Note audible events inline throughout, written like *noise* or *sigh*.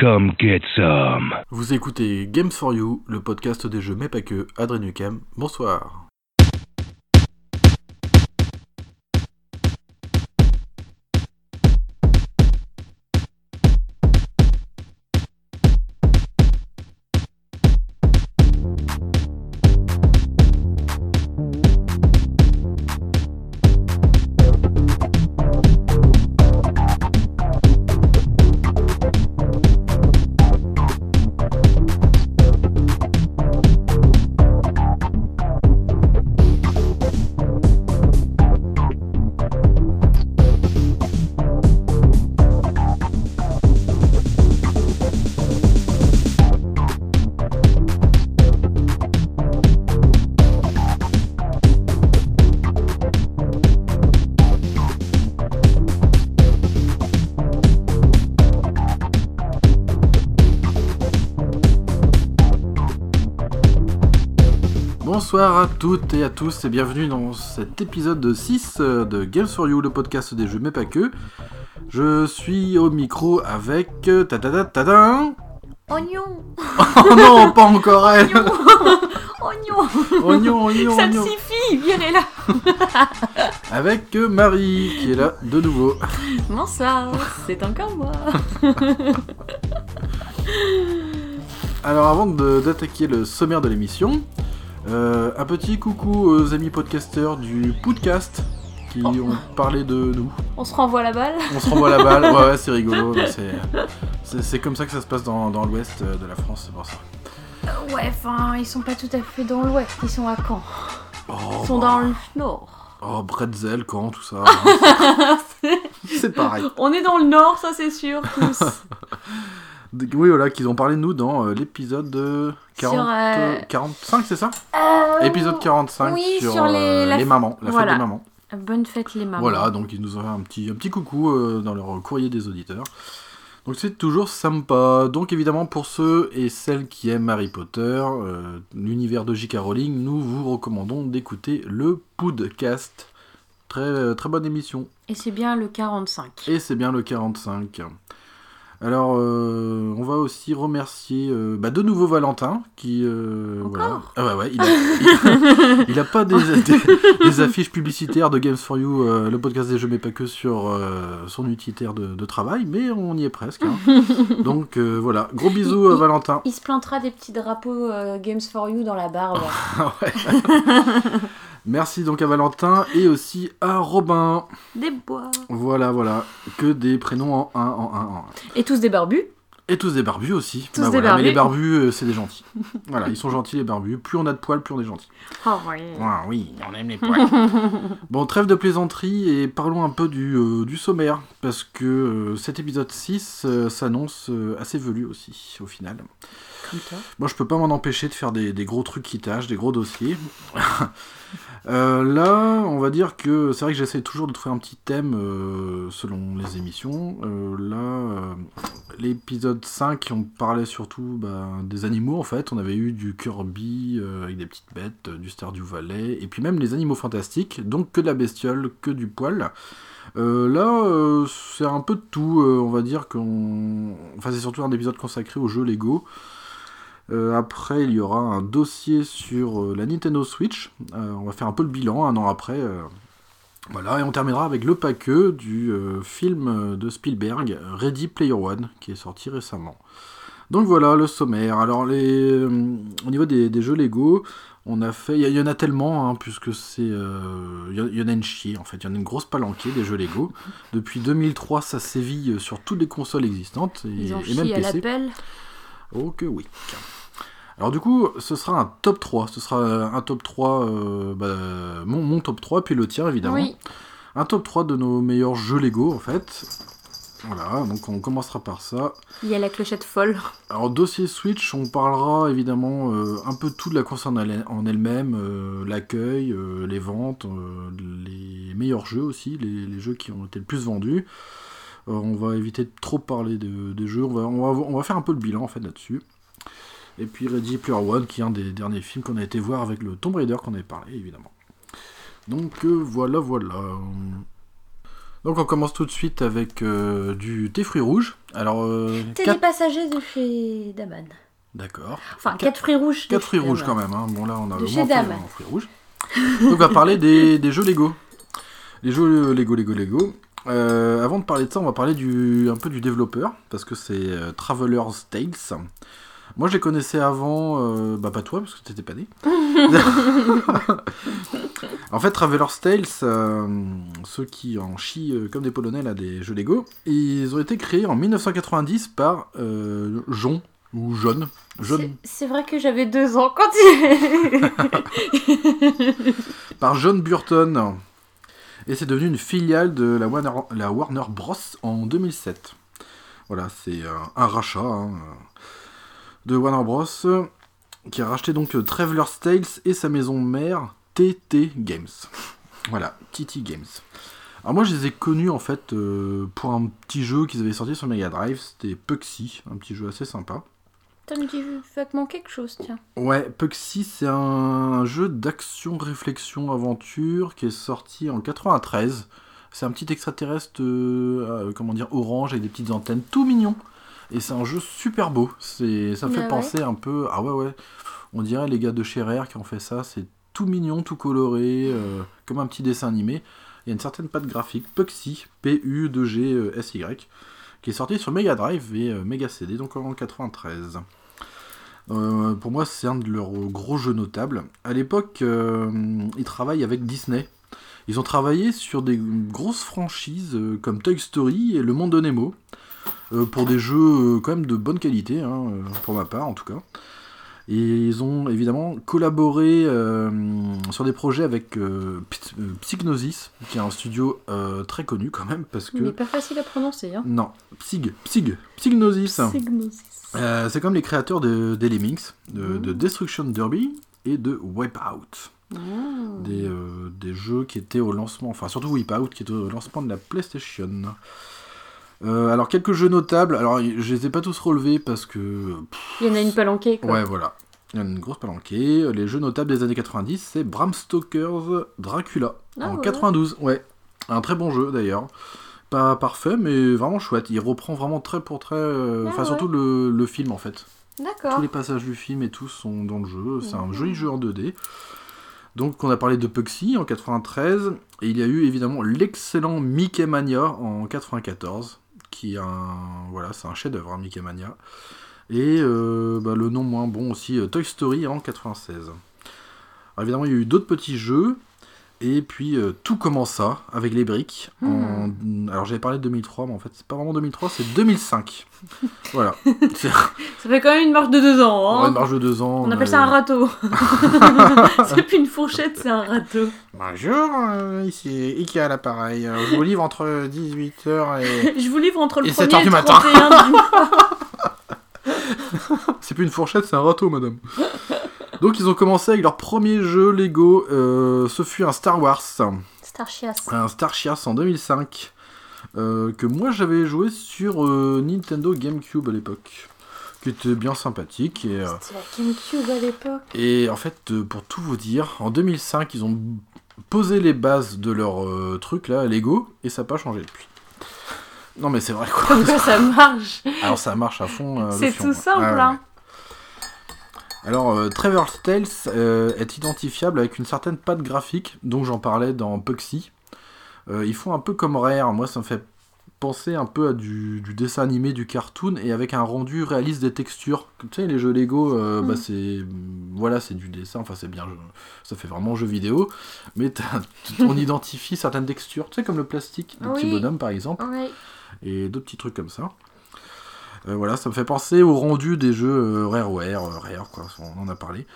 Come get some. Vous écoutez Games for You, le podcast des jeux mais pas que, Adrien. Bonsoir. Bonsoir à toutes et à tous et bienvenue dans cet épisode 6 de Games for You, le podcast des jeux mais pas que. Je suis au micro avec... euh, Tadada tadin Oignon. *laughs* Oh non, pas encore elle. Oignon. *laughs* Oignon, oignon, Ça oignon. me suffit, virez-la *laughs* Avec euh, Marie qui est là de nouveau. Bonsoir, c'est encore moi. Alors avant d'attaquer le sommaire de l'émission, euh, un petit coucou aux amis podcasteurs du podcast qui Oh. ont parlé de nous. On se renvoie la balle On se renvoie la balle, *laughs* ouais, ouais c'est rigolo, mais c'est- comme ça que ça se passe dans, dans l'ouest euh, de la France, c'est pour ça. Euh, Ouais, enfin, ils sont pas tout à fait dans l'ouest, ils sont à Caen. Oh, Ils sont bah, dans le nord. Oh, Bretzel, quand tout ça. *laughs* c'est pareil. On est dans le nord, ça c'est sûr, tous. *laughs* Oui, voilà, qu'ils ont parlé de nous dans euh, l'épisode de 40, Sur, euh, 45, c'est ça? Euh, Épisode 45 oui, sur, sur les- euh, la les f- mamans, la voilà. fête des mamans. Bonne fête les mamans. Voilà, donc ils nous ont fait un petit, un petit coucou euh, dans leur courrier des auditeurs. Donc c'est toujours sympa. Donc évidemment pour ceux et celles qui aiment Harry Potter, euh, l'univers de J.K. Rowling, nous vous recommandons d'écouter le Podcast. Très, euh, très bonne émission. Et c'est bien le 45. Et c'est bien le 45. Alors, euh, on va aussi remercier euh, bah, de nouveau Valentin qui. euh, voilà. Ah ouais, ouais, il a, il, il a pas des, *laughs* des- des affiches publicitaires de Games for You, le podcast des jeux, mais pas que sur son utilitaire de, de travail, mais on y est presque. hein. *laughs* Donc voilà, gros bisous à Valentin. Il se plantera des petits drapeaux Games for You dans la barbe. *laughs* Ah ouais. Merci donc à Valentin et aussi à Robin. Des bois. Voilà, voilà, que des prénoms en 1, en 1, en 1. Et tous des barbus. Et tous des barbus aussi. Tous Bah des voilà, Mais les barbus. barbus, euh, c'est des gentils. *laughs* voilà, ils sont gentils les barbus. Plus on a de poils, plus on est gentil. Oh oui. Ah oui, on aime les poils. *laughs* bon, trêve de plaisanterie et parlons un peu du, euh, du sommaire. Parce que euh, cet épisode 6 euh, s'annonce assez velu aussi, au final. Comme toi. Moi, je peux pas m'en empêcher de faire des, des gros trucs qui tâchent, des gros dossiers. *laughs* Euh, là, on va dire que c'est vrai que j'essaie toujours de trouver un petit thème euh, selon les émissions. Euh, là, l'épisode 5, on parlait surtout bah, des animaux en fait. On avait eu du Kirby avec des petites bêtes, du Stardew Valley, et puis même les animaux fantastiques, donc que de la bestiole, que du poil. Là, c'est un peu de tout. on va dire qu'on. Enfin, c'est surtout un épisode consacré aux jeux Lego. Euh, après, il y aura un dossier sur euh, la Nintendo Switch. Euh, on va faire un peu le bilan un an après. voilà, et on terminera avec le paquet du film de Spielberg, Ready Player One, qui est sorti récemment. Donc voilà le sommaire. Alors, les, au niveau des, des jeux Lego, on a fait. Il y, en a tellement, hein, puisque c'est. euh, Il y, en- il y en a une chier, en fait. Il y en a une grosse palanquée des jeux Lego. Depuis 2003, ça sévit sur toutes les consoles existantes. Et, Ils ont et même à PC. Oh que oui. Alors du coup, ce sera un top 3. Ce sera un top 3, euh, bah, mon, mon top 3, puis le tien évidemment. Oui. Un top 3 de nos meilleurs jeux Lego en fait. Voilà, donc on commencera par ça. Il y a la clochette folle. Alors dossier Switch, on parlera évidemment euh, un peu tout de la console en elle- en elle-même, euh, l'accueil, les ventes, les meilleurs jeux aussi, les, les jeux qui ont été le plus vendus. Euh, on va éviter de trop parler de- des jeux, on va, on, va, on va faire un peu le bilan en fait là-dessus. Et puis Ready Player One, qui est un des derniers films qu'on a été voir avec le Tomb Raider qu'on avait parlé évidemment. Donc euh, voilà, voilà. Donc on commence tout de suite avec euh, du thé fruits rouges. Alors, euh, T'es quatre- des passagers de chez Daman. D'accord. Enfin, Quatre- quatre fruits rouges. de Quatre chez fruits rouges quand même. Hein. Bon là on a De le chez fruits rouges. *laughs* Donc on va parler des, des jeux Lego. Les jeux Lego, Lego, Lego. Euh, avant de parler de ça, on va parler du, un peu du développeur, parce que c'est euh, Traveler's Tales. Moi je les connaissais avant, euh, bah pas toi, parce que t'étais pas né. *laughs* en fait, Traveler's Tales, euh, ceux qui en chient comme des Polonais là, des jeux Lego, ils ont été créés en 1990 par Jon, ou John. John C'est- C'est vrai que j'avais deux ans quand il... *laughs* par John Burton. Et c'est devenu une filiale de la Warner, Bros. en 2007. Voilà, c'est euh, un rachat hein, de Warner Bros. qui a racheté donc euh, Traveler's Tales et sa maison mère TT Games. *laughs* Voilà, TT Games. Alors moi je les ai connus en fait euh, pour un petit jeu qu'ils avaient sorti sur Mega Drive, c'était Puxy, un petit jeu assez sympa. Ça me dit vaguement quelque chose, tiens. Ouais, Puxy, c'est un jeu d'action, réflexion, aventure qui est sorti en 93. C'est un petit extraterrestre, euh, euh, comment dire, orange avec des petites antennes, tout mignon. Et c'est un jeu super beau. C'est, ça me fait Ah ouais penser un peu, ah ouais ouais, on dirait les gars de chez Rare qui ont fait ça. C'est tout mignon, tout coloré, euh, comme un petit dessin animé. Il y a une certaine patte graphique, Puxy, P-U-2-G-S-Y, qui est sorti sur Mega Drive et Mega CD, donc en 93. Euh, pour moi, c'est un de leurs gros jeux notables. À l'époque, euh, ils travaillent avec Disney. Ils ont travaillé sur des grosses franchises euh, comme Toy Story et Le Monde de Nemo, pour des jeux quand même de bonne qualité, hein, pour ma part en tout cas. Et ils ont évidemment collaboré sur des projets avec Psygnosis, qui est un studio très connu quand même, parce Il n'est que... pas facile à prononcer, hein. Non, Psyg, Psyg, Psygnosis. Psygnosis. Euh, c'est comme les créateurs de, des Lemmings, de, Mhm. de Destruction Derby et de Wipeout. Mmh. Des, euh, des jeux qui étaient au lancement, enfin surtout Wipeout qui était au lancement de la PlayStation. Euh, alors quelques jeux notables, alors je les ai pas tous relevés parce que... pff, Il y en a une palanquée, quoi. ouais voilà, il y en a une grosse palanquée. Les jeux notables des années 90 c'est Bram Stoker's Dracula Ah en ouais. 92, ouais. Un très bon jeu d'ailleurs. Pas parfait mais vraiment chouette, il reprend vraiment très pour très... euh, Ah Enfin surtout le, le film en fait. D'accord. Tous les passages du film et tout sont dans le jeu. C'est un Mhm. joli jeu en 2D. Donc, on a parlé de Puxy en 93. Et il y a eu évidemment l'excellent Mickey Mania en 94. Qui est un. Voilà, c'est un chef-d'œuvre, hein, Mickey Mania. Et euh, bah, le nom moins bon aussi, euh, Toy Story en 96. Alors, évidemment, il y a eu d'autres petits jeux. Et puis euh, tout commença avec les briques. En... Alors j'avais parlé de 2003, mais en fait c'est pas vraiment 2003, c'est 2005. *laughs* voilà. Ça fait quand même une marche de deux ans, hein. une marge de deux ans. On a- appelle ça un râteau. *laughs* c'est plus une fourchette, c'est un râteau. Bonjour, euh, ici Ikea à l'appareil. Euh, Je vous livre entre 18h et... *laughs* Je vous livre entre le Et 1er 7 heures et du le matin. 31 du C'est plus une fourchette, c'est un râteau, madame. Donc ils ont commencé avec leur premier jeu Lego. euh, ce fut un Star Wars, Starchias. un Star Chias en 2005. euh, que moi j'avais joué sur euh, Nintendo GameCube à l'époque. Qui était bien sympathique. Et, C'était la GameCube à l'époque. Et en fait, pour tout vous dire, en 2005, ils ont posé les bases de leur truc là, Lego, et ça n'a pas changé depuis. Non mais c'est vrai quoi. Comme *laughs* ça marche. Alors ça marche à fond. C'est tout quoi. simple, ouais, hein. Alors euh, Traverse Tales euh, est identifiable avec une certaine patte graphique, dont j'en parlais dans Puxy. Euh, ils font un peu comme Rare, moi ça me fait penser un peu à du, du dessin animé, du cartoon, et avec un rendu réaliste des textures. Tu sais, les jeux Lego, euh, bah, Mm. c'est voilà, c'est du dessin, enfin c'est bien, ça fait vraiment jeu vidéo, mais on identifie certaines textures, tu sais, comme le plastique, le petit Oui. bonhomme par exemple et d'autres petits trucs comme ça. Euh, voilà, ça me fait penser au rendu des jeux euh, Rareware, euh, Rare, quoi, on en a parlé.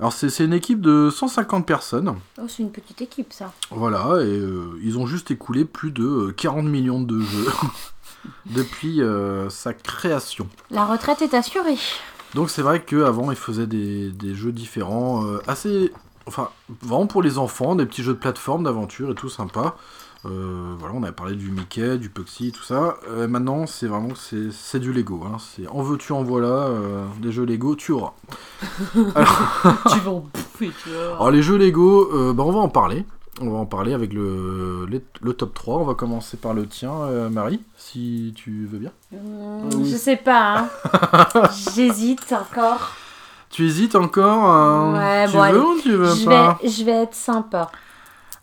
Alors c'est c'est une équipe de 150 personnes, Oh, c'est une petite équipe, ça. voilà, et ils ont juste écoulé plus de euh, 40 millions de jeux *laughs* depuis sa création. La retraite est assurée. Donc c'est vrai qu'avant ils faisaient des, des jeux différents, assez... Enfin, vraiment pour les enfants, des petits jeux de plateforme, d'aventure et tout sympa. Euh, voilà, on avait parlé du Mickey, du Puxy, tout ça. Euh, maintenant, c'est vraiment c'est c'est du Lego. Hein. C'est en veux-tu, en voilà, euh, des jeux Lego, tu auras. *laughs* tu vas en bouffer, tu vois. *laughs* Alors les jeux Lego, euh, bah, on va en parler. On va en parler avec le, les- le top 3. On va commencer par le tien, euh, Marie, si tu veux bien. Mmh, Oui. Je sais pas, hein. *laughs* J'hésite encore. Tu hésites encore euh, Ouais, Tu bon, veux allez. ou tu veux Je pas vais, je vais être sympa.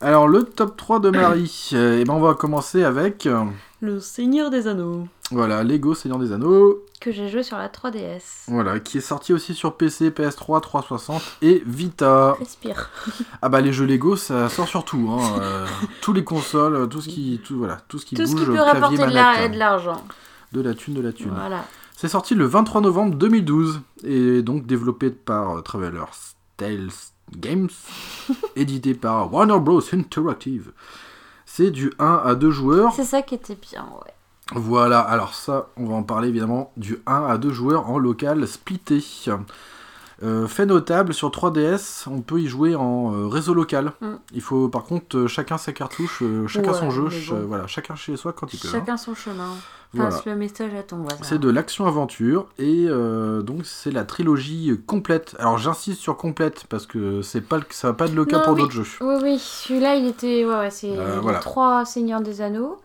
Alors, le top 3 de Marie. euh, eh ben, on va commencer avec. euh, Le Seigneur des Anneaux. voilà, Lego Seigneur des Anneaux. Que j'ai joué sur la 3DS. Voilà, qui est sorti aussi sur PC, PS3, 360 et Vita. Respire. *laughs* Ah bah les jeux Lego ça sort sur tout, hein. euh, tous les consoles, tout ce qui, tout, voilà, tout ce qui Tout ce bouge, qui peut clavier, rapporter de manette, la- de l'argent. de la thune, de la thune. Voilà. C'est sorti le 23 novembre 2012 et donc développé par Traveller's Tales Games, *laughs* édité par Warner Bros Interactive. C'est du 1 à 2 joueurs. C'est ça qui était bien, ouais. Voilà, alors ça, on va en parler évidemment du 1 à 2 joueurs en local splitté. Euh, fait notable, sur 3DS, on peut y jouer en euh, réseau local. Mm. Il faut par contre euh, chacun sa cartouche, chacun Ouais, son jeu, bon. voilà, chacun chez soi quand il peut. hein. Chacun son chemin. Voilà. Passe le message à ton voisin. C'est de l'action-aventure et euh, donc c'est la trilogie complète. Alors j'insiste sur complète parce que c'est pas ça va pas être le cas Non, pour oui. d'autres jeux. Oui, oui, celui-là, il était. Ouais, ouais, c'est Euh, voilà. trois Seigneurs des Anneaux.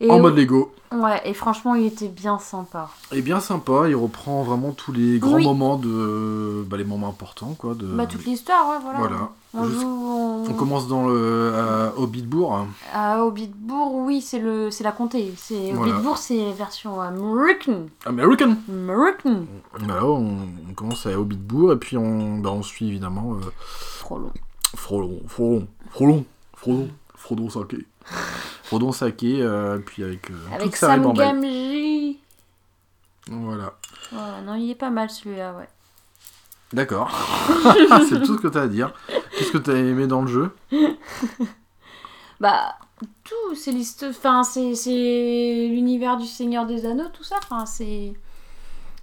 Et En mode Lego. Ouais, et franchement, il était bien sympa. Et bien sympa, il reprend vraiment tous les grands Oui. moments de bah, les moments importants quoi de Bah, toute l'histoire, ouais, voilà. Voilà. On joue on... On commence dans le à Hobbitbourg. à Hobbitbourg, oui, c'est le c'est la comté. C'est Voilà. Hobbitbourg, c'est version American. American. American. Voilà, on, on commence à Hobbitbourg et puis on, bah, on suit évidemment euh, Trop long. Frolon, Frolon, Frolon, Frodon, Saké. *laughs* Frodon Saké, euh, puis avec, euh, Avec Sam. Gamgee. Voilà. Voilà, non, il est pas mal celui-là, ouais. D'accord. *laughs* *laughs* c'est tout ce que t'as à dire. Qu'est-ce que t'as aimé dans le jeu *laughs* Bah, tout, c'est l'histoire. Enfin, c'est c'est l'univers du Seigneur des Anneaux, tout ça. Enfin, c'est.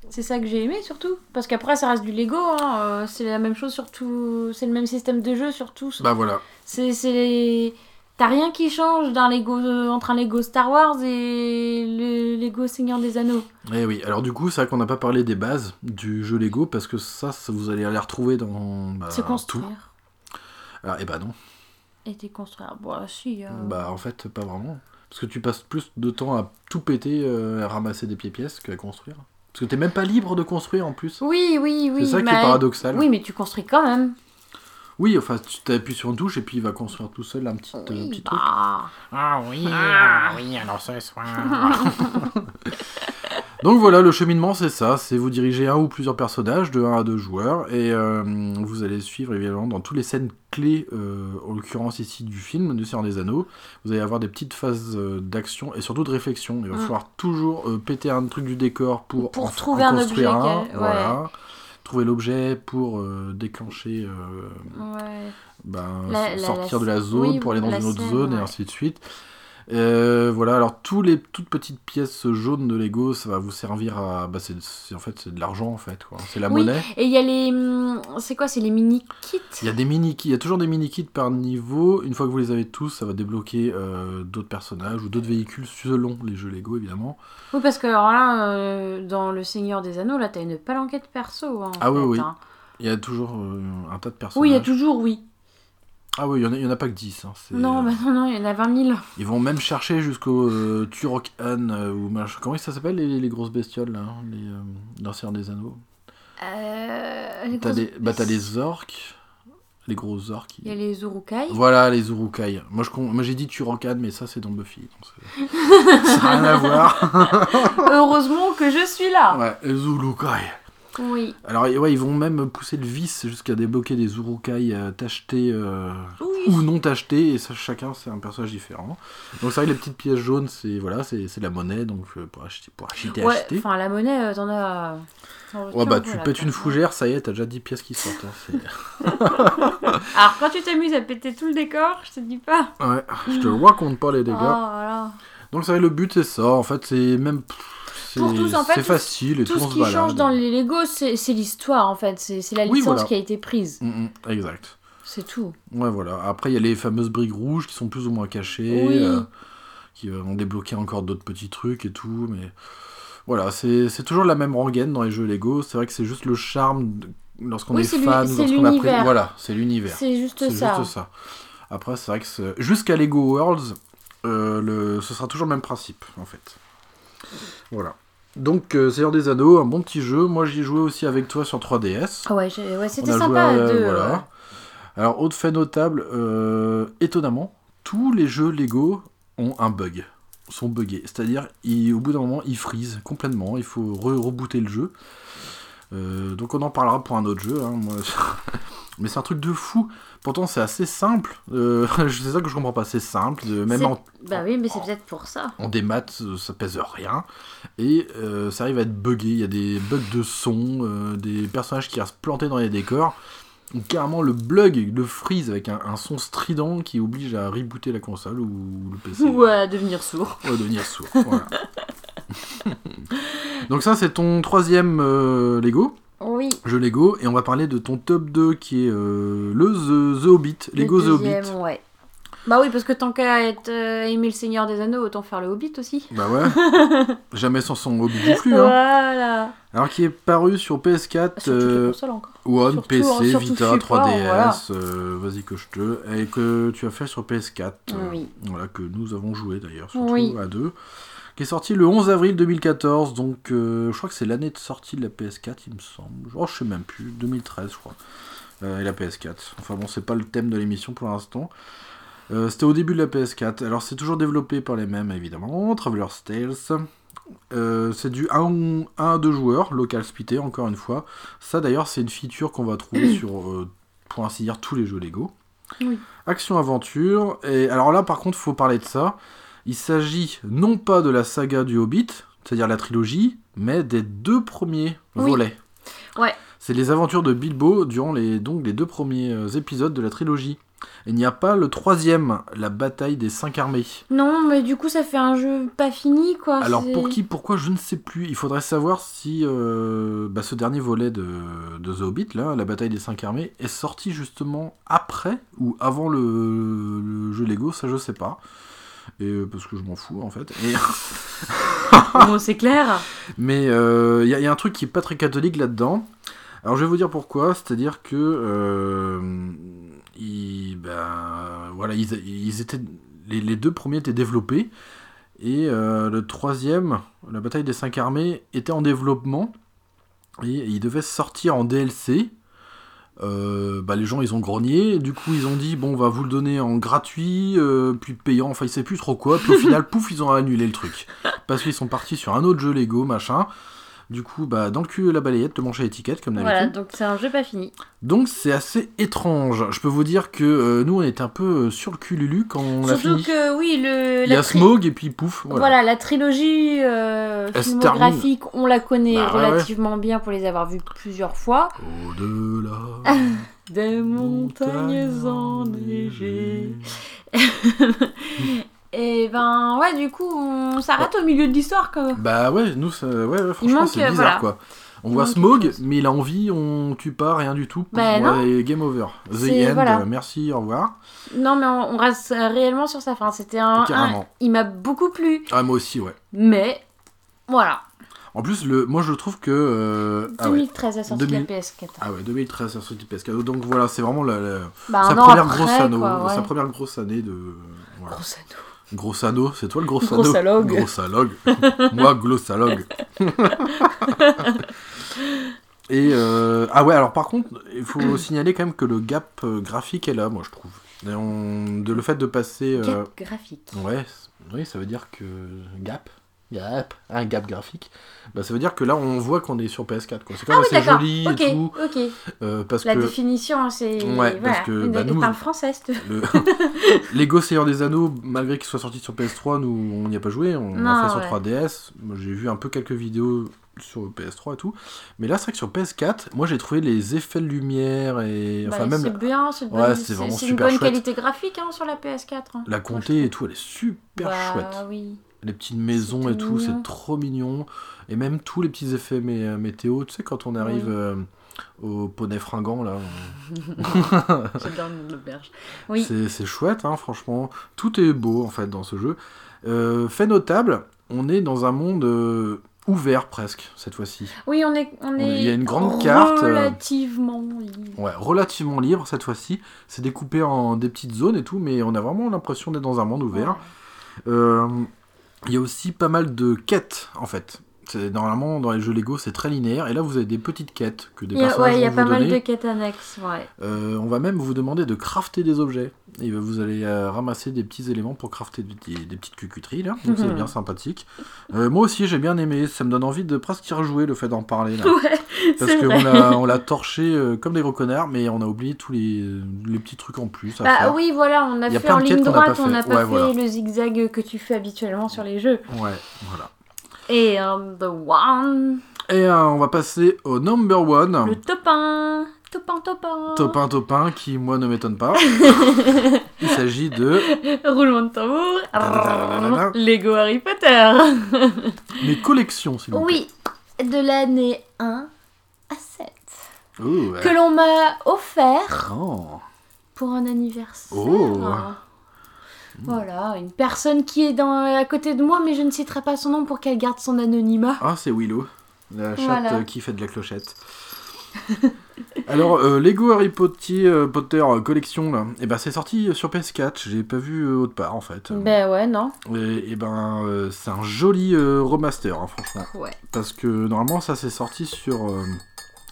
C'est ça que j'ai aimé surtout. Parce qu'après, ça reste du Lego. Hein. euh, C'est la même chose sur tout. C'est le même système de jeu sur tous. Bah voilà. C'est. c'est- T'as rien qui change d'un Lego, entre un Lego Star Wars et le Lego Seigneur des Anneaux. Eh oui, alors du coup, c'est vrai qu'on n'a pas parlé des bases du jeu Lego parce que ça, ça vous allez les retrouver dans bah, c'est tout. Ah, et bah non. Et déconstruire. Bon, si. euh, Bah en fait, pas vraiment. Parce que tu passes plus de temps à tout péter, euh, à ramasser des pieds-pièces qu'à construire. Parce que t'es même pas libre de construire en plus. Oui, oui, oui. c'est ça qui est paradoxal. Oui, mais tu construis quand même. Oui, enfin, tu t'appuies sur une touche et puis il va construire tout seul un petit, euh, Oui, petit truc. bah. Ah oui, ah oui, alors ce soir. *laughs* Donc voilà, le cheminement c'est ça, c'est vous diriger un ou plusieurs personnages de 1 à 2 joueurs et euh, vous allez suivre évidemment dans toutes les scènes clés, euh, en l'occurrence ici du film du Seigneur des Anneaux, vous allez avoir des petites phases euh, d'action et surtout de réflexion. Il va Mm. falloir toujours euh, péter un truc du décor pour, Pour en- trouver en un objet un, quel- voilà. Trouver l'objet pour euh, déclencher, Ouais. ben, La- sortir la- de la zone oui, pour aller dans une autre scène, zone et ouais. ainsi de suite. Euh, voilà, alors tous les toutes petites pièces jaunes de Lego, ça va vous servir à, bah c'est, en fait c'est de l'argent en fait. C'est la Oui. monnaie. Et il y a les. hum, C'est quoi C'est les mini-kits? Il y a des mini kits, il y a toujours des mini kits par niveau. Une fois que vous les avez tous, ça va débloquer euh, d'autres personnages ou d'autres véhicules selon les jeux Lego évidemment. Oui, parce que alors là, euh, dans Le Seigneur des Anneaux, là, t'as une palanquette perso. hein, en Ah oui, fait, oui. hein. Il y a toujours un tas de personnages. Oui, il y a toujours, oui. Ah oui, il y en a, en pas que 10. hein, Non, bah non, non, il y en a 20 000. Ils vont même chercher jusqu'au euh, Turok-Han euh, ou. Comment ça s'appelle les, les grosses bestioles là, hein, les euh, des Anneaux. Euh, T'as les, bah, t'as les orques, les gros orques. Il y a les Urukai. Voilà, les Urukai. Moi, je, con- moi j'ai dit Turok-Han, mais ça, c'est dans Buffy. donc c'est- *laughs* ça n'a rien à voir. Heureusement que je suis là. Ouais, les Urukai. Oui. Alors, ouais, ils vont même pousser le vice jusqu'à débloquer des Urukai euh, tachetés euh, Oui. ou non tachetés, et ça, chacun, c'est un personnage différent. Donc, c'est vrai que les petites pièces jaunes, c'est voilà, c'est c'est la monnaie, donc euh, pour acheter, pour acheter, Ouais, acheter. enfin, la monnaie, t'en as. t'en Ouais, bah, tu pètes une même. fougère, ça y est, t'as déjà 10 pièces qui sortent. hein, *laughs* Alors, quand tu t'amuses à péter tout le décor, je te dis pas. ouais, je te raconte pas les dégâts. Oh. Donc, c'est vrai, le but, c'est ça. En fait, c'est même. Pour tous, en fait, c'est tout- facile et Tout tout, ce qui balade. change dans les Lego, c'est l'histoire en fait. C'est la Oui, licence voilà. qui a été prise. Mm, mm, exact. C'est tout. Ouais, voilà. Après, il y a les fameuses briques rouges qui sont plus ou moins cachées, Oui. euh, qui vont débloquer encore d'autres petits trucs et tout, mais voilà, c'est toujours la même rengaine dans les jeux Lego. C'est vrai que c'est juste le charme lorsqu'on Oui, est fan, lorsqu'on a. Voilà, c'est l'univers. C'est juste ça. juste ça. Après, c'est vrai que jusqu'à Lego Worlds, euh, le... ce sera toujours le même principe, en fait. Voilà. Donc, euh, Seigneur des Anneaux, un bon petit jeu. Moi, j'y ai joué aussi avec toi sur 3DS. Ah ouais, j'ai- ouais c'était On a joué sympa à- deux. voilà. Alors, autre fait notable, euh, étonnamment, tous les jeux Lego ont un bug, sont buggés. C'est-à-dire, ils- au bout d'un moment, ils freeze complètement. Il faut re- rebooter le jeu. Euh, donc, on en parlera pour un autre jeu. hein, moi. *laughs* Mais c'est un truc de fou. Pourtant, c'est assez simple. Euh, *laughs* c'est ça que je comprends pas. C'est simple. de- même en, Bah oui, mais c'est peut-être pour ça. en démat, euh, ça pèse rien. Et euh, ça arrive à être buggé. Il y a des bugs de son, euh, des personnages qui restent plantés dans les décors. Ou carrément le bug, le freeze avec un, un son strident qui oblige à rebooter la console ou le PC. Ou à devenir sourd. Ou à devenir sourd. voilà. *laughs* Donc ça c'est ton troisième euh, Lego, Oui. jeu Lego, et on va parler de ton top 2 qui est euh, le The, The Hobbit, le Lego The Hobbit. deuxième, ouais. Bah oui, parce que tant qu'à être euh, aimer le Seigneur des Anneaux, autant faire le Hobbit aussi. Bah ouais, *laughs* jamais sans son Hobbit du flux. Hein. Voilà. Alors qui est paru sur PS4, Sur les euh. One, Surtout, PC, hein, surtout Vita, support, 3DS, voilà. euh, vas-y que je te... Et que tu as fait sur PS4. euh, Oui. Voilà, que nous avons joué d'ailleurs, surtout Oui. à deux. Qui est sorti le 11 avril 2014, donc euh, je crois que c'est l'année de sortie de la PS4, il me semble. Oh, je sais même plus, 2013 je crois. Et la PS4. Enfin bon, c'est pas le thème de l'émission pour l'instant. Euh, C'était au début de la PS4. Alors c'est toujours développé par les mêmes évidemment, Traveler's Tales. Euh, c'est du 1, à 2 joueurs, local splitté encore une fois. Ça d'ailleurs c'est une feature qu'on va trouver *clears throat* sur, euh, pour ainsi dire, tous les jeux Lego. Oui. Action-aventure. Et alors là par contre faut parler de ça. Il s'agit non pas de la saga du Hobbit, c'est-à-dire la trilogie, mais des deux premiers Oui. volets. Ouais. C'est les aventures de Bilbo durant les, donc, les deux premiers épisodes de la trilogie. Il n'y a pas le troisième, la bataille des cinq armées. Non, mais du coup, ça fait un jeu pas fini, quoi. Alors c'est- pour qui, pourquoi, je ne sais plus. Il faudrait savoir si euh, bah, ce dernier volet de, de The Hobbit, là, la bataille des cinq armées, est sorti justement après ou avant le, le jeu Lego, ça je sais pas. Et, euh, parce que je m'en fous en fait. Et- *laughs* Bon, c'est clair. *laughs* Mais il y, a- y a un truc qui est pas très catholique là-dedans. Alors je vais vous dire pourquoi, c'est-à-dire que euh, ben, voilà, ils, étaient, les, deux premiers étaient développés et euh, le troisième, la bataille des cinq armées, était en développement et il devait sortir en DLC. Euh, bah, les gens ils ont grogné, du coup ils ont dit bon on va vous le donner en gratuit, euh, puis payant, enfin ils savaient plus trop quoi, puis au final *laughs* pouf ils ont annulé le truc. Parce qu'ils sont partis sur un autre jeu Lego machin. Du coup bah dans le cul la balayette te manche à l'étiquette comme d'habitude. Voilà, donc c'est un jeu pas fini. Donc c'est assez étrange. Je peux vous dire que euh, nous on était un peu euh, sur le cul Lulu quand on Surtout fini. que, oui, le. Il y a tri- Smog et puis pouf. Voilà. Voilà. la trilogie euh, filmographique, on la connaît Bah, ouais. relativement bien pour les avoir vus plusieurs fois. Au-delà *laughs* Des montagnes enneigées. *laughs* Et ben ouais, du coup, on s'arrête au milieu de l'histoire même. Bah ouais, nous ouais, ouais, franchement c'est euh, bizarre voilà. quoi. On Il voit Smog, mais il a envie, on tue pas, rien du tout. Bah, Voilà, et game over. The end, voilà. euh, merci, au revoir. Non, mais on, on reste réellement sur sa fin. C'était un, un- Il m'a beaucoup plu, Ah moi aussi ouais. mais voilà. En plus, le, moi je trouve que... euh, ah ouais. 2013 la 2000. de la PS4. Ah ouais, 2013, ça sorti PS4. Donc voilà, c'est vraiment la, la- Bah, sa première après, grosse quoi, ouais. Sa première grosse année de... Voilà. Gros anneau. Gros anneau, c'est toi le gros anneau Grossalogue. Grossalogue. *laughs* Moi, glossalogue. *laughs* Et euh, ah ouais, alors par contre, il faut *clears throat* signaler quand même que le gap euh, graphique est là, moi je trouve. Et on- de le fait de passer. euh, Cap graphique. ouais, oui, ça veut dire que gap, gap, un gap graphique. Bah, ça veut dire que là, on voit qu'on est sur PS4. quoi. C'est quand Ah même oui, assez joli et tout. ok. euh, parce La que définition, c'est. Ouais, voilà. parce que, bah, nous- parle français, le *laughs* Lego Seigneur des Anneaux, malgré qu'il soit sorti sur PS3, nous on n'y a pas joué, on l'a fait sur ouais. 3DS. Moi j'ai vu un peu quelques vidéos sur PS3 et tout. Mais là c'est vrai que sur PS4, moi j'ai trouvé les effets de lumière et enfin Bah, même c'est bien, c'est Ouais, vraiment c'est une super bonne chouette. qualité graphique hein, sur la PS4. hein. la comté et tout, elle est super trouve. Bah, chouette. oui. Les petites maisons et tout, c'est trop mignon. Et même tous les petits effets mé- météo, tu sais quand on arrive Oui. euh, au poney fringant là, *laughs* *laughs* J'adore l'auberge. Oui. C'est- chouette, hein, franchement. Tout est beau, en fait, dans ce jeu. Euh, fait notable, on est dans un monde euh, ouvert presque cette fois-ci. Oui, on est, on il y a une grande carte, euh, Relativement libre. Ouais, relativement libre cette fois-ci. C'est découpé en des petites zones et tout, mais on a vraiment l'impression d'être dans un monde ouvert. Euh, Il y a aussi pas mal de quêtes en fait. Normalement, dans les jeux Lego, c'est très linéaire. Et là, vous avez des petites quêtes que des Il y a, personnages ouais, il y a pas mal de quêtes annexes, ouais. Euh, on va même vous demander de crafter des objets. Et vous allez euh, ramasser des petits éléments pour crafter des, petites cucuteries là. Donc c'est *laughs* bien sympathique. Euh, moi aussi j'ai bien aimé. Ça me donne envie de presque y rejouer le fait d'en parler là. *laughs* Ouais, Parce qu'on l'a torché comme des gros connards, mais on a oublié tous les, les petits trucs en plus à Bah faire. oui, voilà, on a Il a fait en ligne n'a droite, pas on n'a pas Ouais, fait voilà. le zigzag que tu fais habituellement sur les jeux. Ouais, voilà. Et euh, The One, Et euh, on va passer au number one. le top 1, top 1, top 1. Top 1, top 1, qui moi ne m'étonne pas. *laughs* Il s'agit de Roulement de tambour. Lego Harry Potter. *laughs* mes collections, s'il vous plaît. Oui, de l'année 1 à 7. Oh, ouais. Que l'on m'a offert Oh. pour un anniversaire. Oh. Voilà, une personne qui est dans, à côté de moi, mais je ne citerai pas son nom pour qu'elle garde son anonymat. Ah, c'est Willow, la chatte Voilà. euh, qui fait de la clochette. *laughs* Alors, euh, Lego Harry Potter, euh, Potter collection, là, et ben, c'est sorti sur PS4. J'ai pas vu euh, autre part en fait. Ben ouais, non. Et, et ben, euh, c'est un joli euh, remaster, hein, franchement. Ouais. Parce que normalement, ça c'est sorti sur, euh,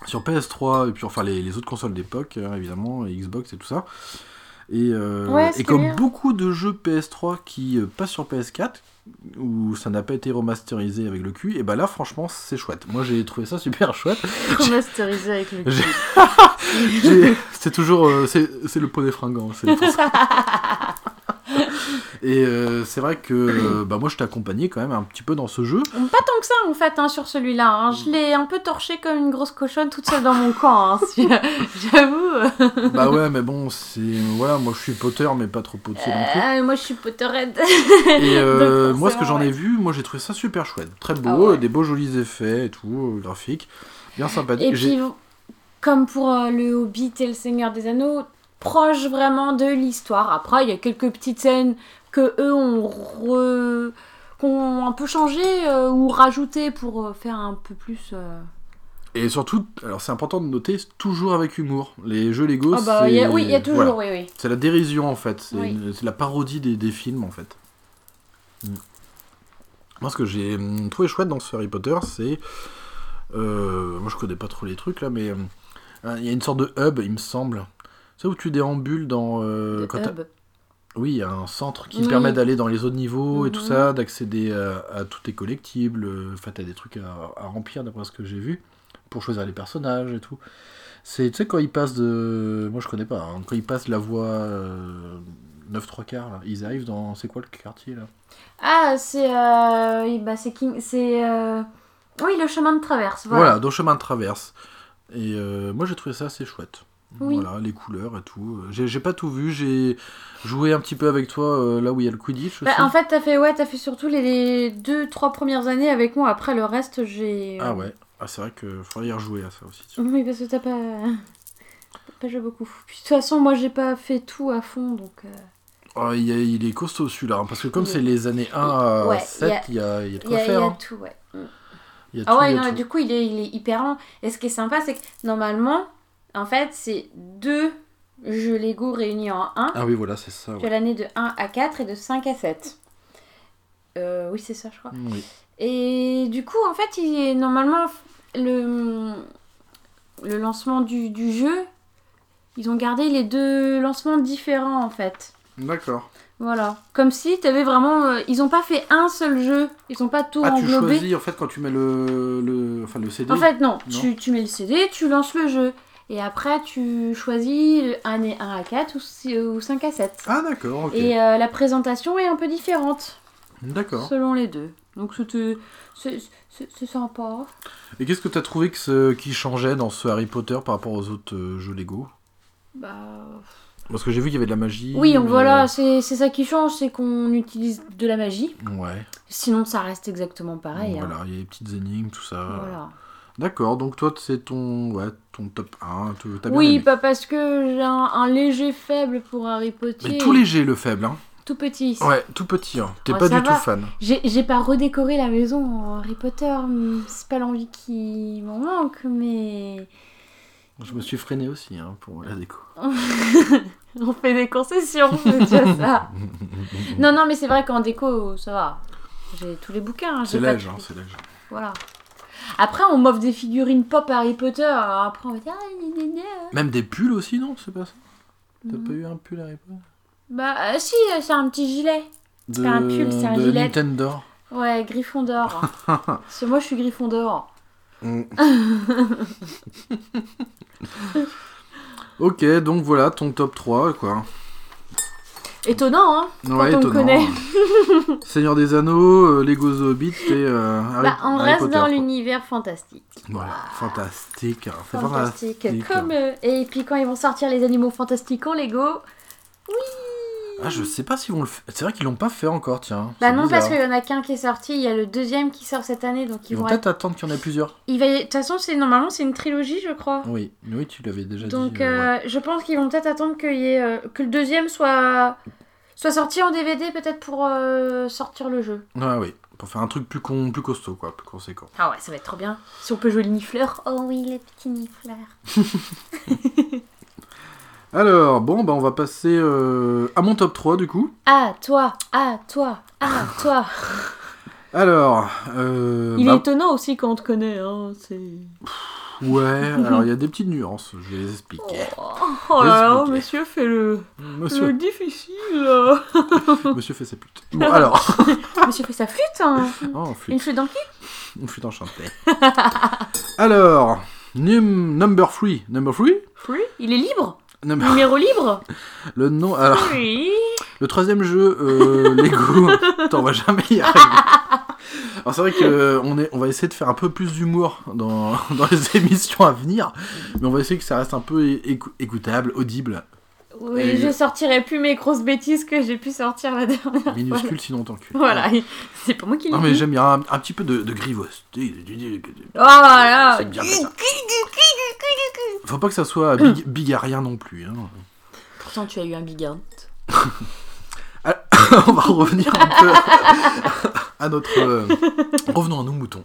sur PS3 et puis enfin les, les autres consoles d'époque, hein, évidemment, Xbox et tout ça. Et, euh, Ouais, et comme bien. beaucoup de jeux PS3 qui euh, passent sur PS4, où ça n'a pas été remasterisé avec le cul, et ben là, franchement, c'est chouette. Moi, j'ai trouvé ça super chouette. *laughs* Remasterisé avec le cul. *laughs* C'est toujours euh, c'est le poney fringant c'est pour *laughs* ça. Et euh, c'est vrai que euh, bah moi je t'ai accompagné quand même un petit peu dans ce jeu Pas tant que ça en fait hein, sur celui-là. hein. Je l'ai un peu torché comme une grosse cochonne toute seule dans mon coin. hein, *laughs* si- J'avoue. bah ouais mais bon c'est voilà moi je suis Potter mais pas trop Potter non plus Euh, moi je suis Potterhead. et *laughs* donc moi ce que j'en ai vu moi j'ai trouvé ça super chouette très beau Ah ouais. des beaux jolis effets et tout graphiques bien sympathique Et puis, comme pour euh, le Hobbit et le Seigneur des Anneaux, proche vraiment de l'histoire. Après, il y a quelques petites scènes que eux ont, re- un peu changé euh, ou rajouté pour euh, faire un peu plus. euh, et surtout alors c'est important de noter toujours avec humour les jeux Lego Ah bah, c'est a- oui, il y a toujours, voilà. oui, oui. C'est la dérision en fait, c'est Oui. une- c'est la parodie des, des films en fait. Mm. Moi ce que j'ai hum, trouvé chouette dans ce Harry Potter c'est... euh, moi je connais pas trop les trucs là mais... Il y a une sorte de hub il me semble. Sais où tu déambules dans... euh, quand hub. Oui, il y a un centre qui Oui. permet d'aller dans les autres niveaux et tout Mhm. ça, d'accéder à, à tous tes collectibles. euh, Enfin, t'as des trucs à, à remplir d'après ce que j'ai vu, pour choisir les personnages et tout. C'est, tu sais, quand ils passent de. Moi, je connais pas. hein, Quand ils passent la voie euh, 9 3 quarts, là, ils arrivent dans. C'est quoi le quartier là? Ah, c'est. euh, oui, bah, c'est. King- c'est euh, Oui, le chemin de traverse. Voilà, Voilà. dans le chemin de traverse. Et euh, moi, j'ai trouvé ça assez chouette. Oui. Voilà, les couleurs et tout. J'ai, j'ai pas tout vu, j'ai joué un petit peu avec toi euh, là où il y a le Quidditch. Bah, en fait, t'as fait, ouais, fait surtout les, deux, trois premières années avec moi. Après, le reste, j'ai. euh, Ah ouais, ah, c'est vrai qu'il faudrait y rejouer à ça aussi. Oui, parce que t'as pas. pas joué beaucoup. Puis de toute façon, moi, j'ai pas fait tout à fond, donc. euh, Oh, il, a- il est costaud celui-là, hein, parce que comme est- c'est les années 1 à Ouais, 7, il y a, il y a de Il y quoi a, il y faire. a hein. tout, ouais. Il y a Ah tout, ouais, il y a non, tout. du coup, il est, il est hyper lent. Et ce qui est sympa, c'est que normalement, en fait, c'est deux jeux Lego réunis en un. Ah oui, voilà, c'est ça. Tu as ouais. l'année de 1 à 4 et de 5 à 7. Euh, oui, c'est ça, je crois. Oui. Et du coup, en fait, il est normalement le, le lancement du, du jeu, ils ont gardé les deux lancements différents en fait. D'accord. Voilà. Comme si tu avais vraiment. euh, ils ont pas fait un seul jeu, ils ont pas tout Ah, tu englobé. choisis en fait quand tu mets le, le, enfin, le CD En fait, non, Non. Tu, tu mets le CD, tu lances le jeu. Et après, tu choisis année 1 à 4 ou, six- ou 5 à 7. Ah, d'accord, ok. Et euh, la présentation est un peu différente D'accord. selon les deux. Donc c'était. C'est sympa. Et qu'est-ce que tu as trouvé que ce, qui changeait dans ce Harry Potter par rapport aux autres euh, jeux Lego? Bah. Parce que j'ai vu qu'il y avait de la magie. Oui, donc mais- voilà, c'est ça qui change, c'est qu'on utilise de la magie. Ouais. Sinon, ça reste exactement pareil. hein. Voilà, il y a des petites énigmes, tout ça. Voilà. D'accord, donc toi, c'est ton, ouais, ton top 1. tu- T'as bien Oui, aimé. pas parce que j'ai un, un léger faible pour Harry Potter. Mais tout léger, le faible, hein. tout petit. Ouais, tout petit, hein. T'es pas du tout fan. J'ai pas redécoré la maison en Harry Potter, c'est pas l'envie qui m'en manque, mais Je me suis freiné aussi hein, pour la déco. *laughs* on fait des concessions, c'est déjà ça. *laughs* non, non, mais c'est vrai qu'en déco, ça va. J'ai tous les bouquins. hein, C'est pas de- hein, c'est l'âge. Voilà. Après, on m'offre des figurines pop Harry Potter, alors après on va dire ah. Même des pulls aussi, non C'est pas ça T'as pas eu un pull Harry Potter Bah, euh, si, euh, c'est un petit gilet. de... pas un pull, c'est un de gilet. Nintendo. Ouais, Gryffondor. *laughs* Parce que moi, je suis Gryffondor. Mm. *laughs* ok, donc voilà ton top 3, quoi. Étonnant, hein Ouais, on le étonnant. connaît. *laughs* Seigneur des Anneaux, euh, Lego The Hobbit et euh, Harry, Bah, on Harry reste Potter, dans l'univers fantastique. Voilà, fantastique. hein, Fantastique. fantastique. Comme, euh, et puis quand ils vont sortir les animaux fantastiques en Lego. Oui Ah, je sais pas s'ils vont le faire. C'est vrai qu'ils l'ont pas fait encore, tiens. Bah non, bizarre. parce qu'il y en a qu'un qui est sorti. Il y a le deuxième qui sort cette année. Donc ils, Ils vont vont peut-être être- attendre qu'il y en ait plusieurs. il va De toute façon, c'est normalement, c'est une trilogie, je crois. Oui, oui, tu l'avais déjà Donc dit. euh, ouais. euh, je pense qu'ils vont peut-être attendre qu'il y ait, euh, que le deuxième soit, soit sorti en DVD peut-être pour euh, sortir le jeu. Ouais, oui. Pour faire un truc plus, con... plus costaud, quoi, plus conséquent. Ah ouais, ça va être trop bien. Si on peut jouer le nifleur. Oh oui, les petits nifleurs. *laughs* Alors, bon, bah on va passer euh, à mon top 3 du coup. Ah toi, ah toi, ah toi. *laughs* Alors, euh, Il bah, est étonnant aussi quand on te connaît. Hein, c'est... ouais, alors il y a des petites nuances, je vais les expliquer. *laughs* Oh, oh là là, monsieur fait le, Monsieur, le difficile. *laughs* monsieur fait ses putes. Bon, alors, monsieur fait sa flûte. Hein. oh, Une flûte, flûte dans cul. une flûte enchantée. alors, num, number 3, number 3 Oui, il est libre. Numéro libre. Le nom, alors, Oui. le troisième jeu, euh, *laughs* Lego, Attends, on va jamais y arriver. *laughs* Alors c'est vrai que on, va essayer de faire un peu plus d'humour dans, *laughs* dans les émissions à venir, mais on va essayer que ça reste un peu écou- écoutable, audible, Oui, Et- je sortirai plus mes grosses bêtises que j'ai pu sortir la dernière minuscule sinon ton cul. fois. Voilà, *laughs* c'est pas moi qui l'ai Non mais j'aime bien un, un petit peu de, de grivosité. Oh là C'est bien ça. Faut pas que ça soit big, *laughs* bigarrien non plus. hein. Pourtant, tu as eu un big art. *laughs* on va revenir un peu à notre... euh, Revenons à nos moutons.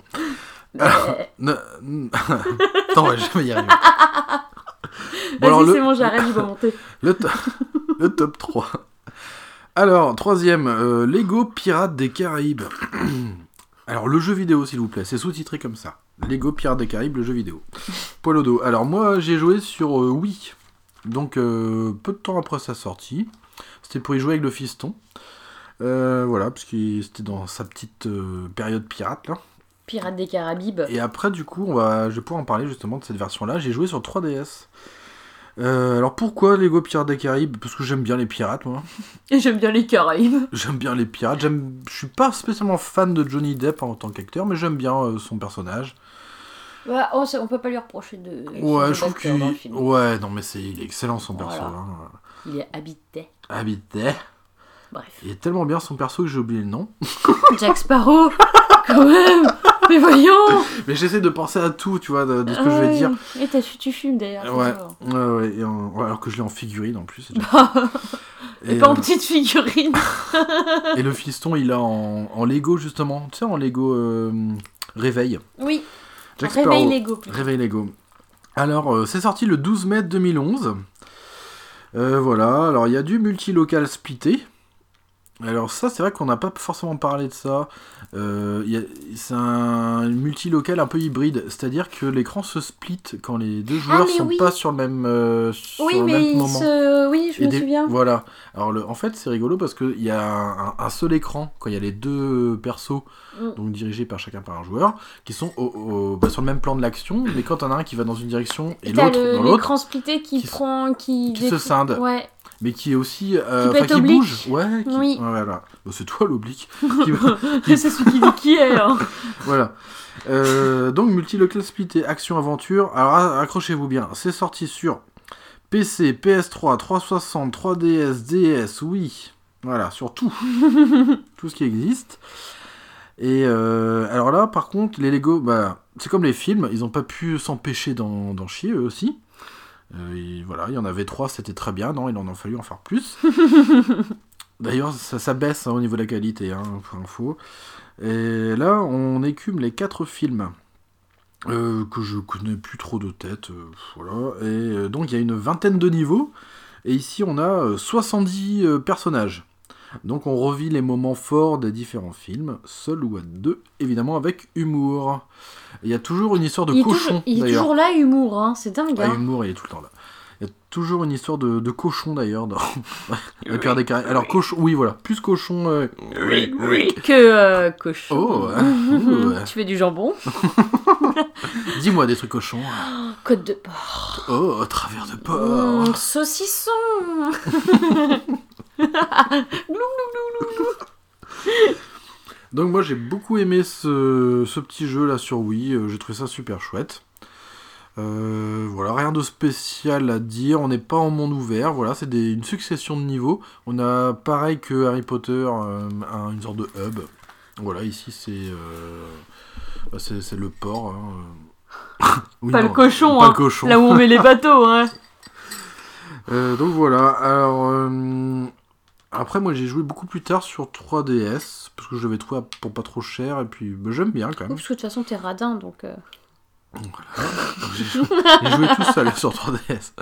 Alors, ne- Attends, on va jamais y arriver. Bon, Vas-y, le- c'est bon, j'arrête, *laughs* je vais monter. Le, to- *laughs* le top 3. Alors, troisième, euh, Lego Pirates des Caraïbes. *clears throat* Alors, le jeu vidéo, s'il vous plaît, c'est sous-titré comme ça. Lego Pirates des Caraïbes, le jeu vidéo. Poil au dos. Alors, moi, j'ai joué sur euh, Wii. Donc, euh, peu de temps après sa sortie. C'était pour y jouer avec le fiston. Voilà, parce que c'était dans sa petite période pirate, là. Pirates des Caraïbes. Et après, du coup, on va, je vais pouvoir en parler justement de cette version-là. J'ai joué sur 3DS. Euh, alors pourquoi Lego Pirates des Caraïbes? Parce que j'aime bien les pirates, moi. Et j'aime bien les Caraïbes. *laughs* J'aime bien les pirates. J'aime, je suis pas spécialement fan de Johnny Depp en tant qu'acteur, mais j'aime bien euh, son personnage. Ouais, oh, c'est- on peut pas lui reprocher de. Ouais, je trouve qu'il, ouais, non mais c'est, il est excellent son perso. Hein. Il est habité. Habité. Bref. Il est tellement bien son perso que j'ai oublié le nom. *laughs* Jack Sparrow Quand même Mais voyons *laughs* Mais j'essaie de penser à tout, tu vois, de, de ce que je vais dire. Et t'as su- tu fumes d'ailleurs. Ouais, ouais, ouais, et en- ouais, alors que je l'ai en figurine en plus. *laughs* Et, pas en euh, petite figurine. *laughs* Et le fiston, il a en, en Lego justement, tu sais, en Lego euh, Réveil. Oui. Jack Réveil. Lego. plutôt. Réveil Lego. Alors, euh, c'est sorti le 12 mai 2011. Euh, voilà, alors il y a du multilocal splitté. Alors ça, c'est vrai qu'on n'a pas forcément parlé de ça. Euh, il y a- c'est un multilocal un peu hybride, c'est-à-dire que l'écran se split quand les deux joueurs Ah, sont oui. pas sur le même, euh, sur Oui, le mais même moment. se... Oui, je Et me des- souviens. Voilà. Alors le, en fait, c'est rigolo parce qu'il y a un, un seul écran quand il y a les deux persos, Mm. donc dirigés par chacun par un joueur, qui sont au- au- bah, sur le même plan de l'action, mais quand on a un qui va dans une direction et l'autre dans l'autre, l'écran splitté qui, prend... Qui, qui se scinde, Ouais. Mais qui est aussi, euh, Qui peut enfin, être qui oblique. bouge, ouais, qui- Oui. voilà. C'est toi l'oblique. *laughs* *laughs* c'est celui qui dit qui est. hein. *laughs* voilà. Euh, donc multilocal splitté, action aventure. Alors accrochez-vous bien, c'est sorti sur PC, PS3, 360, 3DS, DS, oui, voilà, sur tout, tout ce qui existe. Et euh, alors là, par contre, les Lego, bah, c'est comme les films, ils n'ont pas pu s'empêcher d'en chier eux aussi. Euh, et voilà, il y en avait trois, c'était très bien, non, il en a fallu en faire plus. *laughs* D'ailleurs, ça, ça baisse hein, au niveau de la qualité, hein, pour info. Et là, on écume les quatre films. euh, que je connais plus trop de tête, euh, voilà. Et euh, donc il y a une vingtaine de niveaux, et ici on a euh, 70 euh, personnages. Donc on revit les moments forts des différents films, seul ou à deux, évidemment avec humour. Il y a toujours une histoire de il cochon, toujours, il est toujours là, humour, hein. c'est dingue. Ah, hein. humour, il est tout le temps là. Il y a toujours une histoire de, de cochon d'ailleurs dans *laughs* la Pierre des Carrés. Alors cochon, oui voilà, plus cochon. euh, Que euh, cochon. *laughs* Oh, ouais. Tu fais du jambon. *laughs* Dis-moi des trucs cochons. *gasps* Côte de porc. Oh, travers de porc. Mmh, saucisson. *laughs* Donc moi j'ai beaucoup aimé ce, ce petit jeu là sur Wii, euh, j'ai trouvé ça super chouette. Euh, voilà, rien de spécial à dire, on n'est pas en monde ouvert, voilà, c'est une succession de niveaux. On a pareil que Harry Potter, euh, un- une sorte de hub. Voilà, ici c'est euh, bah, c'est le port. hein. *laughs* Oui, Pas non, le cochon, pas hein. le cochon. Là où on met les *laughs* bateaux, hein. Donc voilà, alors après moi j'ai joué beaucoup plus tard sur 3DS parce que je l'avais trouvé pour pas trop cher et puis bah, j'aime bien quand même. Parce que de toute façon, t'es radin, donc. euh, J'ai joué, j'ai joué tout seul sur 3DS.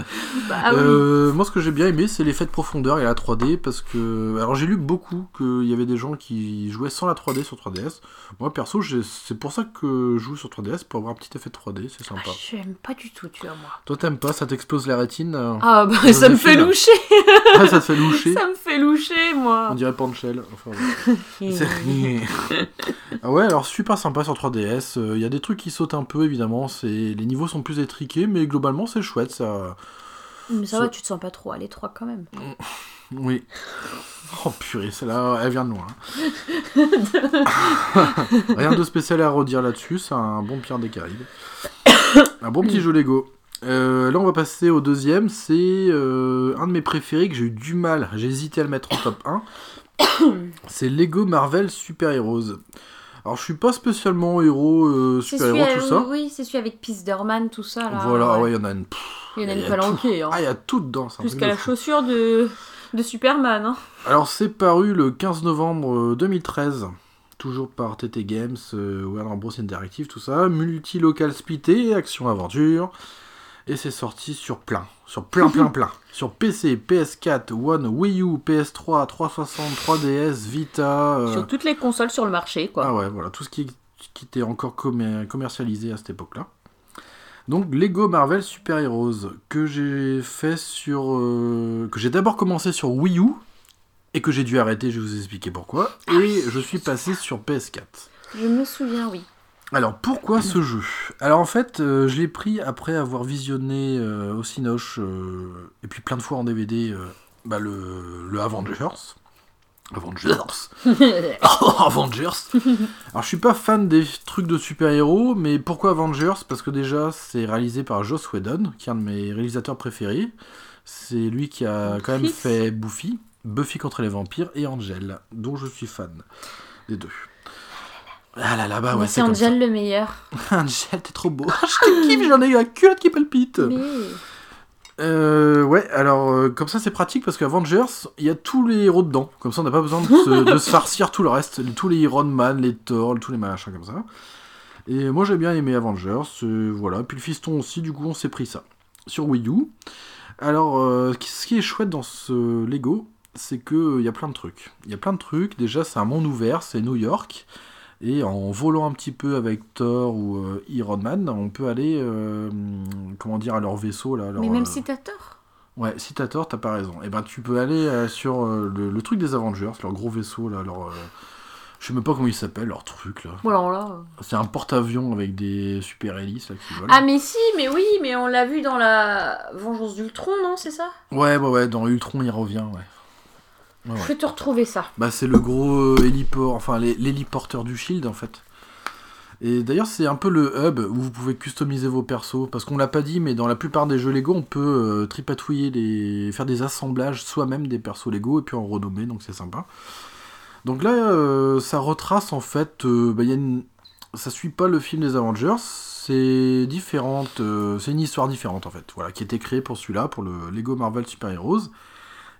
Bah, ah oui. Euh, moi ce que j'ai bien aimé c'est l'effet de profondeur et la 3D parce que alors j'ai lu beaucoup qu'il y avait des gens qui jouaient sans la 3D sur 3DS. Moi perso c'est pour ça que je joue sur 3DS pour avoir un petit effet de 3D, c'est Ah, sympa. J'aime pas du tout, tu vois, moi. Toi t'aimes pas, ça t'explose la rétine euh Ah, bah, ça me fait loucher. *laughs* Ah, ça te fait loucher Ça me fait loucher, moi. On dirait Panchel. Enfin, ouais. *laughs* Ah ouais, alors super sympa sur 3DS. Il y a des trucs qui sautent un peu, évidemment. C'est les niveaux sont plus étriqués, mais globalement c'est chouette. Ça, Mais ça Ça- va, tu te sens pas trop à l'étroit quand même. oui. *laughs* Oh purée, celle-là, elle vient de loin. *laughs* Rien de spécial à redire là-dessus. C'est un bon Pierre des Caraïbes. *coughs* Un bon petit jeu Lego. Euh, là, on va passer au deuxième. C'est euh, un de mes préférés que j'ai eu du mal. J'ai hésité à le mettre en top 1. *coughs* c'est Lego Marvel Super Heroes. Alors, je suis pas spécialement héros, euh, C'est super celui, héros, tout ça. oui, c'est celui avec Pisderman, tout ça, là. voilà, ouais, il y en a une. Il y en a une palanquée, hein. Ah, il y a tout dedans. Jusqu'à la fou. chaussure de, de Superman, hein. Alors c'est paru le 15 novembre euh, 2013, toujours par TT Games, euh, Warner Bros Interactive, tout ça, multi-local splitté, action-aventure, et c'est sorti sur plein, sur plein plein *laughs* plein, sur PC, PS4, One, Wii U, PS3, 360, 3DS, Vita, euh, Sur toutes les consoles sur le marché, quoi. ah ouais, voilà, tout ce qui, qui était encore commer- commercialisé à cette époque-là. Donc Lego Marvel Super Heroes que j'ai fait sur euh, que j'ai d'abord commencé sur Wii U et que j'ai dû arrêter, je vais vous expliquer pourquoi et je suis passé sur PS4. Je me souviens, oui. Alors pourquoi ce jeu? Alors en fait, euh, je l'ai pris après avoir visionné euh, au Cinoche euh, et puis plein de fois en DVD euh, bah, le, le Avengers. Avengers. *laughs* *laughs* Avengers. Alors je suis pas fan des trucs de super-héros, mais pourquoi Avengers? Parce que déjà c'est réalisé par Joss Whedon, qui est un de mes réalisateurs préférés. C'est lui qui a quand même fait Buffy, Buffy contre les vampires et Angel, dont je suis fan des deux. Ah là là, bah ouais, c'est. Angel le meilleur. *laughs* Angel, t'es trop beau. *laughs* je te kiffe, j'en ai eu un culotte qui palpite. Mais... Euh, ouais, alors euh, comme ça c'est pratique parce qu'Avengers, il y a tous les héros dedans. Comme ça on n'a pas besoin de se, de se farcir tout le reste, tous les Iron Man, les Thor, tous les machins comme ça. Et moi j'ai bien aimé Avengers, euh, voilà. Puis le fiston aussi, du coup on s'est pris ça. Sur Wii U. Alors, euh, ce qui est chouette dans ce Lego, c'est qu'il y a plein de trucs. Il y a plein de trucs. Déjà, c'est un monde ouvert, c'est New York. Et en volant un petit peu avec Thor ou euh, Iron Man, on peut aller, euh, comment dire, à leur vaisseau. Là, leur, Mais même euh, si t'as tort. Ouais, si t'as tort, t'as pas raison. Et ben tu peux aller sur le, le truc des Avengers, leur gros vaisseau là, leur. je sais même pas comment il s'appelle, leur truc là... C'est un porte-avions avec des super hélices là qui volent. Ah mais si, mais oui, mais on l'a vu dans la Vengeance d'Ultron, non, c'est ça? Ouais, ouais, ouais, dans Ultron il revient, ouais. Ouais, ouais. Je vais te retrouver ça. Bah c'est le gros euh, héliport, enfin l'héliporteur du Shield en fait. Et d'ailleurs c'est un peu le hub où vous pouvez customiser vos persos, parce qu'on l'a pas dit, mais dans la plupart des jeux Lego on peut euh, tripatouiller, les... faire des assemblages soi-même des persos Lego et puis en renommer, donc c'est sympa. Donc là euh, ça retrace en fait, euh, bah, y a une... ça suit pas le film des Avengers, c'est différente, c'est une histoire différente en fait, voilà, qui a été créée pour celui-là, pour le Lego Marvel Super Heroes.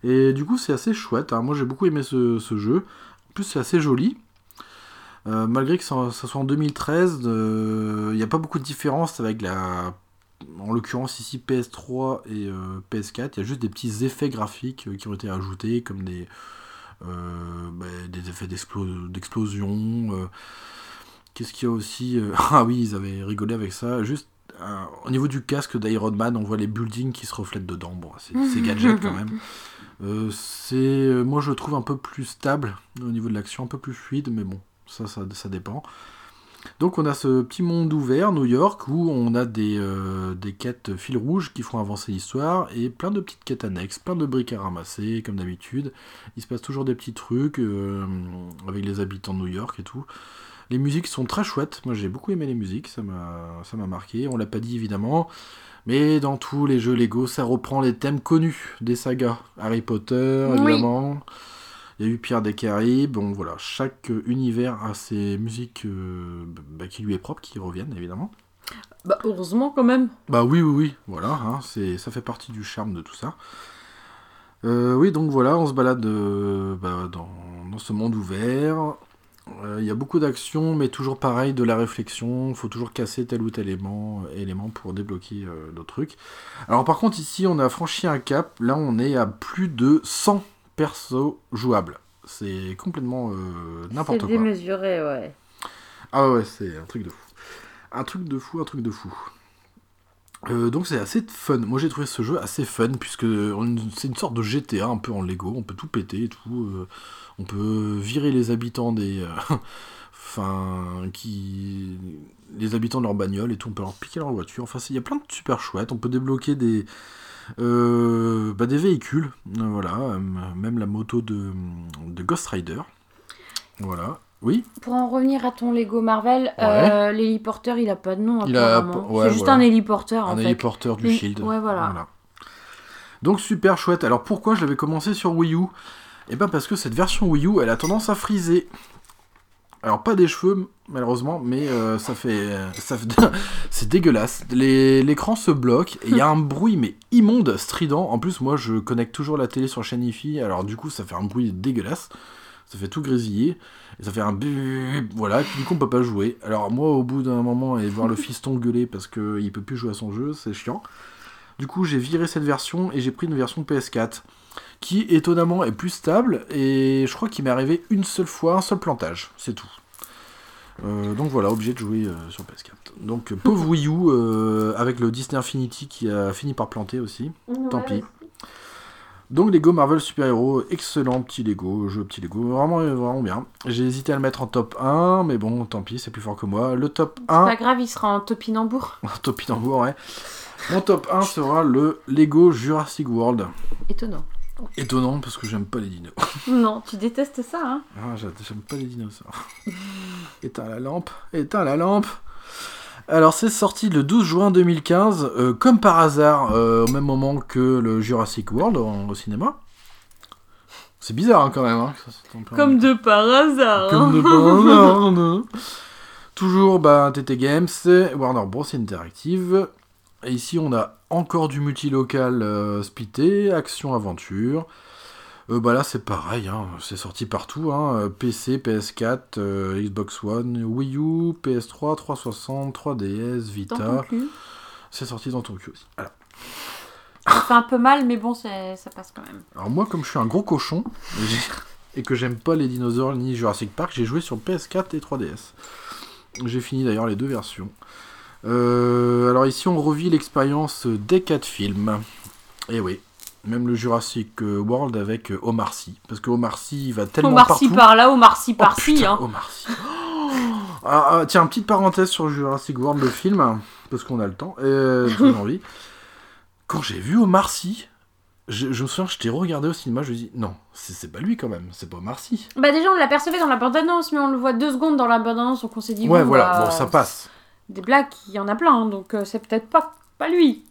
Et du coup, c'est assez chouette. hein. Moi, j'ai beaucoup aimé ce, jeu. En plus, c'est assez joli. Euh, malgré que ça, soit en 2013, euh, il n'y a pas beaucoup de différence avec la. En l'occurrence, ici PS3 et euh, PS4. Il y a juste des petits effets graphiques qui ont été ajoutés, comme des, bah, des effets d'explo- d'explosion. Qu'est-ce qu'il y a aussi *laughs* Ah oui, ils avaient rigolé avec ça. Juste au niveau du casque d'Iron Man, on voit les buildings qui se reflètent dedans. Bon, c'est gadget quand même. *laughs* Euh, c'est, euh, moi je le trouve un peu plus stable au niveau de l'action, un peu plus fluide, mais bon, ça, ça, dépend. Donc on a ce petit monde ouvert, New York, où on a des, euh, des quêtes fil rouge qui font avancer l'histoire, et plein de petites quêtes annexes, plein de briques à ramasser, comme d'habitude. Il se passe toujours des petits trucs avec les habitants de New York et tout. Les musiques sont très chouettes, moi j'ai beaucoup aimé les musiques, ça m'a ça m'a marqué, on l'a pas dit évidemment. Mais dans tous les jeux Lego, ça reprend les thèmes connus des sagas. Harry Potter, Oui. évidemment. Il y a eu Pierre des Caraïbes. Bon, voilà, chaque euh, univers a ses musiques euh, bah, qui lui est propre, qui reviennent, évidemment. Bah, heureusement quand même. Bah oui, oui, oui, voilà, hein, c'est, ça fait partie du charme de tout ça. Euh, oui, donc voilà, on se balade euh, bah, dans, dans ce monde ouvert. Euh, Il y a beaucoup d'actions, mais toujours pareil, de la réflexion. Il faut toujours casser tel ou tel élément, élément pour débloquer euh, d'autres trucs. Alors par contre, ici, on a franchi un cap. Là, on est à plus de 100 persos jouables. C'est complètement euh, n'importe C'est quoi. démesuré, ouais. Ah ouais, c'est un truc de fou. Un truc de fou, un truc de fou. Euh, donc c'est assez fun. Moi j'ai trouvé ce jeu assez fun puisque c'est une sorte de GTA un peu en Lego. On peut tout péter et tout. euh, on peut virer les habitants des, euh, *laughs* enfin qui, les habitants de leur bagnole et tout. On peut leur piquer leur voiture. Enfin il y a plein de super chouettes. On peut débloquer des, euh, bah, des véhicules. Voilà, euh, même la moto de, de Ghost Rider. Voilà. Oui? Pour en revenir à ton Lego Marvel, Ouais. euh, l'héliporteur, il a pas de nom Il a- apparemment. ouais, c'est juste voilà. un héliporteur en un fait. héliporteur du Shield. ouais, voilà. Donc super chouette. Alors pourquoi je l'avais commencé sur Wii U? Eh ben parce que cette version Wii U, elle a tendance à friser. Alors pas des cheveux malheureusement, mais euh, ça fait, ça fait- *laughs* c'est dégueulasse. L'écran se bloque et il y a un *laughs* bruit mais immonde, strident. En plus moi je connecte toujours la télé sur chaîne IFI, alors du coup ça fait un bruit dégueulasse. Ça fait tout grésiller et ça fait un voilà. Et puis, du coup on peut pas jouer. Alors moi au bout d'un moment et voir le *laughs* fiston gueuler parce que il peut plus jouer à son jeu, c'est chiant. Du coup, j'ai viré cette version et j'ai pris une version PS4 qui étonnamment est plus stable et je crois qu'il m'est arrivé une seule fois, un seul plantage, c'est tout. Euh, donc voilà, obligé de jouer euh, sur PS4. Donc euh, pauvre *laughs* Wii U euh, avec le Disney Infinity qui a fini par planter aussi. Tant pis. Donc Lego Marvel Super Hero, excellent petit Lego, jeu petit Lego, vraiment vraiment bien. J'ai hésité à le mettre en top 1, mais bon, tant pis, c'est plus fort que moi. Le top C'est 1, pas grave, il sera en topinambour. *laughs* topinambour, ouais. Mon top 1 sera le Lego Jurassic World. Étonnant. Étonnant parce que j'aime pas les dinos. *laughs* Non, tu détestes ça, hein Ah, j'a- j'aime pas les dinosaures. *laughs* éteins la lampe, éteins la lampe. Alors c'est sorti le 12 juin 2015, euh, comme par hasard, euh, au même moment que le Jurassic World en- au cinéma. C'est bizarre hein, quand même. hein, que ça Comme de par hasard. hein. Comme de par *laughs* hasard, non. Toujours bah, TT Games, Warner Bros Interactive. Et ici, on a encore du multilocal euh, splitté, action-aventure. Euh, bah là, c'est pareil, hein, c'est sorti partout. Hein, euh, PC, PS4, euh, Xbox One, Wii U, PS3, 360, 3DS, Dans ton Vita. C'est sorti dans ton cul aussi. Voilà. Ça fait un peu mal, mais bon, ça passe quand même. Alors moi, comme je suis un gros cochon, et que j'aime pas les dinosaures ni Jurassic Park, j'ai joué sur PS4 et 3DS. J'ai fini d'ailleurs les deux versions. Euh, alors ici, on revit l'expérience des quatre films. Et oui, même le Jurassic World avec Omar Sy. Parce que Omar Sy, il va tellement Omar Sy partout. par là, Omar Sy Oh, par-ci. putain, hein. Omar Sy. Ah, ah, tiens, petite parenthèse sur Jurassic World, le film, parce qu'on a le temps, et euh, *laughs* j'ai envie. Quand j'ai vu Omar Sy, je, je me souviens, je t'ai regardé au cinéma, je me dis, non, c'est pas lui quand même, c'est pas Omar Sy. Bah déjà, on l'apercevait dans la bande-annonce, mais on le voit deux secondes dans la bande-annonce, donc on s'est dit... Ouais, voilà, bah, bon, ça passe. Des blagues, il y en a plein, hein, donc euh, c'est peut-être pas, pas lui.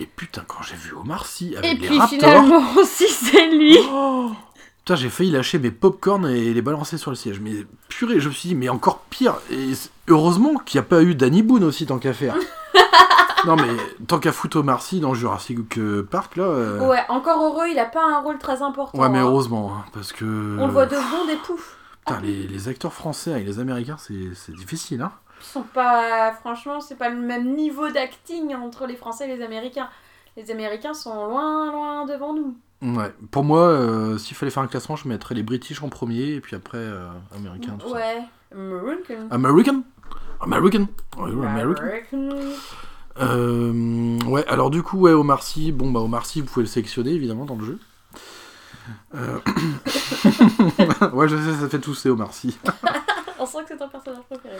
Et putain, quand j'ai vu Omar Sy avec Et les puis Raptors, finalement *laughs* aussi, c'est lui. oh, putain, j'ai failli lâcher mes popcorn et les balancer sur le siège. Mais purée, je me suis dit, mais encore pire. Et heureusement qu'il n'y a pas eu Danny Boone aussi, tant qu'à faire. *laughs* non mais tant qu'à foutre Omar Sy dans Jurassic Park là. euh, Ouais, encore heureux, il a pas un rôle très important. Ouais, mais hein. heureusement, hein, parce que. On le voit de bon des poufs. Putain, les, les acteurs français avec les Américains, c'est c'est difficile, hein. Sont pas. Franchement, c'est pas le même niveau d'acting entre les Français et les Américains. Les Américains sont loin, loin devant nous. Ouais. Pour moi, euh, s'il fallait faire un classement, je mettrais les British en premier et puis après euh, Américains. tout. Ouais. American. American American American. American. Euh, ouais, alors du coup, ouais, Omar Sy, bon, bah, Omar Sy, vous pouvez le sélectionner évidemment dans le jeu. *coughs* *coughs* Ouais, je sais, ça fait tousser Omar Sy. *laughs* *laughs* On sent que c'est ton personnage préféré.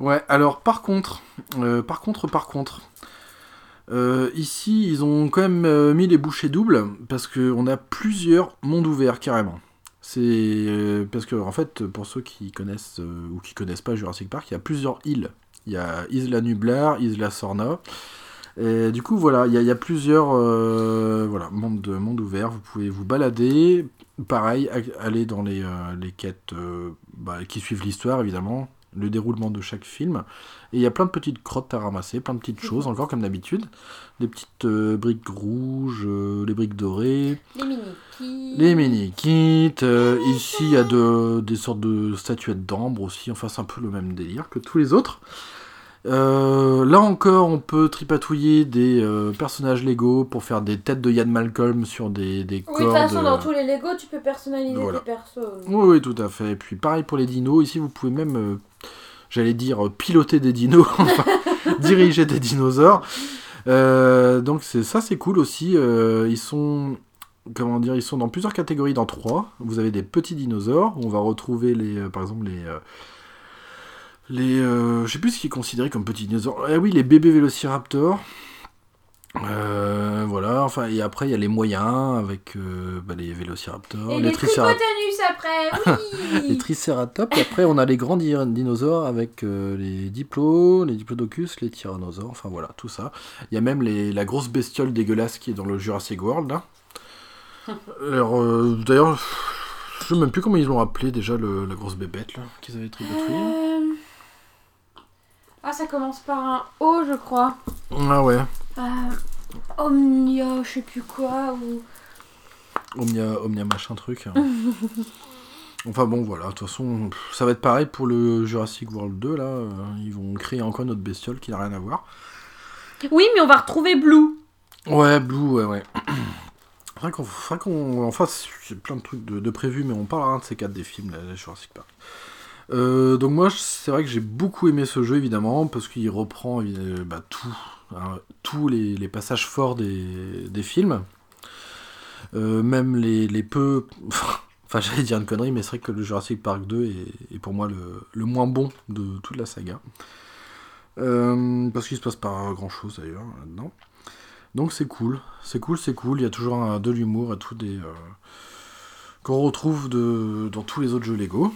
Ouais, alors par contre, euh, par contre, par contre, euh, ici ils ont quand même euh, mis les bouchées doubles parce qu'on a plusieurs mondes ouverts carrément. C'est parce que en fait, pour ceux qui connaissent ou qui connaissent pas Jurassic Park, il y a plusieurs îles. Il y a Isla Nublar, Isla Sorna. Du coup, voilà, il y, a- plusieurs voilà, mondes, mondes ouverts. Vous pouvez vous balader. Pareil, aller dans les, euh, les quêtes euh, bah, qui suivent l'histoire, évidemment, le déroulement de chaque film. Et il y a plein de petites crottes à ramasser, plein de petites choses, encore comme d'habitude. Des petites euh, briques rouges, les briques dorées, Les mini les mini-kits. ici, il y a de- des sortes de statuettes d'ambre aussi. Enfin, c'est un peu le même délire que tous les autres. Euh, là encore, on peut tripatouiller des euh, personnages Lego pour faire des têtes de Yann Malcolm sur des, des Oui, de toute façon, dans euh, tous les Lego, tu peux personnaliser Voilà. tes persos. Oui, oui, tout à fait. Et puis pareil pour les dinos. Ici, vous pouvez même, euh, j'allais dire, piloter des dinos, *laughs* enfin, diriger des dinosaures. Donc c'est ça, c'est cool aussi. Ils sont, comment dire, ils sont dans plusieurs catégories. Dans trois, vous avez des petits dinosaures. où On va retrouver les, par exemple les, les, euh, je sais plus ce qui est considéré comme petits dinosaures. Ah oui, les bébés vélociraptors. Euh, voilà, enfin, et après il y a les moyens avec euh, bah, les vélociraptors, Et les les tricératops. après, *laughs* Les oui tricératops, et après on a les grands di- dinosaures avec euh, les diplos, les diplodocus, les tyrannosaures, enfin voilà, tout ça. Il y a même les, la grosse bestiole dégueulasse qui est dans le Jurassic World, là. *laughs* Alors, d'ailleurs, je sais même plus comment ils l'ont appelé déjà, le- la grosse bébête, là, qu'ils avaient tripatouillée. Ça commence par un O, je crois. Ah ouais, Euh, Omnia, je sais plus quoi, ou... Omnia, Omnia machin truc. *laughs* Enfin bon, voilà, de toute façon, ça va être pareil pour le Jurassic World 2, là. Ils vont créer encore notre bestiole qui n'a rien à voir. Oui, mais on va retrouver Blue. Ouais, Blue, ouais, ouais. *clears throat* Qu'on faudrait qu'on en fasse j'ai plein de trucs de, de prévus, mais on parlera de ces quatre des films, là, Jurassic Park. Euh, donc moi, c'est vrai que j'ai beaucoup aimé ce jeu, évidemment, parce qu'il reprend bah, tout, hein, tous les, passages forts des, films. Euh, même les, peu... *laughs* Enfin, j'allais dire une connerie, mais c'est vrai que le Jurassic Park 2 est, pour moi le, moins bon de toute la saga. Euh, parce qu'il se passe pas grand chose d'ailleurs là-dedans. Donc c'est cool, c'est cool, c'est cool. Il y a toujours de l'humour et tout des qu'on retrouve dans tous les autres jeux Lego.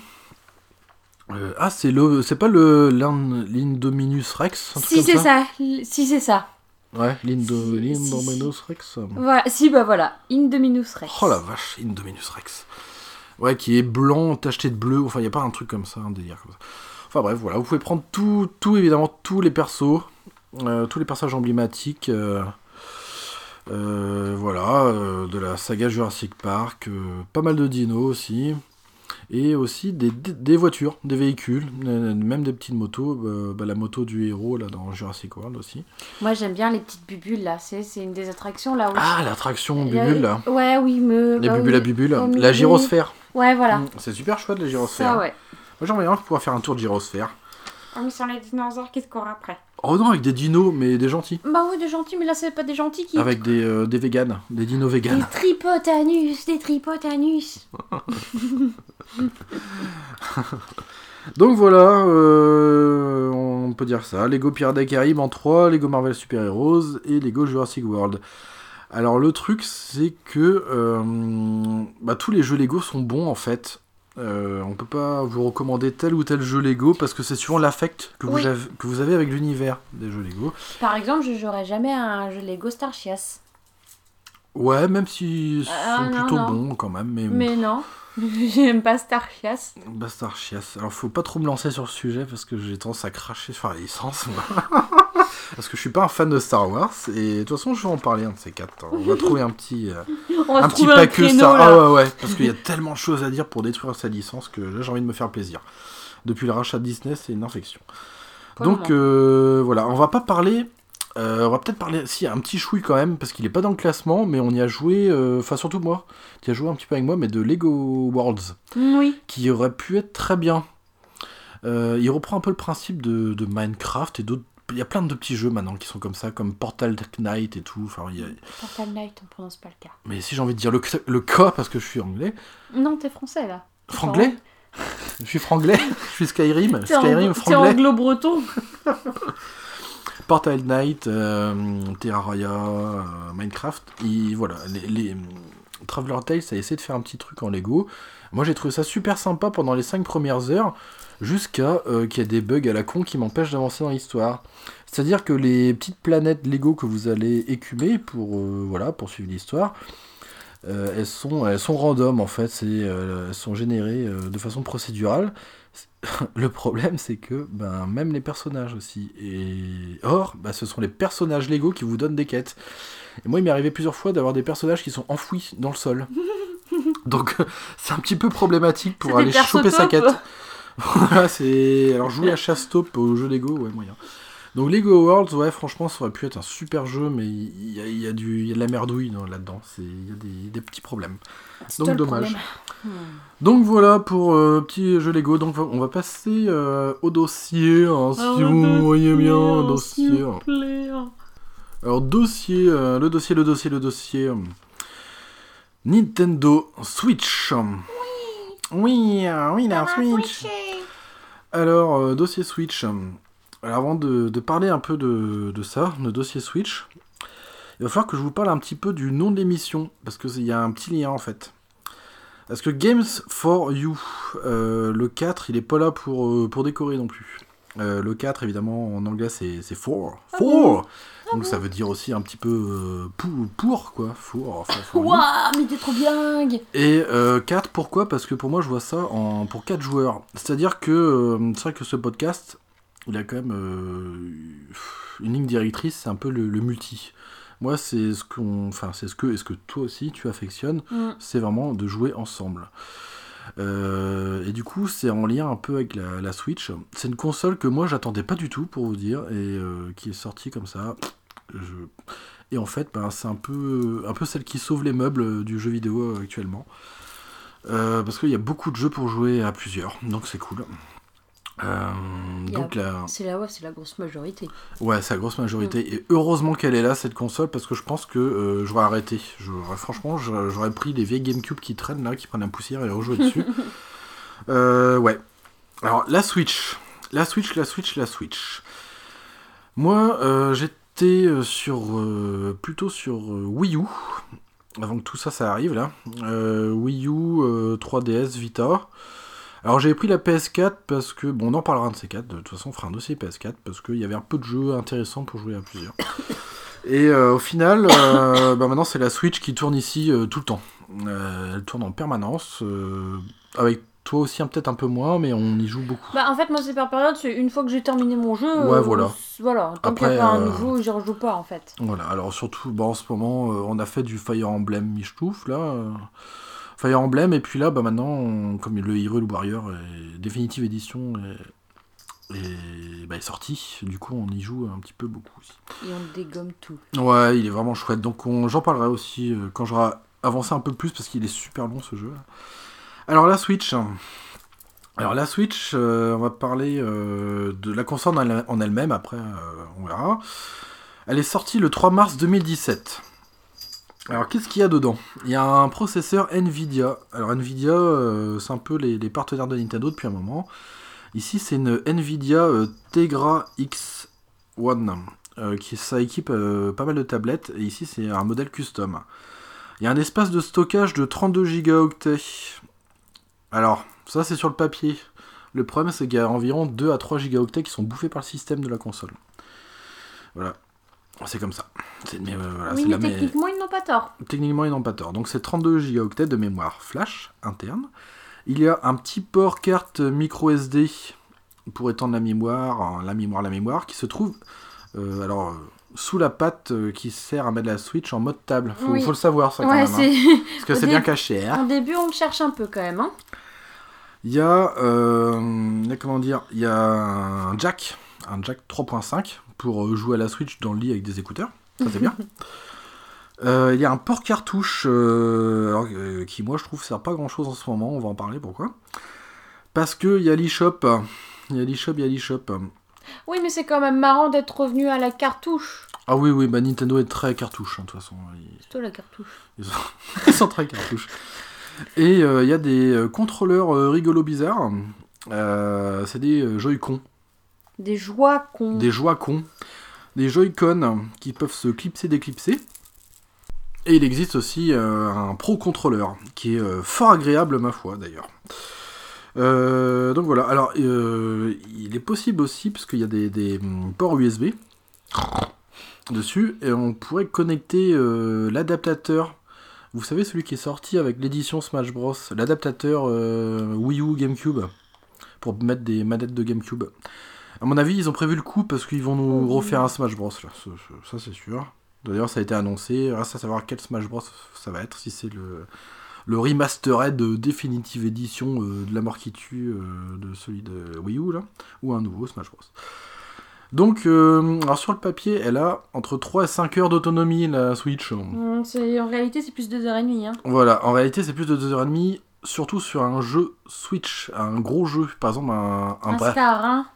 Euh, ah, c'est le, c'est pas le l'In- l'Indominus Rex, un truc Si c'est ça, si c'est ça. Ouais, l'Indo, Si, si, l'Indominus Rex. Voilà, si bah voilà, Indominus Rex. Oh la vache, Indominus Rex. Ouais, qui est blanc, tacheté de bleu. Enfin, il n'y a pas un truc comme ça, un délire comme ça. Enfin bref, voilà, vous pouvez prendre tout, tout évidemment, tous les persos, euh, tous les personnages emblématiques. euh, euh, voilà, euh, de la saga Jurassic Park, euh, pas mal de dinos aussi, et aussi des, des- des voitures, des véhicules, euh, même des petites motos, euh, bah, la moto du héros là dans Jurassic World aussi. Moi j'aime bien les petites bubules là, c'est c'est une des attractions là où... Ah, l'attraction bubule là, Ouais, oui, me... les bah bubules oui. à bubules, la gyrosphère. Ouais, voilà. Mm, C'est super chouette les gyrosphères. Ça, ouais. Moi j'aimerais bien pouvoir faire un tour de gyrosphère. Ah, mais sur les dinosaures qui se courent après. Oh non, avec des dinos, mais des gentils. Bah oui, des gentils, mais là c'est pas des gentils qui... Avec des, euh, des véganes, des dinos Des véganes. tripotanus, des tripotanus. *laughs* Donc voilà, euh, on peut dire ça. Lego Pirates des Caraïbes en 3, Lego Marvel Super Heroes et Lego Jurassic World. Alors le truc, c'est que euh, bah, tous les jeux Lego sont bons en fait. Euh, on peut pas vous recommander tel ou tel jeu Lego parce que c'est suivant l'affect que, vous avez- que vous avez avec l'univers des jeux Lego. Par exemple, je jouerai jamais à un jeu Lego Star Chias. Ouais, même s'ils sont Ah, non, plutôt non. bons quand même. Mais, Mais non, *laughs* j'aime pas Star Chias. Bastard chiasse. Alors faut pas trop me lancer sur ce sujet parce que j'ai tendance à cracher sur la licence. moi. *laughs* Parce que je suis pas un fan de Star Wars. Et de toute façon, je vais en parler un de ces quatre. On va trouver un petit, euh, *laughs* On va un petit que créneau Star là. Ah ouais, ouais. Parce qu'il y a tellement de choses à dire pour détruire sa licence que là, j'ai envie de me faire plaisir. Depuis le rachat de Disney, c'est une infection. Pour le Donc euh, voilà, on va pas parler. Euh, on va peut-être parler. Si, un petit chouille quand même, parce qu'il est pas dans le classement, mais on y a joué. euh, Enfin, surtout moi, qui a joué un petit peu avec moi, mais de Lego Worlds, Oui. qui aurait pu être très bien. Euh, il reprend un peu le principe de, de Minecraft et d'autres. Il y a plein de petits jeux maintenant qui sont comme ça, comme Portal Knight et tout. Enfin, il y a- Portal Night, on prononce pas le cas. Mais si j'ai envie de dire le, le cas, parce que je suis anglais. Non, t'es français là. Franglais *laughs* Je suis franglais Je suis Skyrim T'es Skyrim, t'es franglais anglo-breton. *laughs* Portal Knight, euh, Terraria, euh, Minecraft, et voilà, les, Traveler Tales a essayé de faire un petit truc en Lego. Moi j'ai trouvé ça super sympa pendant les 5 premières heures, jusqu'à euh, qu'il y ait des bugs à la con qui m'empêchent d'avancer dans l'histoire. C'est-à-dire que les petites planètes Lego que vous allez écumer pour, voilà, pour suivre l'histoire, elles, sont, elles sont random en fait, elles sont générées de façon procédurale. *laughs* Le problème, c'est que ben, même les personnages aussi. Et or, bah, ce sont les personnages Lego qui vous donnent des quêtes. Et moi, il m'est arrivé plusieurs fois d'avoir des personnages qui sont enfouis dans le sol. *laughs* Donc, *laughs* c'est un petit peu problématique pour aller choper sa quête. voilà, c'est. Alors, jouer à chasse-taupe au jeu Lego, ouais, moyen. Donc, Lego Worlds, ouais, franchement, ça aurait pu être un super jeu, mais il y a, y a du... il y a de la merdouille là-dedans. Il y a des, des petits problèmes. Donc, dommage. problème. Hmm. Donc voilà pour euh, petit jeu Lego. Donc on va passer euh, au dossier. hein, si Ah, vous le voyez bien, un dossier, vous plaît. Alors dossier, euh, le dossier, le dossier, le dossier. euh, Nintendo Switch. Oui, euh, oui, la Switch. Alors euh, dossier Switch. Alors avant de, de parler un peu de, de ça, de dossier Switch, il va falloir que je vous parle un petit peu du nom de l'émission parce que il y a un petit lien en fait. Parce que Games for You, euh, le 4, il est pas là pour, euh, pour décorer non plus. Euh, le 4, évidemment, en anglais, c'est c'est for. Ah For Donc ça veut dire aussi un petit peu pour, pour, quoi. For, for, for you. Waouh, mais t'es trop bien. Et euh, 4, pourquoi? Parce que pour moi, je vois ça en, pour 4 joueurs. C'est-à-dire que c'est vrai que ce podcast, il a quand même euh, une ligne directrice, c'est un peu le, le multi. Moi, c'est ce qu'on, enfin, c'est ce que, est-ce que toi aussi tu affectionnes Mm. c'est vraiment de jouer ensemble. Euh, et du coup, c'est en lien un peu avec la, la Switch. C'est une console que moi, j'attendais pas du tout, pour vous dire, et euh, qui est sortie comme ça. Je... Et en fait, ben, c'est un peu, un peu celle qui sauve les meubles du jeu vidéo actuellement. Euh, parce qu'il y a beaucoup de jeux pour jouer à plusieurs, donc c'est cool. Euh, donc là, C'est la, ouais, c'est la grosse majorité. ouais, c'est la grosse majorité. Et heureusement qu'elle est là, cette console, parce que je pense que euh, j'aurais arrêté. Franchement, j'aurais pris les vieilles GameCube qui traînent là, qui prennent la poussière et rejouer dessus. *laughs* Euh, ouais. Alors, la Switch. La Switch, la Switch, la Switch. Moi, euh, j'étais sur. plutôt sur Wii U. Avant que tout ça, ça arrive là. Wii U, euh, 3DS, Vita. Alors j'avais pris la PS4 parce que, bon on en parlera de ces 4, de toute façon on fera un dossier PS4 parce qu'il y avait un peu de jeux intéressants pour jouer à plusieurs. *coughs* Et euh, au final, euh, *coughs* bah maintenant c'est la Switch qui tourne ici euh, tout le temps. Euh, elle tourne en permanence, euh, avec toi aussi hein, peut-être un peu moins, mais on y joue beaucoup. Bah en fait moi c'est par période, c'est une fois que j'ai terminé mon jeu. Ouais, euh, voilà. Voilà, tant qu'il n'y Après, a pas un nouveau, j'y rejoue pas en fait. Voilà, alors surtout, bah, en ce moment, euh, on a fait du Fire Emblem Michtouf, là. Fire Emblem, et puis là, bah maintenant, on- comme le Hyrule Warrior est définitive édition est, est- bah, est sorti, du coup on y joue un petit peu beaucoup aussi. Et on dégomme tout. Ouais, il est vraiment chouette. Donc on- j'en parlerai aussi euh, quand j'aurai avancé un peu plus parce qu'il est super long ce jeu. Alors la Switch. Alors la Switch, euh, on va parler euh, de la console en elle- en elle-même. Après, euh, on verra. Elle est sortie le 3 mars 2017. Alors qu'est-ce qu'il y a dedans? Il y a un processeur Nvidia. Alors Nvidia, euh, c'est un peu les, partenaires de Nintendo depuis un moment. Ici, c'est une Nvidia euh, Tegra X1 euh, qui ça équipe pas mal de tablettes et ici c'est un modèle custom. Il y a un espace de stockage de 32 gigaoctets. Alors, ça c'est sur le papier. Le problème c'est qu'il y a environ 2 à 3 gigaoctets qui sont bouffés par le système de la console. Voilà. C'est comme ça. Mais, euh, voilà, oui mais la mé- techniquement ils n'ont pas tort. Techniquement, ils n'ont pas tort. Donc, c'est 32 gigaoctets de mémoire flash interne. Il y a un petit port carte micro SD pour étendre la mémoire, hein, la mémoire, la mémoire, qui se trouve Euh, alors, euh, sous la patte qui sert à mettre la Switch en mode table. Faut, Oui. faut le savoir, ça, quand Ouais, même. hein. Parce que *laughs* c'est bien caché. hein. En début, on le cherche un peu quand même. Hein. Il y a, euh, il y a comment dire, il y a un jack, un jack 3.5 pour euh, jouer à la Switch dans le lit avec des écouteurs. Ça c'est bien. *laughs* Euh, il y a un port cartouche euh, alors, euh, qui moi je trouve sert pas grand chose en ce moment. On va en parler pourquoi? Parce que il y a l'eShop, il y a l'eShop, il y a l'eShop. Oui, mais c'est quand même marrant d'être revenu à la cartouche. Ah oui oui, bah Nintendo est très cartouche hein, de toute façon. Ils- la cartouche. Ils sont, *laughs* ils sont très cartouches. Et il y a des contrôleurs rigolos bizarres. C'est des Joy-Con. Des joies qu'on. des Joy-Con, des Joy-Con qui peuvent se clipser, déclipser. Et il existe aussi euh, un Pro contrôleur qui est euh, fort agréable, ma foi, d'ailleurs. Euh, donc voilà, alors il est possible aussi, parce qu'il y a des, des, hum, ports USB dessus, et on pourrait connecter l'adaptateur. Vous savez, celui qui est sorti avec l'édition Smash Bros, l'adaptateur Wii U GameCube, pour mettre des manettes de GameCube. À mon avis, ils ont prévu le coup parce qu'ils vont nous refaire un Smash Bros. Là. Ça, ça, c'est sûr. D'ailleurs, ça a été annoncé. Reste à savoir quel Smash Bros. ça va être. Si c'est le, le remastered de Definitive Edition euh, de la mort qui tue euh, de celui de Wii U, là, ou un nouveau Smash Bros. Donc, euh, alors sur le papier, elle a entre 3 et 5 heures d'autonomie, la Switch. Hum, c'est- en réalité, c'est plus de 2h30. Hein. Voilà, en réalité, c'est plus de 2h30, surtout sur un jeu Switch, un gros jeu, par exemple un, un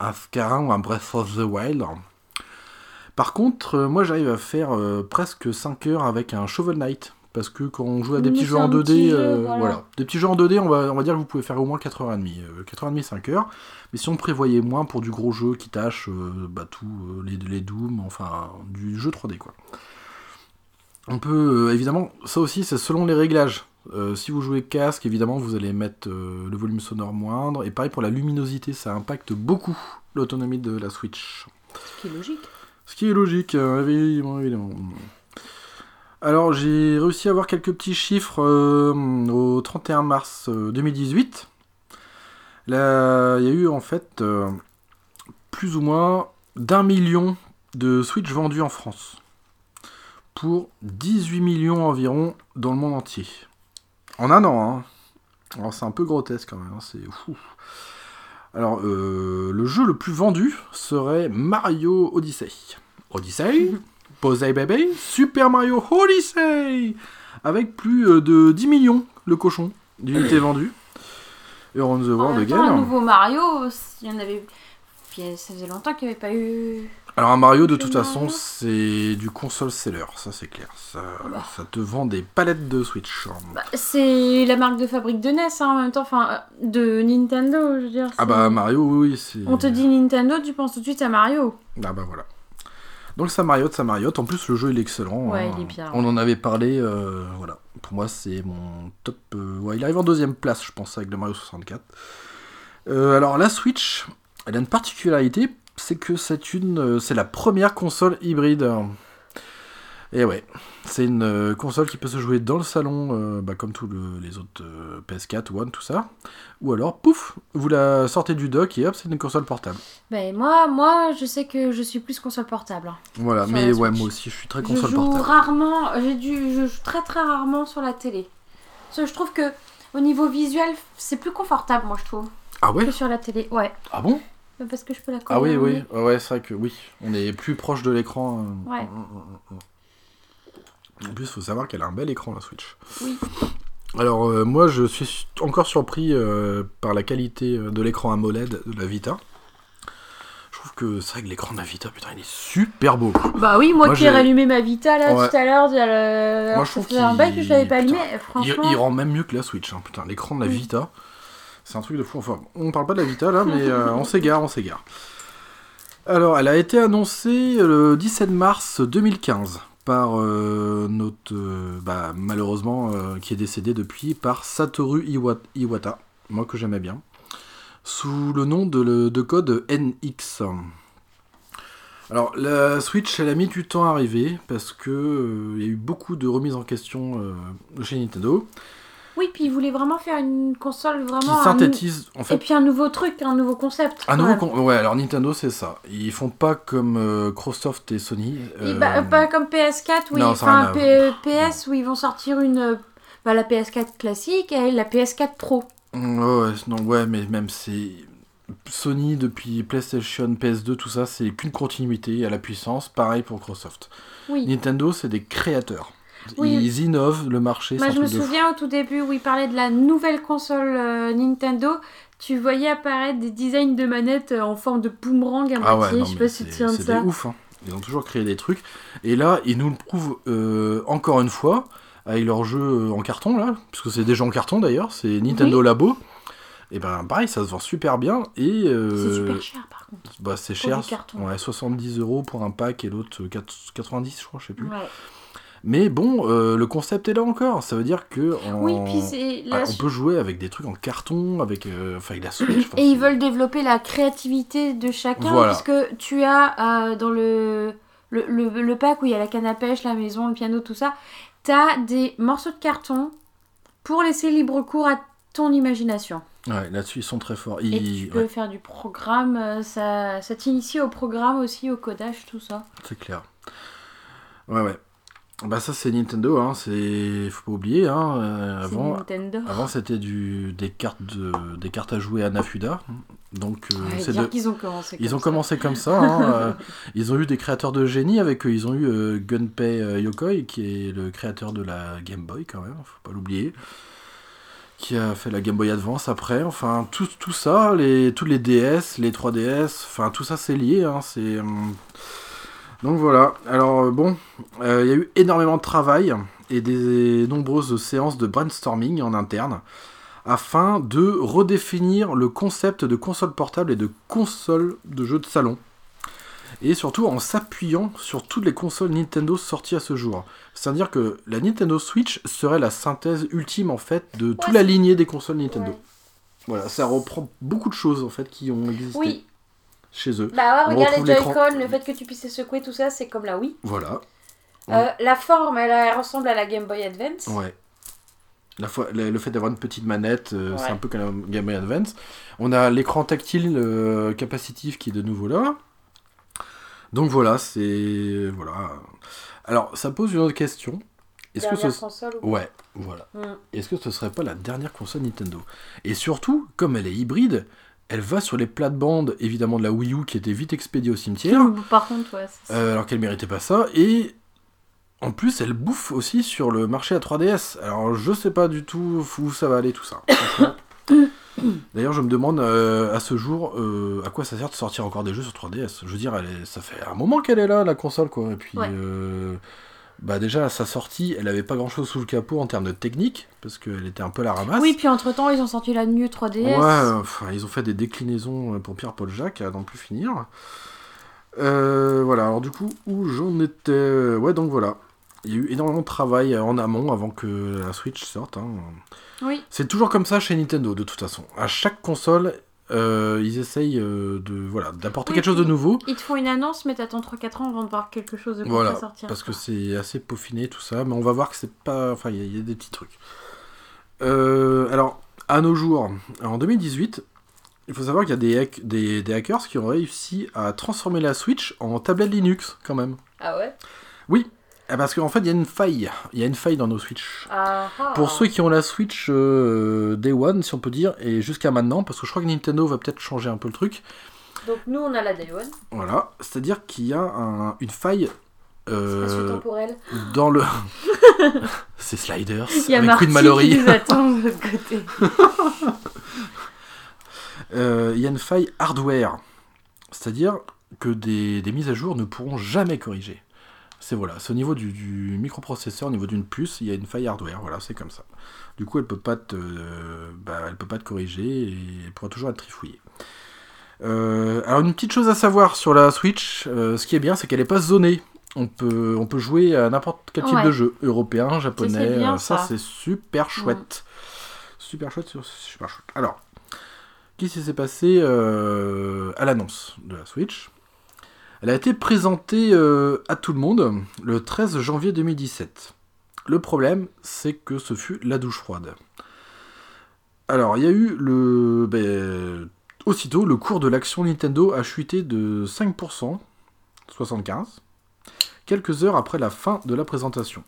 Un ou un Breath of the Wild. Par contre, euh, moi j'arrive à faire euh, presque 5 heures avec un Shovel Knight. Parce que quand on joue à des Mais petits jeux en un 2D, petit jeu, euh, voilà. voilà. Des petits jeux en 2D, on va, on va dire que vous pouvez faire au moins 4h30. euh, 4h30, 5 heures. Mais si on prévoyait moins pour du gros jeu qui tâche bah, tout, les, les Doom, enfin du jeu 3D quoi. On peut, évidemment, ça aussi c'est selon les réglages. Euh, si vous jouez casque, évidemment, vous allez mettre euh, le volume sonore moindre. Et pareil pour la luminosité, ça impacte beaucoup l'autonomie de la Switch. Ce qui est logique. Ce qui est logique, euh, évidemment. évidemment. Alors, j'ai réussi à avoir quelques petits chiffres euh, au 31 mars euh, 2018. Là, il y a eu en fait plus ou moins d'un million de Switch vendus en France. Pour 18 millions environ dans le monde entier. En un an, hein. Alors, c'est un peu grotesque quand même, hein, c'est fou. Alors, euh, le jeu le plus vendu serait Mario Odyssey. Odyssey? *laughs* Posey Baby Super Mario Odyssey Avec plus euh, de 10 millions, le cochon, d'unités *coughs* vendues. Et on the En World même temps, un nouveau Mario, il y en avait. Ça faisait longtemps qu'il n'y avait pas eu. Alors un Mario de toute façon c'est du console seller, ça c'est clair. Ça, Bah. ça te vend des palettes de Switch. Bah, c'est la marque de fabrique de NES hein, en même temps, enfin euh, de Nintendo, je veux dire. Ah bah Mario oui, oui c'est... On te dit Nintendo, tu penses tout de suite à Mario. Ah bah voilà. Donc ça mariote, ça mariote. En plus le jeu il est excellent. Ouais, hein. il est bien. On en avait parlé, euh, voilà. Pour moi c'est mon top... euh, ouais, il arrive en deuxième place je pense avec le Mario 64. Euh, alors la Switch, elle a une particularité, c'est que c'est une, euh, c'est la première console hybride. Et ouais, c'est une euh, console qui peut se jouer dans le salon, euh, bah, comme tous le- les autres euh, PS4, One, tout ça. Ou alors, pouf, vous la sortez du dock et hop, c'est une console portable. Ben moi, moi, je sais que je suis plus console portable. hein. Voilà, mais ouais, moi aussi, je suis très Je console joue portable. rarement, j'ai dû, je joue très très rarement sur la télé. Parce que je trouve que au niveau visuel, c'est plus confortable, moi je trouve, Ah ouais? que sur la télé. Ouais, Ah bon? Parce que je peux la coller. Ah oui, oui, nez. ouais, c'est vrai que oui, on est plus proche de l'écran. euh, Ouais. mm, mm, mm. En plus, il faut savoir qu'elle a un bel écran, la Switch. Oui. Alors, euh, moi, je suis encore surpris euh, par la qualité euh, de l'écran AMOLED de la Vita. Je trouve que c'est vrai que l'écran de la Vita, putain, il est super beau. Bah oui, moi, Moi, qui ai rallumé ma Vita là Ouais. tout à l'heure, alors Moi, je trouve un bail que je l'avais pas allumé. Il, rend même mieux que la Switch. hein. Putain, l'écran de la Oui. Vita, c'est un truc de fou. Enfin, on parle pas de la Vita là, mais euh, on s'égare, on s'égare. Alors, elle a été annoncée le 17 mars 2015 par euh, notre, euh, bah, malheureusement, qui est décédé depuis, par Satoru Iwa- Iwata, moi que j'aimais bien, sous le nom de, code NX. Alors, la Switch, elle a mis du temps à arriver parce que il y a eu beaucoup de remises en question chez Nintendo. Oui, puis ils voulaient vraiment faire une console qui vraiment. un- synthétise en Et fait puis un nouveau truc, un nouveau concept. un nouveau con- ouais alors Nintendo c'est ça ils font pas comme euh, Microsoft et Sony Et euh, bah, pas comme PS4, oui. non, enfin, P- PS où ils vont sortir une. euh, Bah, la PS4 classique et la PS4 Pro. Mm, ouais, non, ouais, mais même c'est. Sony depuis PlayStation, PS2, tout ça, c'est qu'une continuité à la puissance. Pareil pour Microsoft. Oui. Nintendo, c'est des créateurs. Oui. Ils innovent le marché. Moi, je me souviens au tout début où ils parlaient de la nouvelle console euh, Nintendo. Tu voyais apparaître des designs de manettes euh, en forme de boomerang à Ah moitié. ouais, je sais mais pas si tu te c'est de ça. ouf. hein. Ils ont toujours créé des trucs. Et là, ils nous le prouvent euh, encore une fois avec leur jeu en carton, là. Puisque c'est des jeux en carton d'ailleurs. C'est Nintendo Labo. Et ben pareil, ça se vend super bien. Et euh, C'est super cher par contre. bah, c'est cher. Ouais, 70 euros pour un pack et l'autre euh, 4 90, je crois, je sais plus. Ouais. Mais bon, euh, le concept est là encore. Ça veut dire que en- Oui, puis c'est. la Ah, on peut jouer avec des trucs en carton, avec, euh, enfin, avec la Switch. enfin, Et ils veulent développer la créativité de chacun, Voilà. parce que tu as euh, dans le, le, le, le pack où il y a la canne à pêche, la maison, le piano, tout ça, tu as des morceaux de carton pour laisser libre cours à ton imagination. Ouais, là-dessus, ils sont très forts. Et Ils- tu peux ouais, faire du programme, euh, ça, ça t'initie au programme aussi, au codage, tout ça. c'est clair. Ouais, ouais. Bah, ça, c'est Nintendo, hein. C'est. Faut pas oublier, hein. euh, avant, avant c'était du... des, cartes de... des cartes à jouer à Nafuda. Donc, euh, Ouais, c'est de- qu'ils ont commencé Ils comme ont ça. commencé comme ça. hein, euh, *laughs* ils ont eu des créateurs de génie avec eux. Ils ont eu euh, Gunpei Yokoi, qui est le créateur de la Game Boy, quand même, faut pas l'oublier. Qui a fait la Game Boy Advance après. Enfin, tout, tout ça, les, tous les DS, les 3DS, enfin, tout ça c'est lié. hein, c'est. Donc voilà. Alors, euh, bon, euh, il y a eu énormément de travail et des nombreuses séances de brainstorming en interne afin de redéfinir le concept de console portable et de console de jeux de salon. Et surtout en s'appuyant sur toutes les consoles Nintendo sorties à ce jour. C'est-à-dire que la Nintendo Switch serait la synthèse ultime en fait de toute la lignée des consoles Nintendo. Ouais. Voilà, ça reprend beaucoup de choses en fait qui ont existé Oui, chez eux. bah ouais, On regarde les. Joy-Con, le fait que tu puisses les secouer, tout ça, c'est comme la Wii. Voilà. Euh, la forme, elle, elle ressemble à la Game Boy Advance. Ouais. La fois, le, fait d'avoir une petite manette, euh, Ouais. c'est un peu comme la Game Boy Advance. On a l'écran tactile euh, capacitif qui est de nouveau là. Donc voilà, c'est. Voilà. Alors, ça pose une autre question. Est-ce que ce. console ou... Ouais, voilà. Hmm. Est-ce que ce serait pas la dernière console Nintendo? Et surtout, comme elle est hybride, elle va sur les plates-bandes, évidemment, de la Wii U qui était vite expédiée au cimetière. Par contre, ouais. c'est- Euh, alors qu'elle méritait pas ça. Et en plus, elle bouffe aussi sur le marché à 3DS. Alors je sais pas du tout où ça va aller tout ça. franchement. *coughs* D'ailleurs, je me demande euh, à ce jour euh, à quoi ça sert de sortir encore des jeux sur 3DS. Je veux dire, elle est- ça fait un moment qu'elle est là, la console, quoi. Et puis, Ouais. euh, bah déjà, à sa sortie, elle avait pas grand chose sous le capot en termes de technique, parce qu'elle était un peu la ramasse. Oui, puis entre temps, ils ont sorti la New 3DS. Ouais, enfin, ils ont fait des déclinaisons euh, pour Pierre-Paul Jacques, à n'en plus finir. Euh, voilà, alors du coup, où j'en étais? Ouais, donc voilà. Il y a eu énormément de travail euh, en amont avant que la Switch sorte. hein. Oui. C'est toujours comme ça chez Nintendo, de toute façon. À chaque console, euh, ils essayent euh, de voilà d'apporter Oui, quelque chose de nouveau. Ils te font une annonce, mais t'attends 3-4 ans avant de voir quelque chose de Voilà, sortir. parce que c'est assez peaufiné tout ça, mais on va voir que c'est pas. Enfin, il y, a- il y a des petits trucs. Euh, alors, à nos jours, en 2018, il faut savoir qu'il y a des, hack- des, des hackers qui ont réussi à transformer la Switch en tablette Linux, quand même. Ah ouais? Oui, parce qu'en fait, il y a une faille. Il y a une faille dans nos Switch. ah, ah. Pour ceux qui ont la Switch euh, Day One, si on peut dire, et jusqu'à maintenant, parce que je crois que Nintendo va peut-être changer un peu le truc. Donc nous, on a la Day One. Voilà, c'est-à-dire qu'il y a un- une faille. euh, dans le. *laughs* C'est Sliders Il y a avec Queen Mallory. qui nous attend de l'autre côté. *laughs* Euh, Il y a une faille hardware. C'est-à-dire que des, des mises à jour ne pourront jamais corriger. C'est voilà, c'est au niveau du, du microprocesseur, au niveau d'une puce, il y a une faille hardware. Voilà, c'est comme ça. Du coup, elle peut pas te, euh, bah, elle peut pas te corriger et elle pourra toujours être trifouillée. Euh, alors une petite chose à savoir sur la Switch, euh, ce qui est bien, c'est qu'elle n'est pas zonée. On peut, on peut jouer à n'importe quel type Ouais. de jeu, européen, japonais. bien, ça, ça. c'est super chouette. Super chouette, super chouette. Alors, qu'est-ce qui s'est passé à l'annonce de la Switch? Elle a été présentée euh, à tout le monde le 13 janvier 2017. Le problème, c'est que ce fut la douche froide. Alors, il y a eu le. ben, aussitôt, le cours de l'action Nintendo a chuté de 5%, 75, quelques heures après la fin de la présentation.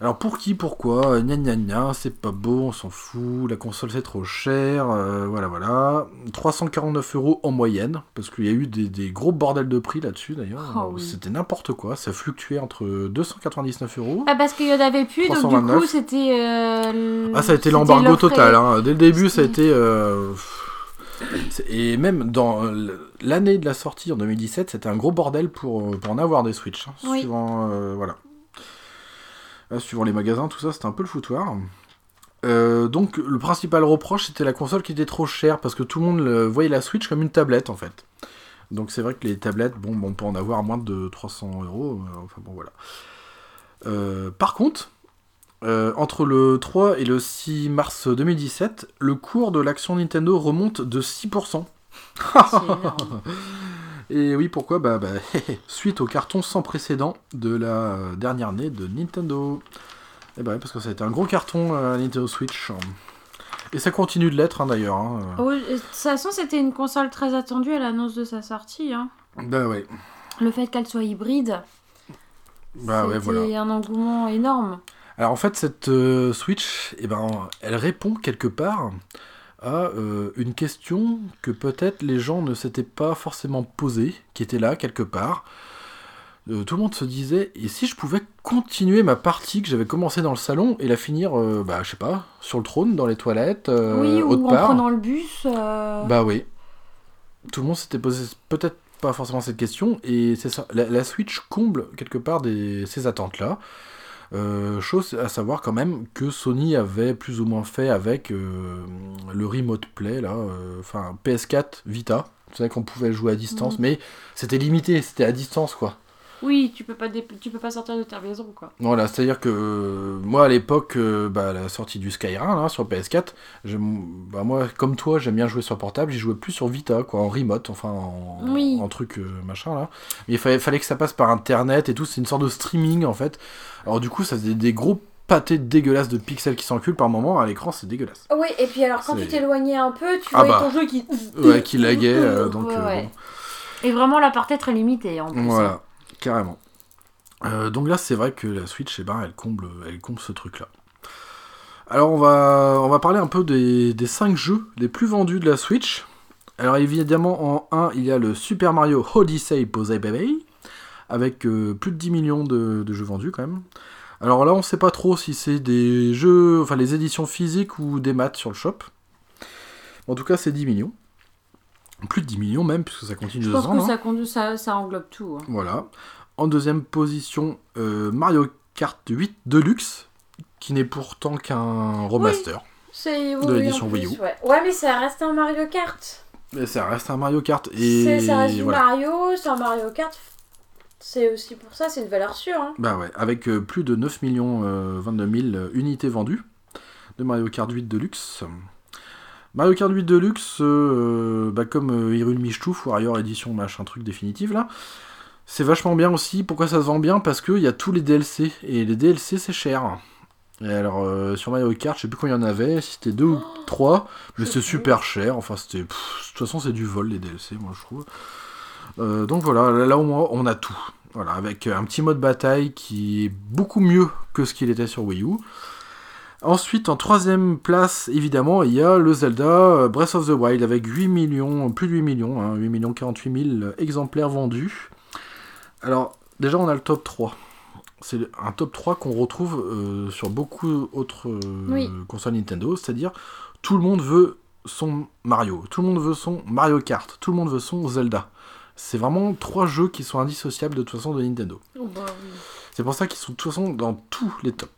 Alors pour qui, pourquoi Gna gna gna, c'est pas beau, on s'en fout, la console c'est trop cher, euh, voilà voilà. 349 euros en moyenne, parce qu'il y a eu des, des gros bordels de prix là-dessus d'ailleurs. Oh oui. C'était n'importe quoi, ça fluctuait entre 299 euros. Ah, parce qu'il y en avait plus, donc du 329. coup, c'était. euh, Ah, ça a été l'embargo total. hein. Dès le début, ça a été. euh, Et même dans euh, l'année de la sortie en 2017, c'était un gros bordel pour, euh, pour en avoir des Switch. hein, Oui. Suivant, euh, voilà. Euh, suivant les magasins, tout ça, c'était un peu le foutoir. Euh, donc, le principal reproche, c'était la console qui était trop chère parce que tout le monde le- voyait la Switch comme une tablette en fait. Donc, c'est vrai que les tablettes, bon, bon, on peut en avoir à moins de 300 euros. euh, enfin, bon, voilà. Euh, par contre, entre le 3 et le 6 mars 2017, le cours de l'action Nintendo remonte de 6%. *laughs* Et oui, pourquoi bah, bah, *laughs* Suite au carton sans précédent de la euh, dernière année de Nintendo. Et bah ouais, parce que ça a été un gros carton euh, Nintendo Switch. Et ça continue de l'être hein, d'ailleurs. hein. Oui, de toute façon, c'était une console très attendue à l'annonce de sa sortie. Hein. Bah ouais. Le fait qu'elle soit hybride, Bah ouais, voilà. un engouement énorme. Alors en fait, cette euh, Switch, eh ben, elle répond quelque part à euh, une question que peut-être les gens ne s'étaient pas forcément posée, qui était là quelque part. Euh, tout le monde se disait, et si je pouvais continuer ma partie que j'avais commencé dans le salon et la finir, euh, bah je sais pas, sur le trône, dans les toilettes, euh, oui, autre ou en part prenant le bus. Bah oui. Tout le monde s'était posé peut-être pas forcément cette question, et c'est ça. La, la Switch comble quelque part des, ces attentes-là. Euh, chose à savoir quand même que Sony avait plus ou moins fait avec euh, le Remote Play, là, euh, enfin PS4 Vita. C'est vrai qu'on pouvait jouer à distance, Mhm. mais c'était limité, c'était à distance quoi. Oui, tu peux pas dé- tu peux pas sortir de ta maison quoi. Voilà, c'est-à-dire que euh, moi à l'époque, euh, bah, la sortie du Skyrim là, sur PS4, j'aime- bah, moi comme toi j'aime bien jouer sur portable, j'y jouais plus sur Vita, quoi, en remote, enfin en, Oui. en truc euh, machin là. Mais il fallait, fallait que ça passe par internet et tout, c'est une sorte de streaming en fait. Alors du coup ça faisait des gros pâtés dégueulasses de pixels qui s'enculent par moment à l'écran, c'est dégueulasse. Oui, et puis alors quand tu t'éloignais un peu, tu Ah voyais bah. ton jeu qui. Ouais, qui laguait, euh, donc Ouais, euh, ouais. Et vraiment la partie est très limitée en plus. Voilà, carrément. Euh, donc là, c'est vrai que la Switch, eh ben, elle comble, ce truc-là. Alors, on va, parler un peu des, des 5 jeux les plus vendus de la Switch. Alors, évidemment, en 1, il y a le Super Mario Odyssey Posey Baby, avec euh, plus de 10 millions de, jeux vendus quand même. Alors là, on sait pas trop si c'est des jeux, enfin les éditions physiques ou des maths sur le shop. En tout cas, c'est 10 millions. Plus de 10 millions même, puisque ça continue Je de pense ans. que hein. ça, conduit- ça, ça englobe tout. hein. Voilà. En deuxième position, euh, Mario Kart 8 Deluxe, qui n'est pourtant qu'un remaster. C'est De l'édition Wii U. Ouais. ouais, mais ça reste un Mario Kart. Mais ça reste un Mario Kart. C'est- Et Ça reste voilà. Mario, c'est un Mario Kart. C'est aussi pour ça, c'est une valeur sûre. Hein. Bah ouais, avec euh, plus de 9 millions euh, 22 000 unités vendues de Mario Kart 8 Deluxe. Mario Kart 8 Deluxe, euh, bah comme euh, Hyrule Michtouf, Warrior Edition, machin truc définitif là, c'est vachement bien aussi. Pourquoi ça se vend bien? Parce qu'il y a tous les DLC, et les DLC c'est cher. Et alors euh, sur Mario Kart, je sais plus combien il y en avait, si c'était deux ou trois, mais je c'est sais super cher. Enfin, c'était. De toute façon, c'est du vol les DLC, moi je trouve. Euh, donc voilà, là, là, au moins on a tout. Voilà, avec un petit mode bataille qui est beaucoup mieux que ce qu'il était sur Wii U. Ensuite, en troisième place, évidemment, il y a le Zelda euh, Breath of the Wild avec 8 millions, plus de 8 millions, hein, 8 millions 48 000 exemplaires vendus. Alors, déjà, on a le top 3. C'est un top 3 qu'on retrouve euh, sur beaucoup d'autres euh, Oui. consoles Nintendo, c'est-à-dire tout le monde veut son Mario, tout le monde veut son Mario Kart, tout le monde veut son Zelda. C'est vraiment trois jeux qui sont indissociables de toute façon de Nintendo. Oh, bah oui. C'est pour ça qu'ils sont de toute façon dans tous les tops.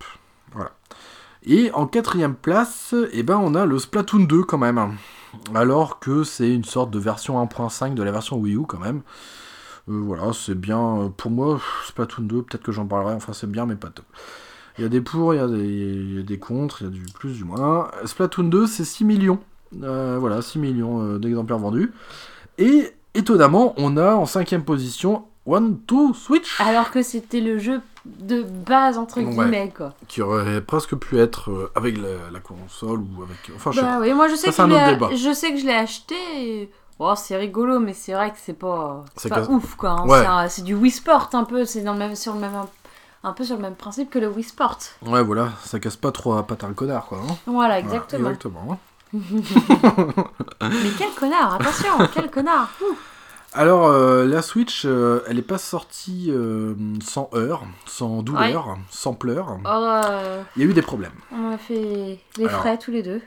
Et en quatrième place, eh ben, on a le Splatoon 2 quand même. Alors que c'est une sorte de version 1.5 de la version Wii U quand même. Euh, voilà, c'est bien. euh, Pour moi, Splatoon 2, peut-être que j'en parlerai. Enfin, c'est bien, mais pas top. Il y a des pour, il y a des, y a des contre, il y a du plus, du moins. Splatoon 2, c'est 6 millions. Euh, voilà, 6 millions d'exemplaires vendus. Et étonnamment, on a en cinquième position One to Switch. Alors que c'était le jeu de base, entre Ouais. guillemets, quoi. Qui aurait presque pu être euh, avec la, la console ou avec. Enfin, je sais Bah oui, moi je sais, Ça, que un je, je sais que je l'ai acheté. Et... Oh, c'est rigolo, mais c'est vrai que c'est pas, c'est pas que- ouf, quoi. hein. Ouais. C'est un- du Wii Sport, un peu. C'est dans le même, sur le même, un peu sur le même principe que le Wii Sport. Ouais, voilà, ça casse pas trop à patin le connard, quoi. hein. Voilà, Voilà, exactement. exactement. *laughs* Mais quel connard, attention, quel connard. Ouh. *laughs* Alors, euh, la Switch, euh, elle est pas sortie euh, sans heurts, sans douleur, sans pleurs. Oh, Il y a eu des problèmes. on a fait les Alors. frais tous les deux.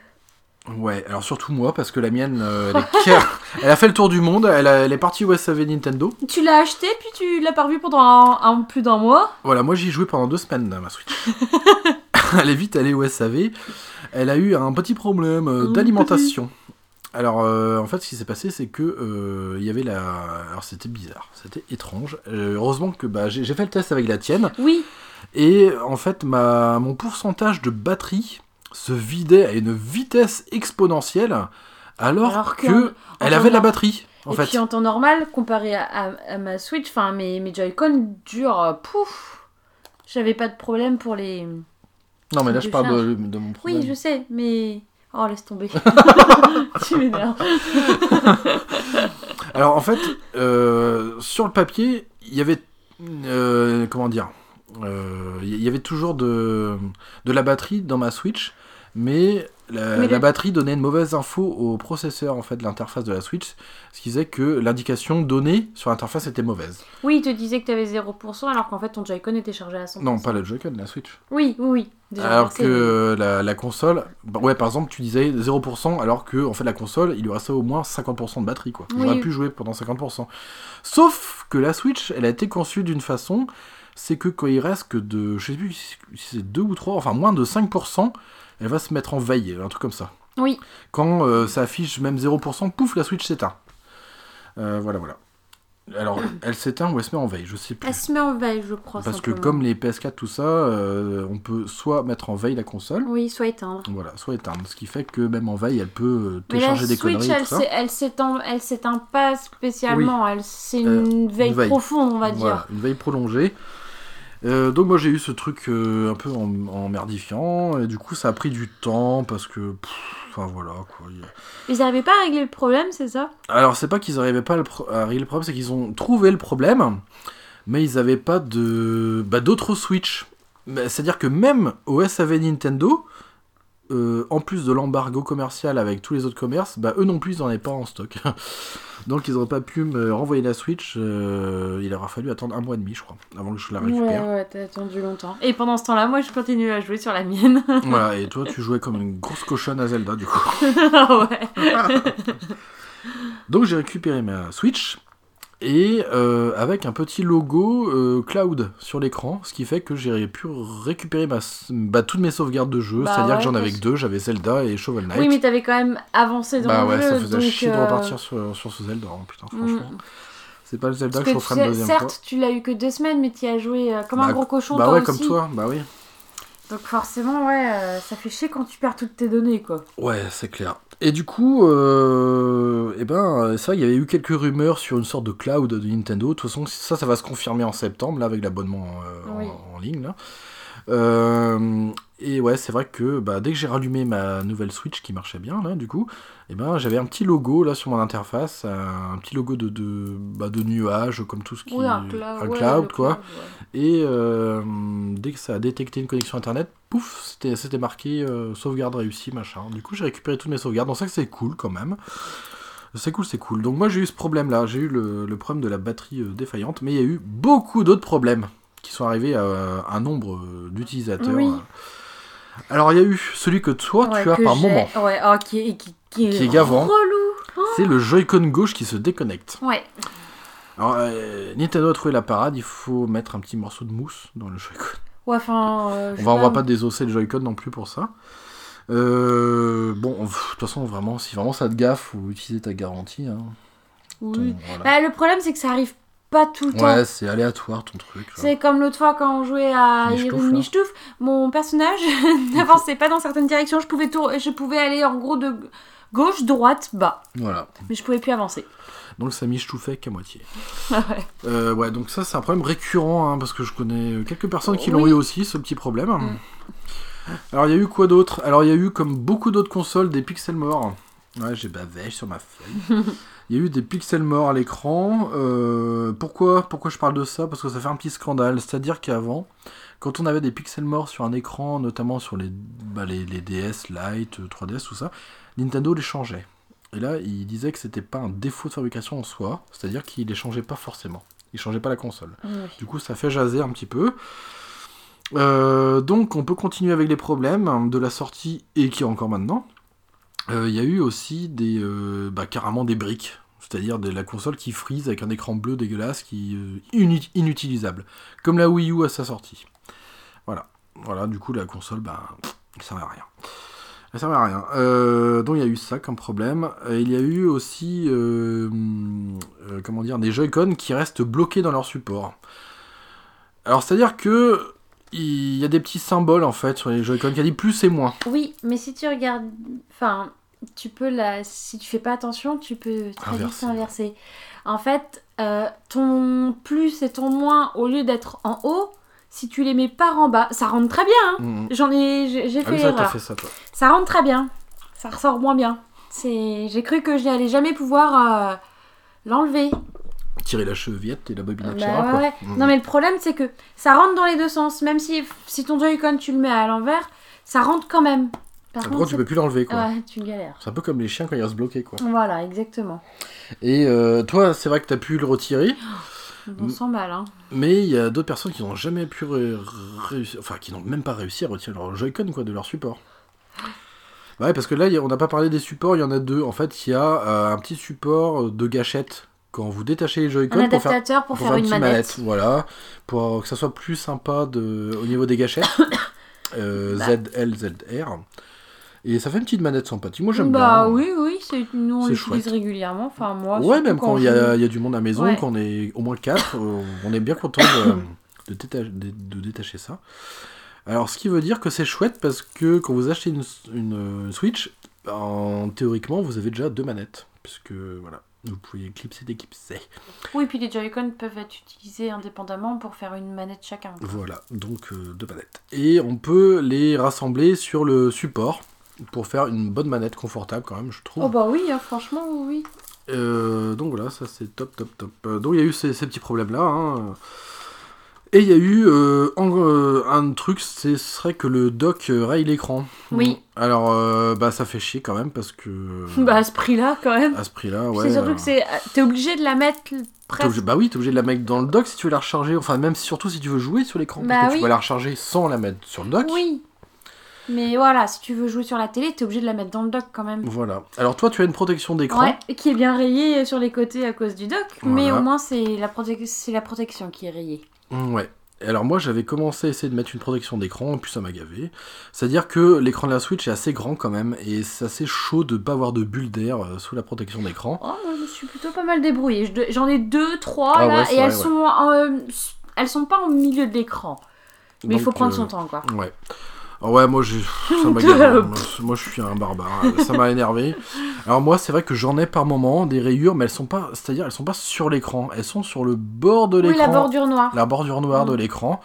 Ouais, alors surtout moi, parce que la mienne, elle, est *laughs* elle a fait le tour du monde, elle, a- elle est partie au SAV Nintendo. Tu l'as acheté, puis tu l'as pas revu pendant un, un- plus d'un mois. Voilà, moi j'y ai joué pendant deux semaines, ma Switch. *laughs* elle est vite allée au SAV. Elle a eu un petit problème Un d'alimentation. Alors, euh, en fait, ce qui s'est passé, c'est que euh, il y avait la. Alors, c'était bizarre, c'était étrange. Euh, heureusement que bah, j'ai fait le test avec la tienne. Oui, Et en fait, ma, mon pourcentage de batterie se vidait à une vitesse exponentielle alors, Alors que, elle avait de la batterie. En et fait. puis en temps normal, comparé à, à- à ma Switch, enfin mes, mes Joy-Con durent, pouf, j'avais pas de problème pour les... Non, mais là, je parle de, de mon problème. Oui, je sais, mais... Oh, laisse tomber. *laughs* tu m'énerves. *laughs* Alors en fait, euh, sur le papier, il y avait euh, comment dire, euh, il y avait toujours de, de la batterie dans ma Switch, mais la, le- batterie donnait une mauvaise info au processeur en fait de l'interface de la Switch, ce qui faisait que l'indication donnée sur l'interface était mauvaise. Oui, il te disait que t'avais 0%, alors qu'en fait ton Joy-Con était chargé à 100%. Non, pas la Joy-Con, la Switch. Oui, oui, oui. Déjà alors que la, la console, bah, ouais, par exemple, tu disais 0%, alors que en fait la console, il lui restait au moins 50% de batterie, quoi. J'aurais Oui. pu jouer pendant 50%. Sauf que la Switch, elle a été conçue d'une façon, c'est que quand il reste que de, je sais plus si c'est 2 ou 3, enfin moins de 5%, elle va se mettre en veille, un truc comme ça. Oui. Quand euh, ça affiche même 0%, pouf, la Switch s'éteint. Euh, voilà, voilà. Alors, *clears throat* elle s'éteint ou elle se met en veille, je sais plus. Elle se met en veille, je crois. Parce que comme les PS4, tout ça, euh, on peut soit mettre en veille la console, Oui, soit éteindre. voilà, soit éteindre. Ce qui fait que même en veille, elle peut la télécharger des Switch, conneries et elle, s'éteint, elle s'éteint pas spécialement. Elle, c'est une, Euh, veille une veille. profonde, on va Voilà, dire. une veille prolongée. Euh, donc moi j'ai eu ce truc euh, un peu en, emmerdifiant, et du coup ça a pris du temps parce que... Enfin voilà quoi. il y a- Ils n'arrivaient pas à régler le problème, c'est ça? Alors c'est pas qu'ils n'arrivaient pas à le pro- à régler le problème, c'est qu'ils ont trouvé le problème, mais ils n'avaient pas de bah, d'autres Switch. C'est-à-dire que même au SAV Nintendo, euh, en plus de l'embargo commercial avec tous les autres commerces, bah, eux non plus ils n'en avaient pas en stock. *laughs* Donc ils n'auraient pas pu me renvoyer la Switch, euh, il aura fallu attendre un mois et demi je crois, avant que je la Ouais, récupère. ouais, t'as attendu longtemps. Et pendant ce temps-là, moi, je continue à jouer sur la mienne. *laughs* voilà, et toi tu jouais comme une grosse cochonne à Zelda du coup. Ah *laughs* ouais. Donc j'ai récupéré ma Switch et euh, avec un petit logo euh, cloud sur l'écran, ce qui fait que j'ai pu récupérer ma, bah, toutes mes sauvegardes de jeu, Bah c'est-à-dire ouais, que j'en avais que deux, j'avais Zelda et Shovel Knight. Oui, mais t'avais quand même avancé dans bah le ouais, jeu. ça faisait donc, chier de euh, repartir sur, sur ce Zelda, hein, putain, mm. franchement. C'est pas le Zelda Parce que je que de sais, deuxième fois. certes, tu l'as eu que deux semaines, mais tu as joué comme Bah, un gros cochon, Bah toi ouais, aussi. comme toi, bah oui. Donc forcément, ouais, ça fait chier quand tu perds toutes tes données, quoi. Ouais, c'est clair. Et du coup, euh, eh ben, c'est vrai, il y avait eu quelques rumeurs sur une sorte de cloud de Nintendo. De toute façon, ça, ça va se confirmer en septembre, là, avec l'abonnement euh, en- en, ligne, là. Euh, et ouais, c'est vrai que bah, dès que j'ai rallumé ma nouvelle Switch qui marchait bien, là, du coup, eh ben, j'avais un petit logo, là, sur mon interface, un petit logo de, de, bah, de nuage, comme tout ce qui... Oui, un cloud. un ouais, cloud, le quoi. cloud, ouais. Et euh, dès que ça a détecté une connexion internet, pouf, c'était, marqué euh, sauvegarde réussie, machin. Du coup, j'ai récupéré toutes mes sauvegardes. Donc ça, c'est cool quand même. C'est cool, c'est cool. Donc moi, j'ai eu ce problème-là. J'ai eu le, le problème de la batterie euh, défaillante. Mais il y a eu beaucoup d'autres problèmes qui sont arrivés à un nombre euh, d'utilisateurs. Oui. Alors, il y a eu celui que toi, Ouais, tu as par moment. Ouais, oh, qui, est- qui, qui, Qui est gavant. relou. C'est le Joy-Con gauche qui se déconnecte. Ouais. Alors, euh, Nintendo a trouvé la parade. Il faut mettre un petit morceau de mousse dans le Joy-Con. Ouais, enfin. euh, On va, on va pas désosser le Joy-Con non plus pour ça. Euh, bon, de toute façon, vraiment, si vraiment ça te gaffe, faut utiliser ta garantie. Hein. Oui. Ton- voilà. Bah, le problème, c'est que ça arrive pas tout le temps. Ouais, c'est aléatoire ton truc. C'est comme l'autre fois quand on jouait à. Michtouf, mon personnage *laughs* n'avançait pas dans certaines directions. Je pouvais, tour... je pouvais aller en gros de gauche, droite, bas. Voilà. Mais je pouvais plus avancer. Donc ça miche tout fait qu'à moitié. *laughs* Ouais. Euh, ouais, donc ça c'est un problème récurrent, hein, parce que je connais quelques personnes qui l'ont Oui. eu aussi, ce petit problème. Mm. Alors il y a eu quoi d'autre? Alors il y a eu, comme beaucoup d'autres consoles, des pixels morts. Ouais, j'ai bavé sur ma feuille. *laughs* Il y a eu des pixels morts à l'écran. Euh, pourquoi, pourquoi je parle de ça? Parce que ça fait un petit scandale. C'est-à-dire qu'avant, quand on avait des pixels morts sur un écran, notamment sur les, bah, les, les DS, Lite, euh, 3DS, tout ça, Nintendo les changeait. Et là, il disait que c'était pas un défaut de fabrication en soi, c'est-à-dire qu'il les changeait pas forcément. Il changeait pas la console. Oui. Du coup, ça fait jaser un petit peu. Euh, donc, on peut continuer avec les problèmes de la sortie et qui est encore maintenant. Euh, Il y a eu aussi des, euh, bah, carrément des briques, c'est-à-dire de la console qui frise avec un écran bleu dégueulasse qui inu- inutilisable, comme la Wii U à sa sortie. Voilà, voilà. Du coup, la console, bah, elle servait à rien. Elle servait à rien. Euh, donc il y a eu ça comme problème. Il y a eu aussi, euh, euh, comment dire, des Joy-Con qui restent bloqués dans leur support. Alors c'est-à-dire que il y a des petits symboles en fait sur les Joy-Con qui a dit plus et moins. Oui, mais si tu regardes. Enfin, tu peux la. Si tu fais pas attention, tu peux très vite Inverser. inverser. En fait, euh, ton plus et ton moins, au lieu d'être en haut, si tu les mets par en bas, ça rentre très bien. hein. Mhm. J'en ai. J'ai Ah fait oui, ça, t'as l'erreur. fait ça toi. Ça rentre très bien. Ça ressort moins bien. C'est. J'ai cru que je n'allais jamais pouvoir euh, l'enlever. Tirer la chevillette et la bobinette Bah Chira, ouais. Mhm. Non mais le problème c'est que ça rentre dans les deux sens. Même si, si ton Joy-Con tu le mets à l'envers, ça rentre quand même. Par contre, tu peux plus l'enlever quoi. Ouais, tu galères. C'est un peu comme les chiens quand ils restent bloqués quoi. Voilà, exactement. Et euh, toi, c'est vrai que t'as pu le retirer, On sent mal, hein. mais il y a d'autres personnes qui n'ont jamais pu ré- réussir, enfin qui n'ont même pas réussi à retirer leur Joy-Con quoi de leur support. Ouais, parce que là, on n'a pas parlé des supports, il y en a deux. En fait, il y a euh, un petit support de gâchette quand vous détachez les Joy-Con Un pour faire adaptateur pour, pour faire, une petite manette. Voilà, pour que ça soit plus sympa de, au niveau des gâchettes. *coughs* Euh, Bah. ZL, ZR. Et ça fait une petite manette sympathique. Moi j'aime Bah bien. oui, oui, c'est nous on l'utilise régulièrement. Enfin moi. Ouais, même quand il y, a il y a du monde à la maison, Ouais. quand on est au moins 4, on est bien content de, *coughs* de déta- de- de détacher ça. Alors, ce qui veut dire que c'est chouette parce que quand vous achetez une, une, euh, Switch, en, théoriquement, vous avez déjà deux manettes. Puisque, voilà, vous pouvez clipser, déclipser. Oui, puis les Joy-Con peuvent être utilisés indépendamment pour faire une manette chacun. Voilà, donc euh, deux manettes. Et on peut les rassembler sur le support pour faire une bonne manette confortable quand même, je trouve. Oh bah oui, hein, franchement oui. Euh, donc voilà, ça c'est top, top, top. Donc il y a eu ces, ces petits problèmes-là. hein. Et il y a eu euh, en- euh, un truc, ce serait que le dock euh, raye l'écran. Oui. Alors, euh, bah ça fait chier quand même parce que... Bah à ce prix-là quand même. à ce prix-là, ouais. c'est surtout que c'est. T'es obligé de la mettre presque. obligé- bah oui, t'es obligé de la mettre dans le dock si tu veux la recharger. Enfin, même surtout si tu veux jouer sur l'écran. Bah parce que oui. tu vas la recharger sans la mettre sur le dock. Oui. Mais voilà, si tu veux jouer sur la télé, t'es obligé de la mettre dans le dock quand même. Voilà. Alors toi, tu as une protection d'écran. Ouais, qui est bien rayée sur les côtés à cause du dock, mais au moins c'est la, prote- c'est la protection qui est rayée. Mm, Ouais. Alors moi j'avais commencé à essayer de mettre une protection d'écran, et puis ça m'a gavé. C'est-à-dire que l'écran de la Switch est assez grand quand même, et c'est assez chaud de pas avoir de bulle d'air euh, sous la protection d'écran. Oh, moi, je me suis plutôt pas mal débrouillée. Je- J'en ai deux, trois Ah là, ouais, c'est et elles ouais. sont, euh, elles sont pas au milieu de l'écran. Mais il faut prendre euh, son temps quoi. Ouais. Ah ouais, moi j'ai ça m'a gavé. Moi, je suis un barbare, ça m'a énervé. Alors moi c'est vrai que j'en ai par moment des rayures, mais elles sont pas, c'est-à-dire elles sont pas sur l'écran, elles sont sur le bord de Oui, l'écran. la bordure noire. la bordure noire Mm. de l'écran.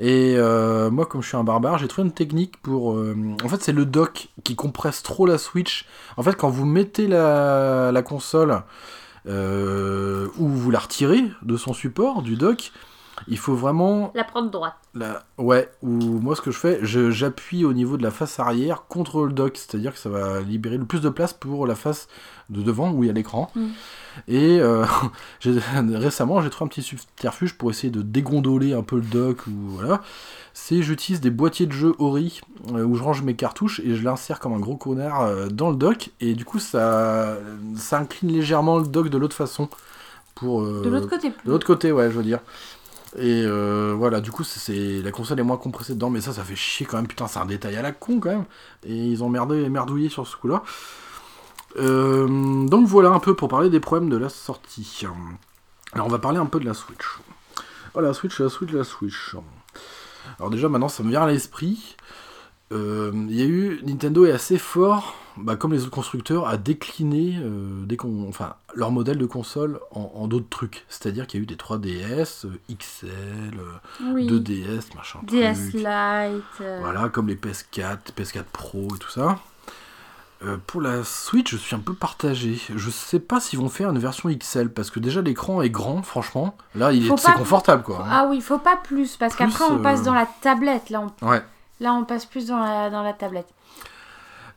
Et euh, moi, comme je suis un barbare, j'ai trouvé une technique pour. euh, en fait, c'est le dock qui compresse trop la Switch. En fait, quand vous mettez la, la console euh, ou vous la retirez de son support, du dock, il faut vraiment. La prendre droite. La... Ouais, ou moi, ce que je fais, je- j'appuie au niveau de la face arrière contre le dock. C'est-à-dire que ça va libérer le plus de place pour la face de devant où il y a l'écran. Mm. Et euh, *laughs* récemment, j'ai trouvé un petit subterfuge pour essayer de dégondoler un peu le dock. Ou, voilà. C'est j'utilise des boîtiers de jeu Ori euh, où je range mes cartouches et je l'insère comme un gros connard euh, dans le dock. Et du coup, ça, ça incline légèrement le dock de l'autre façon. Pour, De l'autre côté. de l'autre côté, ouais, je veux dire. Et euh, voilà, du coup, c'est- la console est moins compressée dedans, mais ça, ça fait chier quand même. Putain, c'est un détail à la con quand même. Et ils ont merdé, merdouillé sur ce coup-là. Euh, donc voilà un peu pour parler des problèmes de la sortie. Alors on va parler un peu de la Switch. Oh la Switch, la Switch, la Switch. Alors déjà maintenant ça me vient à l'esprit. Euh, il y a eu Nintendo est assez fort, bah, comme les autres constructeurs, à décliner euh, des con- enfin, leur modèle de console en, en d'autres trucs. C'est-à-dire qu'il y a eu des 3DS, euh, XL, euh, Oui. 2DS, machin. DS truc. Lite. euh, Voilà, comme les PS4, PS4 Pro et tout ça. Euh, pour la Switch, je suis un peu partagé. Je sais pas s'ils vont faire une version XL parce que déjà l'écran est grand, franchement. Là, il Faut est, c'est confortable quoi. hein. Ah oui, faut pas plus, parce qu'après on passe euh, dans la tablette. Là, on, Ouais. Là, on passe plus dans la, dans la tablette.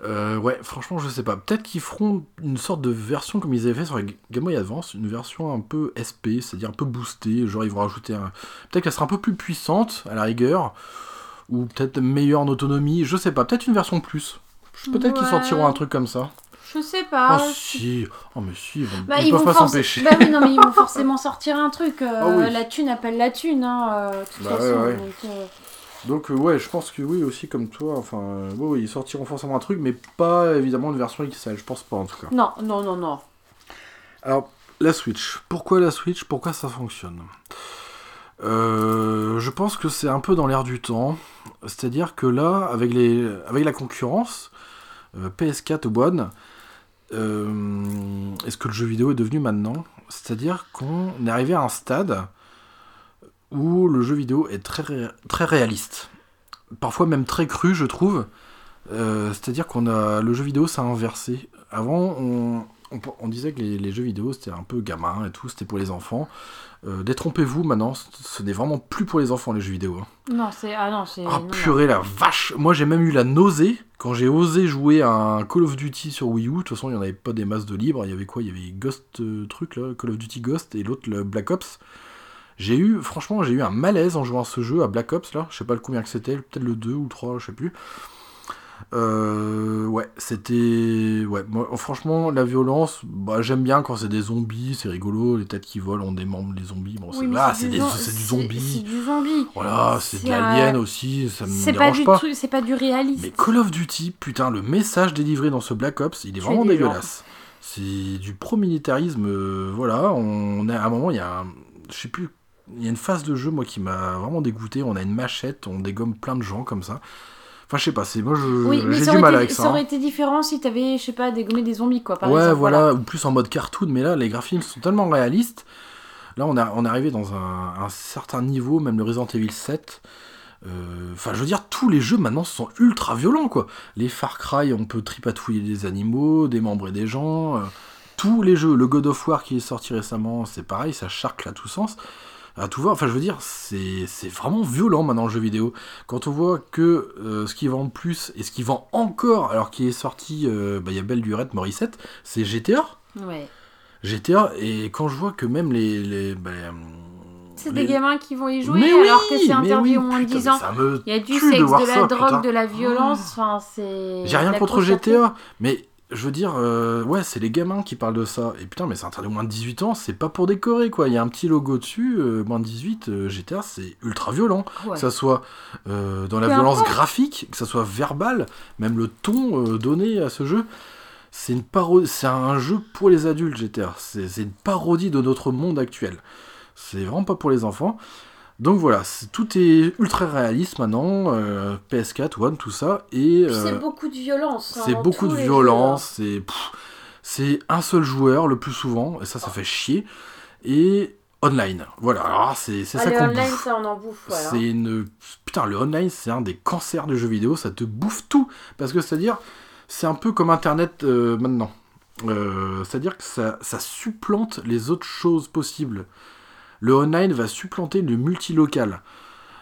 Euh, ouais, franchement, je sais pas. Peut-être qu'ils feront une sorte de version comme ils avaient fait sur la Game Boy Advance, une version un peu SP, c'est-à-dire un peu boostée. Genre, ils vont rajouter un. Peut-être qu'elle sera un peu plus puissante à la rigueur, ou peut-être meilleure en autonomie. Je sais pas. Peut-être une version plus. Peut-être qu'ils sortiront un truc comme ça. Je sais Oh pas. si, oh mais si, ils, vont- Bah, ils ils peuvent pas forc- s'empêcher. Bah oui, non, mais ils vont *laughs* forcément sortir un truc. euh, Ah oui. La thune appelle la thune, hein, euh, toute Bah ouais, façon. ouais. donc, euh, Donc euh, ouais, je pense que oui aussi comme toi. Enfin, euh, ils sortiront forcément un truc, mais pas évidemment une version XL. Je pense pas en tout cas. Non, non, non, non. Alors, la Switch. Pourquoi la Switch? Pourquoi ça fonctionne? Euh, Je pense que c'est un peu dans l'air du temps. C'est-à-dire que là, avec, les, avec la concurrence, euh, PS4 One, euh, est-ce que le jeu vidéo est devenu maintenant? C'est-à-dire qu'on est arrivé à un stade où le jeu vidéo est très, ré- très réaliste. Parfois même très cru, je trouve. Euh, C'est-à-dire qu'on a le jeu vidéo, ça a inversé. Avant, on, on, on disait que les, les jeux vidéo c'était un peu gamin et tout, c'était pour les enfants. Euh, Détrompez-vous, maintenant, ce- n'est vraiment plus pour les enfants les jeux vidéo. hein. Non, c'est. Ah non, c'est. Ah non. purée la vache Moi j'ai même eu la nausée quand j'ai osé jouer à un Call of Duty sur Wii U. De toute façon il n'y en avait pas des masses de libres. Il y avait quoi? Il y avait Ghost euh, truc là, Call of Duty Ghost et l'autre le Black Ops. J'ai eu, franchement, j'ai eu un malaise en jouant à ce jeu, à Black Ops là. Je sais pas le combien que c'était, peut-être le 2 ou le 3, je sais plus. Euh, ouais, c'était. Ouais, moi, franchement, la violence, bah, j'aime bien quand c'est des zombies, c'est rigolo, les têtes qui volent, on démembre les zombies. Bon, Oui, là, c'est du zombie. C'est du zombie. Voilà, c'est de l'alien aussi, ça me pas dérange pas. truc, c'est pas du réaliste. Mais Call of Duty, putain, le message délivré dans ce Black Ops, il est vraiment dégueulasse. C'est du pro-militarisme, euh, voilà. On a à un moment, il y a un, je sais plus, il y a une phase de jeu moi qui m'a vraiment dégoûté. On a une machette, on dégomme plein de gens comme ça. Enfin, je sais pas, c'est moi, Oui, j'ai du mal été, avec ça ça. aurait hein. été différent si t'avais, je sais pas, dégommé des zombies, quoi, par ouais, exemple. voilà, ou plus en mode cartoon, mais là, les graphismes sont tellement réalistes. Là, on, a, on est arrivé dans un, un certain niveau, même le Resident Evil 7. euh, Enfin, je veux dire, tous les jeux maintenant sont ultra violents, quoi. Les Far Cry, on peut tripatouiller des animaux, démembrer des gens. euh, tous les jeux, le God of War qui est sorti récemment, c'est pareil, ça charcle à tout sens. À tout voir, enfin je veux dire, c'est c'est vraiment violent maintenant le jeu vidéo. Quand on voit que euh, ce qui vend le plus et ce qui vend encore, alors qu'il est sorti, euh, bah, il y a Belle Lurette, Morissette, c'est GTA. Ouais. GTA, et quand je vois que même les. les bah, C'est les- des gamins qui vont y jouer Mais alors oui, que c'est interdit au moins de putain, 10 mais ans. Ça me Il y a du sexe, de la ça, drogue, putain. de la violence, enfin c'est. J'ai rien contre. GTA, mais je veux dire, euh, ouais, c'est les gamins qui parlent de ça. Et putain, mais c'est interdit au moins de 18 ans, c'est pas pour décorer quoi. Il y a un petit logo dessus, euh, moins de 18, euh, GTA, c'est ultra violent. Ouais. Que ça soit euh, dans la violence importe. graphique, que ça soit verbal, même le ton euh, donné à ce jeu. C'est une parodie, c'est un jeu pour les adultes GTA. C'est une parodie de notre monde actuel. C'est vraiment pas pour les enfants. Donc voilà, c'est- tout est ultra réaliste maintenant, euh, PS4, One, tout ça, et Puis c'est euh, beaucoup de violence. hein, c'est beaucoup de violence, c'est pff, c'est un seul joueur le plus souvent, et ça, ça fait chier, et online. Voilà, alors c'est c'est ça Ah, qu'on online, bouffe. ça on en bouffe. Voilà. C'est une. Putain, le online, c'est un des cancers du jeu vidéo, ça te bouffe tout. Parce que c'est-à-dire, c'est un peu comme Internet euh, maintenant. Euh, c'est-à-dire que ça, ça supplante les autres choses possibles. Le online va supplanter le multilocal.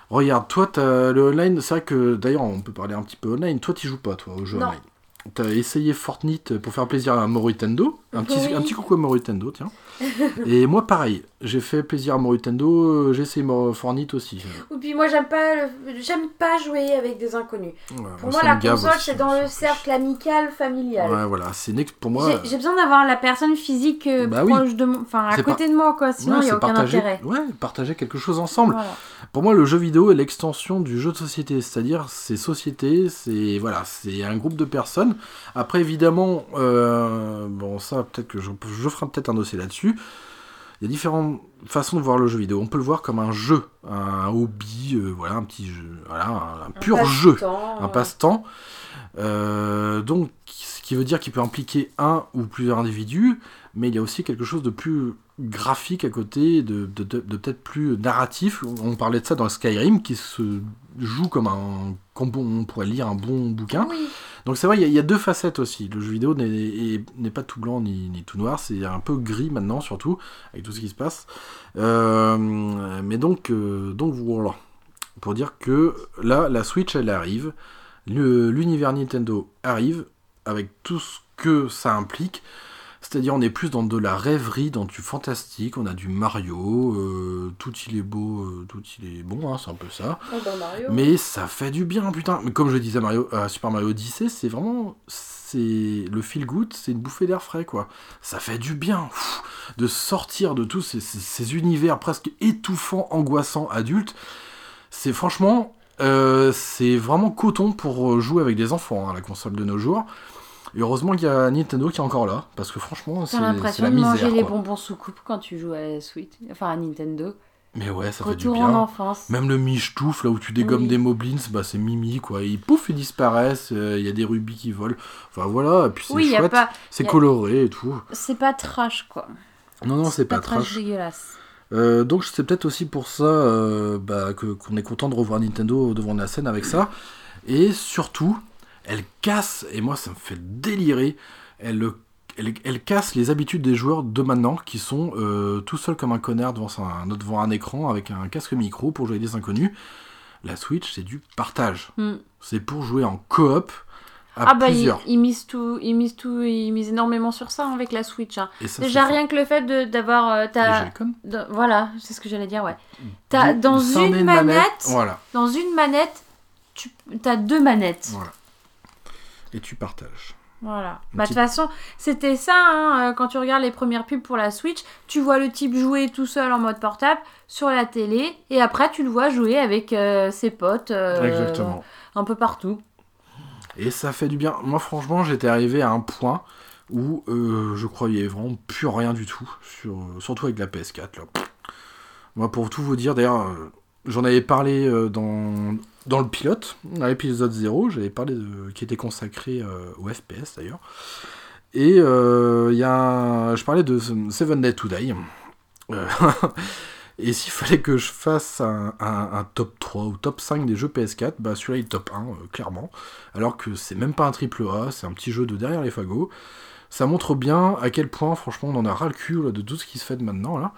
Regarde, toi, le online, c'est vrai que d'ailleurs, on peut parler un petit peu online. Toi, tu joues pas, toi, au jeu Non. online. T'as essayé Fortnite pour faire plaisir à Morutendo. Un petit, Oui. un petit coucou à Morutendo, tiens. *laughs* Et moi, pareil, j'ai fait plaisir à Morutendo, euh, j'ai essayé Fortnite aussi. Et puis moi j'aime pas, j'aime pas jouer avec des inconnus. Ouais, Pour moi la console c'est dans le cercle amical familial. Ouais, voilà, c'est pour moi. J'ai- besoin d'avoir la personne physique euh, Bah oui. proche de enfin à côté de moi quoi, sinon il ouais, n'y a aucun partager, intérêt. ouais, partager quelque chose ensemble. Voilà. Pour moi, le jeu vidéo est l'extension du jeu de société, c'est-à-dire c'est société, c'est voilà, c'est un groupe de personnes. Après, évidemment, euh, bon, ça peut-être que je, je ferai peut-être un dossier là-dessus. Il il y a différentes façons de voir le jeu vidéo. On peut le voir comme un jeu, un hobby, euh, voilà, un petit jeu, voilà, un, un pur jeu, un passe-temps. Euh, donc, ce qui veut dire qu'il peut impliquer un ou plusieurs individus, mais il y a aussi quelque chose de plus graphique à côté, de, de- de- de peut-être plus narratif. On parlait de ça dans Skyrim, qui se joue comme un, comme on pourrait lire un bon bouquin. Oui. Donc c'est vrai, il y a- deux facettes aussi. Le jeu vidéo n'est- est- n'est pas tout blanc ni, tout noir, c'est un peu gris maintenant surtout, avec tout ce qui se passe. Euh, mais donc, euh, donc voilà. Pour dire que là, la Switch, elle arrive. L'univers Nintendo arrive, avec tout ce que ça implique. C'est-à-dire, on est plus dans de la rêverie, dans du fantastique. On a du Mario, euh, tout il est beau, euh, tout il est bon, hein, c'est un peu ça. Oh, Mario. Mais ça fait du bien, putain. Mais comme je disais à Mario, à Super Mario Odyssey, c'est vraiment. C'est le feel good, c'est une bouffée d'air frais, quoi. Ça fait du bien pff, de sortir de tous ces, ces- ces univers presque étouffants, angoissants, adultes. C'est franchement. euh, c'est vraiment coton pour euh, jouer avec des enfants, hein, la console de nos jours. Et heureusement qu'il y a Nintendo qui est encore là, parce que franchement, c'est T'as c'est l'impression la de misère. manger les bonbons sous coupe quand tu joues à la Switch, enfin à Nintendo. Mais ouais, ça fait du Retour en bien. enfance. Même le michetouf, là où tu dégommes Oui. des moblins, bah c'est Mimi quoi. Ils pouf, ils disparaissent, euh, il y a des rubis qui volent. Enfin voilà, et puis c'est oui, chouette, pas, c'est a- coloré et tout. c'est pas trash quoi. Non, non, c'est pas trash trash. dégueulasse. Euh, donc c'est peut-être aussi pour ça euh, bah, que- qu'on est content de revoir Nintendo devant la scène avec ça. Et surtout, elle casse, et moi ça me fait délirer, elle, elle, elle casse les habitudes des joueurs de maintenant qui sont euh, tout seuls comme un connard devant, un, devant un écran avec un casque micro pour jouer des inconnus. La Switch, c'est du partage. Hmm. C'est pour jouer en coop à Ah bah ils, ils misent tout, ils misent tout, ils misent énormément sur ça hein, avec la Switch. hein. Ça, Déjà rien que le fait de- d'avoir, euh, de- voilà, c'est ce que j'allais dire, ouais. T'as Deux- dans une manette, Voilà, dans une manette, tu as deux manettes. voilà. Et tu partages. Voilà. Bah, de toute façon, c'était ça, hein, euh, quand tu regardes les premières pubs pour la Switch, tu vois le type jouer tout seul en mode portable sur la télé, et après tu le vois jouer avec euh, ses potes euh, Exactement. un peu partout. Et ça fait du bien. Moi, franchement, j'étais arrivé à un point où euh, je croyais vraiment plus rien du tout, sur, surtout avec la PS4. Là. Moi, pour tout vous dire, d'ailleurs, j'en avais parlé dans, dans le pilote, dans l'épisode 0, j'avais parlé de, qui était consacré euh, au FPS d'ailleurs. Et euh, y a je parlais de Seven Day to Die. Euh, *laughs* et s'il fallait que je fasse un, top 3 ou top 5 des jeux PS4, bah celui-là il est top 1, euh, clairement. Alors que c'est même pas un triple A, c'est un petit jeu de derrière les fagots. Ça montre bien à quel point, franchement, on en a ras le cul de tout ce qui se fait de maintenant là.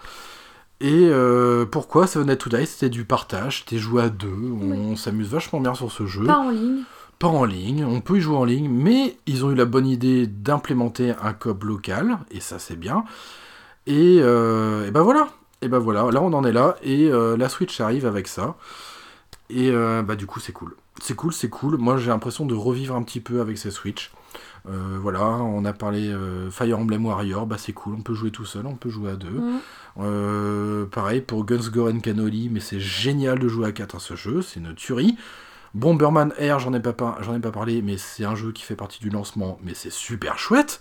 Et euh, pourquoi Seven Day to Die C'était du partage, c'était joué à deux, on s'amuse vachement bien sur ce jeu Pas en ligne. pas en ligne, on peut y jouer en ligne, mais ils ont eu la bonne idée d'implémenter un coop local, et ça c'est bien. Et, euh, et ben voilà, et ben voilà, là on en est là, et euh, la Switch arrive avec ça. Et euh, bah du coup c'est cool. C'est cool, c'est cool. Moi j'ai l'impression de revivre un petit peu avec ces Switch. Euh, voilà, on a parlé euh, Fire Emblem Warrior, bah c'est cool, on peut jouer tout seul, on peut jouer à deux. Mm. Euh, pareil pour Guns Gore and Cannoli, mais c'est génial de jouer à 4 à ce jeu, c'est une tuerie. Bomberman Air, j'en ai, pas par- j'en ai pas parlé, mais c'est un jeu qui fait partie du lancement, mais c'est super chouette.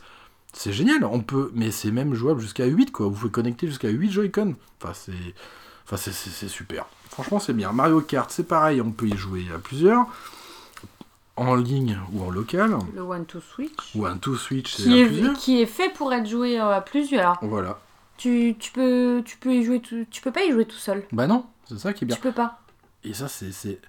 C'est génial, on peut, mais c'est même jouable jusqu'à 8 quoi. Vous pouvez connecter jusqu'à 8 Joy-Con. Enfin, c'est, enfin, c'est super. Franchement, c'est bien. Mario Kart, c'est pareil, on peut y jouer à plusieurs, en ligne ou en local, Le One to Switch. ou un tout Switch, c'est Qui est, qui est fait pour être joué euh, à plusieurs. Voilà. Tu, tu peux tu peux y jouer tout, tu peux pas y jouer tout seul. Bah non, c'est ça qui est bien. Tu peux pas. Et ça, c'est. c'est-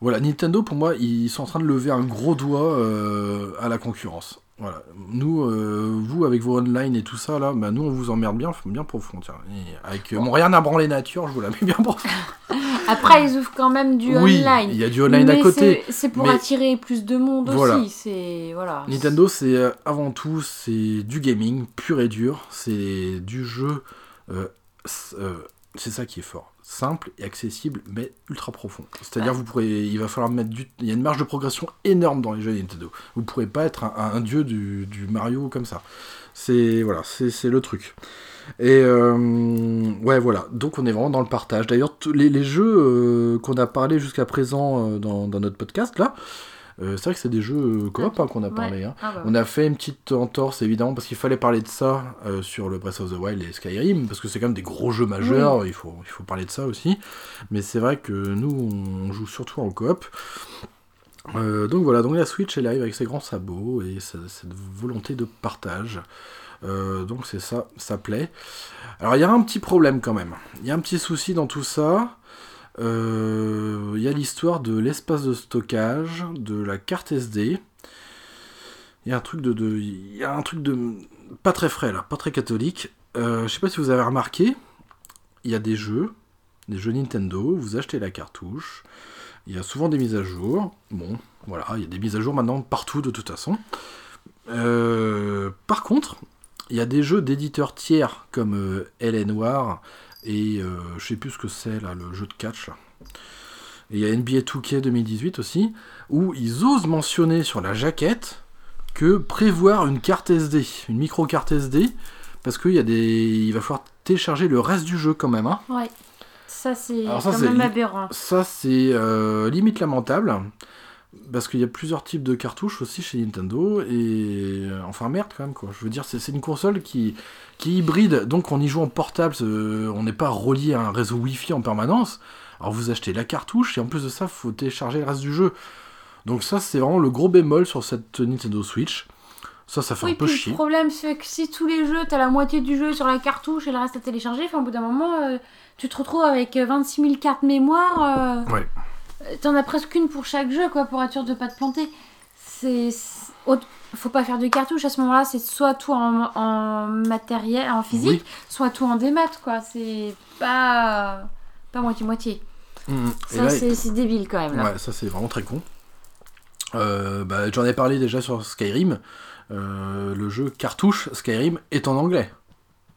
Voilà, Nintendo, pour moi, ils sont en train de lever un gros doigt euh, à la concurrence. Voilà. Nous, euh, vous, avec vos online et tout ça, là, bah, nous, on vous emmerde bien, bien profond. Tiens. Et avec euh, mon rien à branler nature, je vous la mets bien profond. *laughs* Après ils ouvrent quand même du oui, online. il y a du online à côté. c'est- pour mais- attirer plus de monde Voilà. aussi. C'est voilà. Nintendo, c'est euh, avant tout, c'est du gaming pur et dur. C'est du jeu. euh, c'est ça qui est fort. Simple et accessible, mais ultra profond. C'est-à-dire, vous pourrez, il va falloir mettre du, il y a une marge de progression énorme dans les jeux Nintendo. Vous pourrez pas être un, un dieu du, du Mario comme ça. C'est voilà, c'est le truc. Et euh, ouais, voilà. Donc on est vraiment dans le partage. D'ailleurs, tous les, les jeux euh, qu'on a parlé jusqu'à présent euh, dans, dans notre podcast là, Euh, c'est vrai que c'est des jeux euh, coop hein, qu'on a Ouais. parlé. hein. Ah bah, On a fait une petite entorse évidemment parce qu'il fallait parler de ça euh, sur le Breath of the Wild et Skyrim parce que c'est quand même des gros jeux majeurs, il, faut, il faut parler de ça aussi. Mais c'est vrai que nous on joue surtout en coop. Euh, donc voilà, donc la Switch elle arrive avec ses grands sabots et sa- cette volonté de partage. Euh, donc c'est ça, ça plaît. Alors il y a un petit problème quand même. Il y a un petit souci dans tout ça. Euh, Il y a l'histoire de l'espace de stockage, de la carte SD. Il y a un truc de, y a un truc de pas très frais là, pas très catholique. Euh, je sais pas si vous avez remarqué, il y a des jeux, des jeux Nintendo. Vous achetez la cartouche. Il y a souvent des mises à jour. Bon, voilà, il y a des mises à jour maintenant partout de toute façon. Euh, par contre, il y a des jeux d'éditeurs tiers comme euh, et euh, je sais plus ce que c'est là, le jeu de catch. là. Et il y a NBA 2K 2018 aussi, où ils osent mentionner sur la jaquette que prévoir une carte SD, une micro carte SD, parce qu'il y a des, il va falloir télécharger le reste du jeu quand même. Hein. Ouais. Ça, c'est quand même aberrant. Ça, c'est euh, limite lamentable. Parce qu'il y a plusieurs types de cartouches aussi chez Nintendo. Et. euh, Enfin, merde quand même, quoi. Je veux dire, c'est une console qui, qui est hybride. Donc, on y joue en portable. euh, on n'est pas relié à un réseau Wi-Fi en permanence. Alors, vous achetez la cartouche. Et en plus de ça, il faut télécharger le reste du jeu. Donc, ça, c'est vraiment le gros bémol sur cette Nintendo Switch. Ça, ça fait Oui, un peu puis chier. le problème, c'est que si tous les jeux, t'as la moitié du jeu sur la cartouche et le reste à télécharger, enfin, au bout d'un moment, euh, tu te retrouves avec euh, 26 000 cartes mémoire. euh, Ouais. T'en as presque une pour chaque jeu, quoi, pour être sûr de pas te planter. C'est. Faut pas faire de cartouche à ce moment-là, c'est soit tout en, en matériel, en physique, soit tout en démat, quoi. C'est pas. pas moitié-moitié. Mhm. Et Ça, c'est débile quand même, là. Ouais, ça c'est vraiment très con. Euh, bah, J'en ai parlé déjà sur Skyrim. Euh, le jeu cartouche Skyrim est en anglais.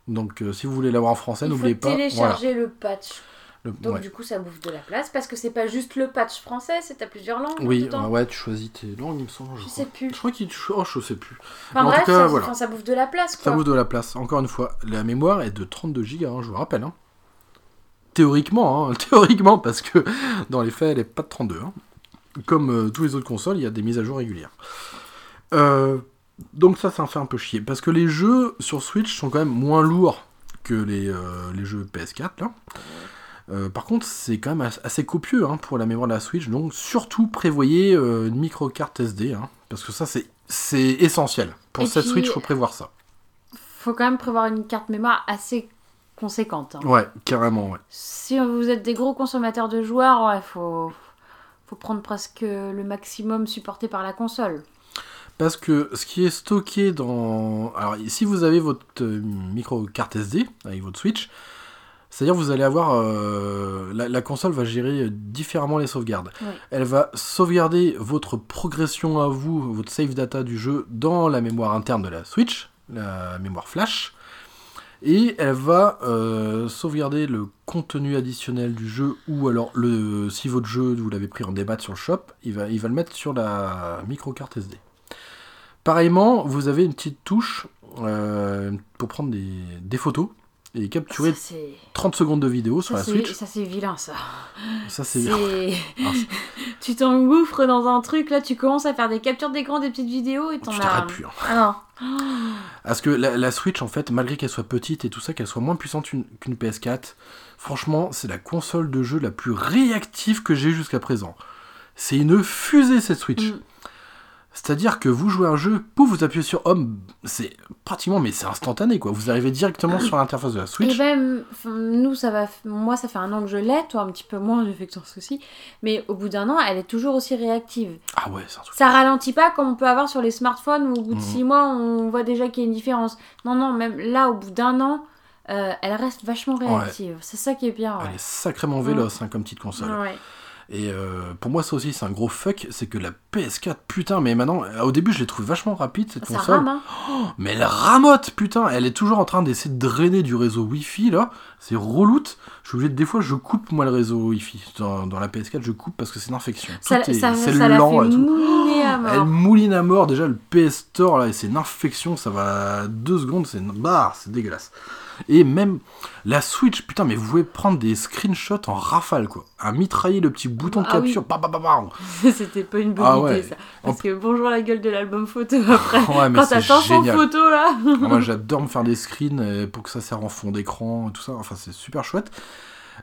Donc euh, si vous voulez l'avoir en français, n'oubliez pas. Voilà. télécharger le patch. Le- Donc ouais. du coup ça bouffe de la place parce que c'est pas juste le patch français, c'est t'as plusieurs langues Oui, dedans. ouais, tu choisis tes langues, il me semble. Je, sais plus. Je crois qu'il. Oh, je sais plus. Enfin en bref, tout cas, ça, voilà. enfin, ça bouffe de la place Ça vaut de la place. Encore une fois, la mémoire est de 32 Go, hein, je vous rappelle. hein. Théoriquement, hein, *laughs* théoriquement, parce que dans les faits, elle est pas de 32. hein. Comme euh, tous les autres consoles, il y a des mises à jour régulières. Euh, donc ça, ça me fait un peu chier. Parce que les jeux sur Switch sont quand même moins lourds que les, euh, les jeux PS4. Là. Euh, par contre, c'est quand même as- assez copieux hein, pour la mémoire de la Switch. Donc surtout, prévoyez euh, une micro-carte SD. hein, parce que ça, c'est essentiel. Pour Et cette puis- Switch, il faut prévoir ça. Faut quand même prévoir une carte mémoire assez conséquente. hein. Ouais, carrément, ouais. Si vous êtes des gros consommateurs de joueurs, ouais, faut faut prendre presque le maximum supporté par la console. Parce que ce qui est stocké dans... Alors, si vous avez votre euh, micro carte SD avec votre Switch, c'est-à-dire vous allez avoir... euh, la, la console va gérer différemment les sauvegardes. Elle va sauvegarder votre progression à vous, votre save data du jeu dans la mémoire interne de la Switch, la mémoire flash. Et elle va euh, sauvegarder le contenu additionnel du jeu ou alors le si votre jeu vous l'avez pris en débat sur le shop, il va, il va le mettre sur la micro carte SD. Pareillement, vous avez une petite touche euh, pour prendre des, des photos et capturer Ça c'est 30 secondes de vidéo sur ça, la Switch. ça, c'est vilain ça. Ça c'est Ah, *laughs* tu t'engouffres dans un truc là, tu commences à faire des captures d'écran, des petites vidéos et t'en as. plus. hein. Ah non. Parce que la, la Switch, en fait, malgré qu'elle soit petite et tout ça, qu'elle soit moins puissante qu'une qu'une PS4, franchement, c'est la console de jeu la plus réactive que j'ai jusqu'à présent. C'est une fusée cette Switch. Mm. C'est-à-dire que vous jouez un jeu, pouf, vous appuyez sur Home, c'est pratiquement, mais c'est instantané quoi. Vous arrivez directement sur l'interface de la Et Switch. même, enfin, nous, ça va, moi, ça fait un an que je l'ai, toi un petit peu moins, j'ai fait que ton souci. Mais au bout d'un an, elle est toujours aussi réactive. Ah ouais, c'est un truc. Ça ralentit pas comme on peut avoir sur les smartphones où au bout de Mhm. six mois, on voit déjà qu'il y a une différence. Non, non, même là, au bout d'un an, euh, elle reste vachement réactive. C'est ça qui est bien. Ouais. Elle est sacrément véloce hein, comme petite console. Ouais. Et euh, pour moi, ça aussi, c'est un gros fuck. C'est que la PS4, putain, mais maintenant, euh, au début, je l'ai trouvé vachement rapide cette Ça console. rame, hein. Mais elle ramote, putain, elle est toujours en train d'essayer de drainer du réseau Wi-Fi là. C'est reloute. Je suis obligé de, des fois, je coupe moi le réseau Wi-Fi. Dans, dans la PS4, je coupe parce que c'est une infection. Ça, est- ça, c'est ça l'a fait mouliner à mort. Elle mouline à mort déjà le PS Store là, et c'est une infection, ça va deux secondes, c'est bah, c'est dégueulasse. Et même la Switch, putain, mais vous pouvez prendre des screenshots en rafale, quoi. À mitrailler le petit bouton de Ah oui. capture. Bah, bah, bah, bah. C'était pas une bonne Ah idée ouais. ça. Parce que bonjour la gueule de l'album photo après. *laughs* Ouais, mais Quand t'as c'est 500 génial. photos là. Ah, Moi, *laughs* j'adore me faire des screens euh, pour que ça serve en fond d'écran et tout ça. Enfin, c'est super chouette.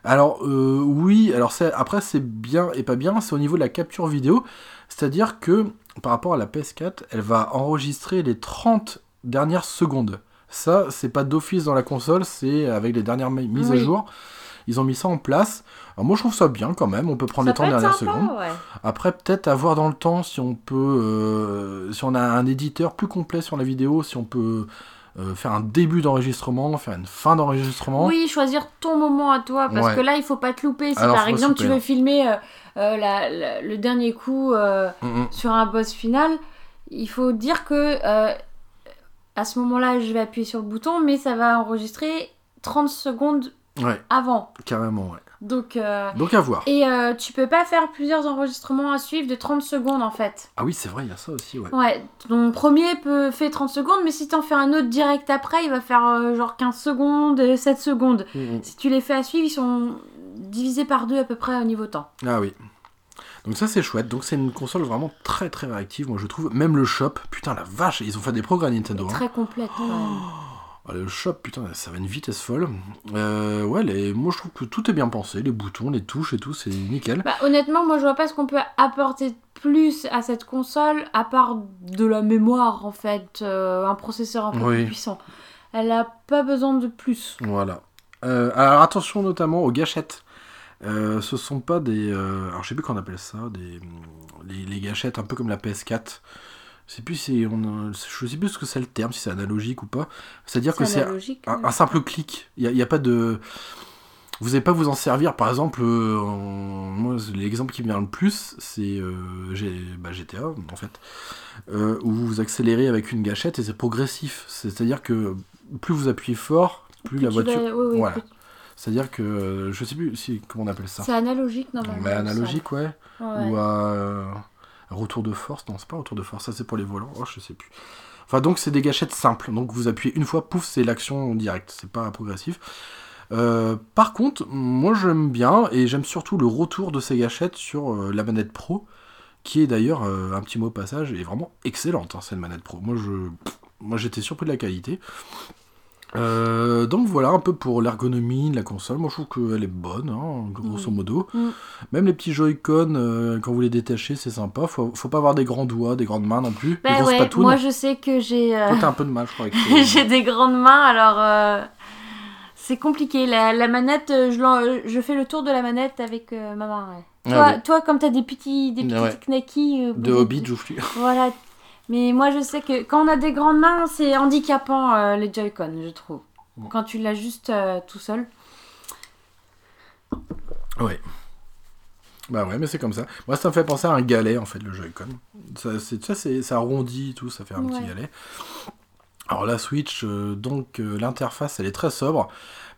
Alors, euh, oui, alors c'est- après, c'est bien et pas bien, c'est au niveau de la capture vidéo. C'est-à-dire que par rapport à la PS4, elle va enregistrer les 30 dernières secondes. Ça, c'est pas d'office dans la console, c'est avec les dernières mi- mises à jour. Ils ont mis ça en place. Alors, moi, je trouve ça bien quand même. On peut prendre Ça les 30 peut être dernières sympa, secondes. ouais. Après, peut-être avoir dans le temps si on peut, euh, si on a un éditeur plus complet sur la vidéo, si on peut euh, faire un début d'enregistrement, faire une fin d'enregistrement. Oui, choisir ton moment à toi, parce Ouais. que là, il faut pas te louper. Si Alors, par exemple tu veux filmer euh, la- la- le dernier coup euh, Mm, mm. sur un boss final, il faut dire que à ce moment-là, je vais appuyer sur le bouton, mais ça va enregistrer 30 secondes Ouais, avant. carrément, ouais. Donc, euh, Donc à voir. et euh, tu peux pas faire plusieurs enregistrements à suivre de 30 secondes en fait. Ah oui, c'est vrai, il y a ça aussi, ouais. Ouais, ton premier peut faire 30 secondes, mais si t'en fais un autre direct après, il va faire euh, genre 15 secondes, et 7 secondes. Mm, mm. Si tu les fais à suivre, ils sont divisés par deux à peu près au niveau temps. Ah oui. Donc ça c'est chouette. Donc c'est une console vraiment très très réactive, moi je trouve. Même le shop, putain la vache, ils ont fait des progrès Nintendo. hein. Très complète quand même. Ah, le shop, putain, ça va à une vitesse folle. Euh, ouais, les... moi je trouve que tout est bien pensé, les boutons, les touches et tout, c'est nickel. Bah, honnêtement, moi je vois pas ce qu'on peut apporter de plus à cette console à part de la mémoire en fait, euh, un processeur un peu Oui. plus puissant. Elle a pas besoin de plus. Voilà. Euh, alors attention notamment aux gâchettes. Euh, ce sont pas des. euh, alors je sais plus qu'on appelle ça, des, les, les gâchettes un peu comme la PS4. Je sais plus si on, je sais plus ce que c'est le terme, si c'est analogique ou pas. C'est-à-dire que c'est un, un simple clic. Il n'y a, pas de. Vous n'allez pas vous en servir. Par exemple, euh, en- moi, l'exemple qui me vient le plus, c'est euh, bah, GTA, en fait, euh, où vous accélérez avec une gâchette et c'est progressif. C'est-à-dire que plus vous appuyez fort, plus, la vas- voiture. voilà. plus- C'est-à-dire que. euh, je sais plus si, comment on appelle ça. C'est analogique normalement. Mais analogique, ouais. Ou à. euh, retour de force. Non, c'est pas retour de force, ça c'est pour les volants. Oh, je sais plus. Enfin, donc c'est des gâchettes simples. Donc vous appuyez une fois, pouf, c'est l'action directe. C'est pas progressif. Euh, par contre, moi j'aime bien et j'aime surtout le retour de ces gâchettes sur euh, la manette Pro, qui est d'ailleurs euh, un petit mot au passage est vraiment excellente hein, cette manette Pro. Moi je, moi j'étais surpris de la qualité. Euh, donc voilà un peu pour l'ergonomie de la console. Moi je trouve qu'elle est bonne, hein, grosso Oui. modo. Mm. Même les petits Joy-Con, euh, quand vous les détachez, c'est sympa. Faut, faut pas avoir des grands doigts, des grandes mains non plus. des Bah grosses ouais, patounes. moi je sais que j'ai euh, Toi, t'as un peu de mal, je crois. *laughs* J'ai des grandes mains alors euh, c'est compliqué. La, la manette, je, fais le tour de la manette avec ma main. ouais. Ah toi, oui. toi, comme t'as des petits, des petits Ouais. knackis. De Hobbit, Joufflu. Voilà. Mais moi, je sais que quand on a des grandes mains, c'est handicapant euh, les Joy-Con, je trouve. Bon. Quand tu l'as juste euh, tout seul. Ouais. Bah ouais, mais c'est comme ça. Moi, ça me fait penser à un galet, en fait, le Joy-Con. Ça, c'est, ça, c'est, ça arrondit et tout, ça fait un petit galet. Alors la Switch, euh, donc l'interface, elle est très sobre.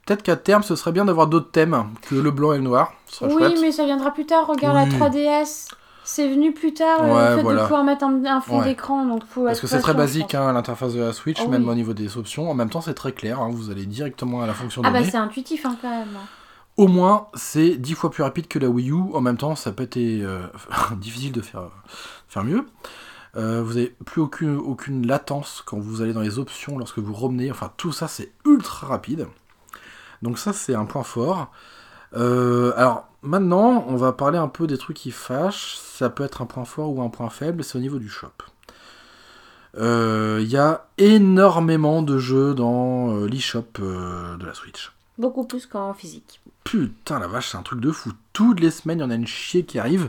Peut-être qu'à terme, ce serait bien d'avoir d'autres thèmes que le blanc et le noir. Ce Oui, chouette. mais ça viendra plus tard. Regarde Oui. la 3DS. C'est venu plus tard, euh, Ouais, le fait voilà. de pouvoir mettre un, un fond Ouais. d'écran. Donc faut Parce que c'est très basique, hein, l'interface de la Switch, Oh même oui. au niveau des options. En même temps, c'est très clair. hein, vous allez directement à la fonction Ah bah c'est intuitif hein, quand même. Au moins, c'est dix fois plus rapide que la Wii U. En même temps, ça peut être euh, *laughs* difficile de faire, faire mieux. Euh, vous n'avez plus aucune, aucune latence quand vous allez dans les options lorsque vous remenez. Enfin, tout ça, c'est ultra rapide. Donc ça, c'est un point fort. Euh, alors, maintenant, on va parler un peu des trucs qui fâchent. Ça peut être un point fort ou un point faible, c'est au niveau du shop. Euh, Il y a énormément de jeux dans euh, l'eShop euh, de la Switch. Beaucoup plus qu'en physique. Putain la vache, c'est un truc de fou. Toutes les semaines, il y en a une chier qui arrive.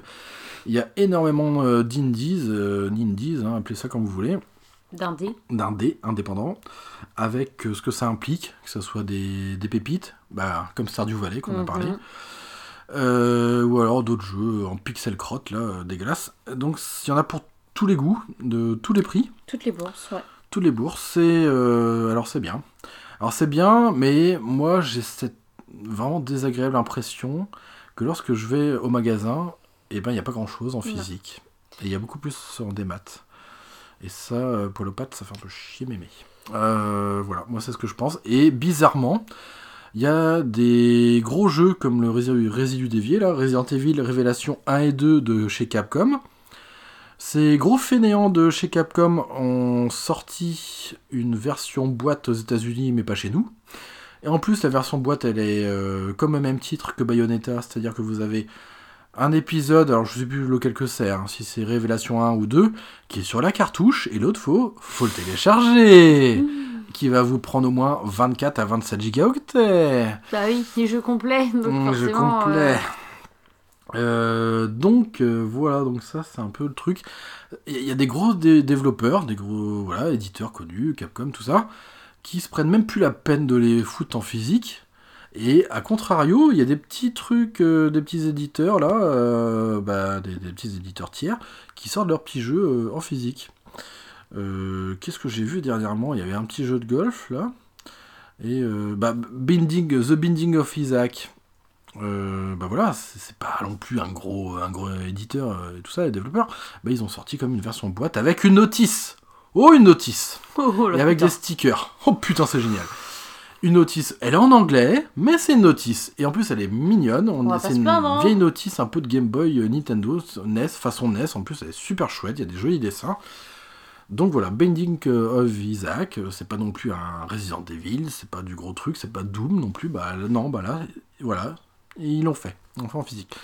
Il y a énormément euh, d'indies, euh, n'indies, hein, appelez ça comme vous voulez, D'indé. d'indés indépendants, avec euh, ce que ça implique, que ce soit des, des pépites, bah, comme Stardew Valley qu'on a Mhm. parlé, euh, ou alors d'autres jeux en pixel crotte, là, euh, dégueulasse. Donc il y en a pour tous les goûts, de tous les prix Toutes les bourses, ouais. toutes les bourses, c'est euh, alors c'est bien. Alors c'est bien, mais moi j'ai cette vraiment désagréable impression que lorsque je vais au magasin, eh ben il n'y a pas grand chose en physique. Et il y a beaucoup plus en démat. Et ça, pour le ça fait un peu chier mémé. Euh, voilà, moi c'est ce que je pense. Et bizarrement, il y a des gros jeux comme le Resident Evil, là, Resident Evil Révélation 1 et 2 de chez Capcom. Ces gros fainéants de chez Capcom ont sorti une version boîte aux États-Unis, mais pas chez nous. Et en plus, la version boîte, elle est euh, comme au même titre que Bayonetta, c'est-à-dire que vous avez un épisode, alors je sais plus lequel que c'est, hein, si c'est Révélation 1 ou 2, qui est sur la cartouche, et l'autre, faut, faut le télécharger, qui va vous prendre au moins 24 à 27 gigaoctets. Bah oui, les jeux complets. Donc Mmh, jeu complet. euh, Euh, donc euh, voilà, donc ça c'est un peu le truc. Il y, a- il y a des gros dé- développeurs, des gros voilà, éditeurs connus, Capcom, tout ça, qui se prennent même plus la peine de les foutre en physique. Et à contrario, il y a des petits trucs, euh, des petits éditeurs là, euh, bah, des, des petits éditeurs tiers, qui sortent leurs petits jeux euh, en physique. Euh, Qu'est-ce que j'ai vu dernièrement? Il y avait un petit jeu de golf là. Et euh, bah, Binding, The Binding of Isaac. Euh, bah voilà, c'est pas non plus un gros, un gros éditeur euh, et tout ça, les développeurs. Bah ils ont sorti comme une version boîte avec une notice. Oh, une notice *laughs* Oh, oh Et avec putain. des stickers. Oh putain, c'est génial. Une notice, elle est en anglais, mais c'est une notice. Et en plus, elle est mignonne. On, On c'est une hein. vieille notice un peu de Game Boy euh, Nintendo, NES, façon NES. En plus, elle est super chouette. Il y a des jolis dessins. Donc voilà, Binding of Isaac, euh, c'est pas non plus un Resident Evil, c'est pas du gros truc, c'est pas Doom non plus. Bah non, bah là, voilà, ils l'ont fait, ils l'ont fait en physique.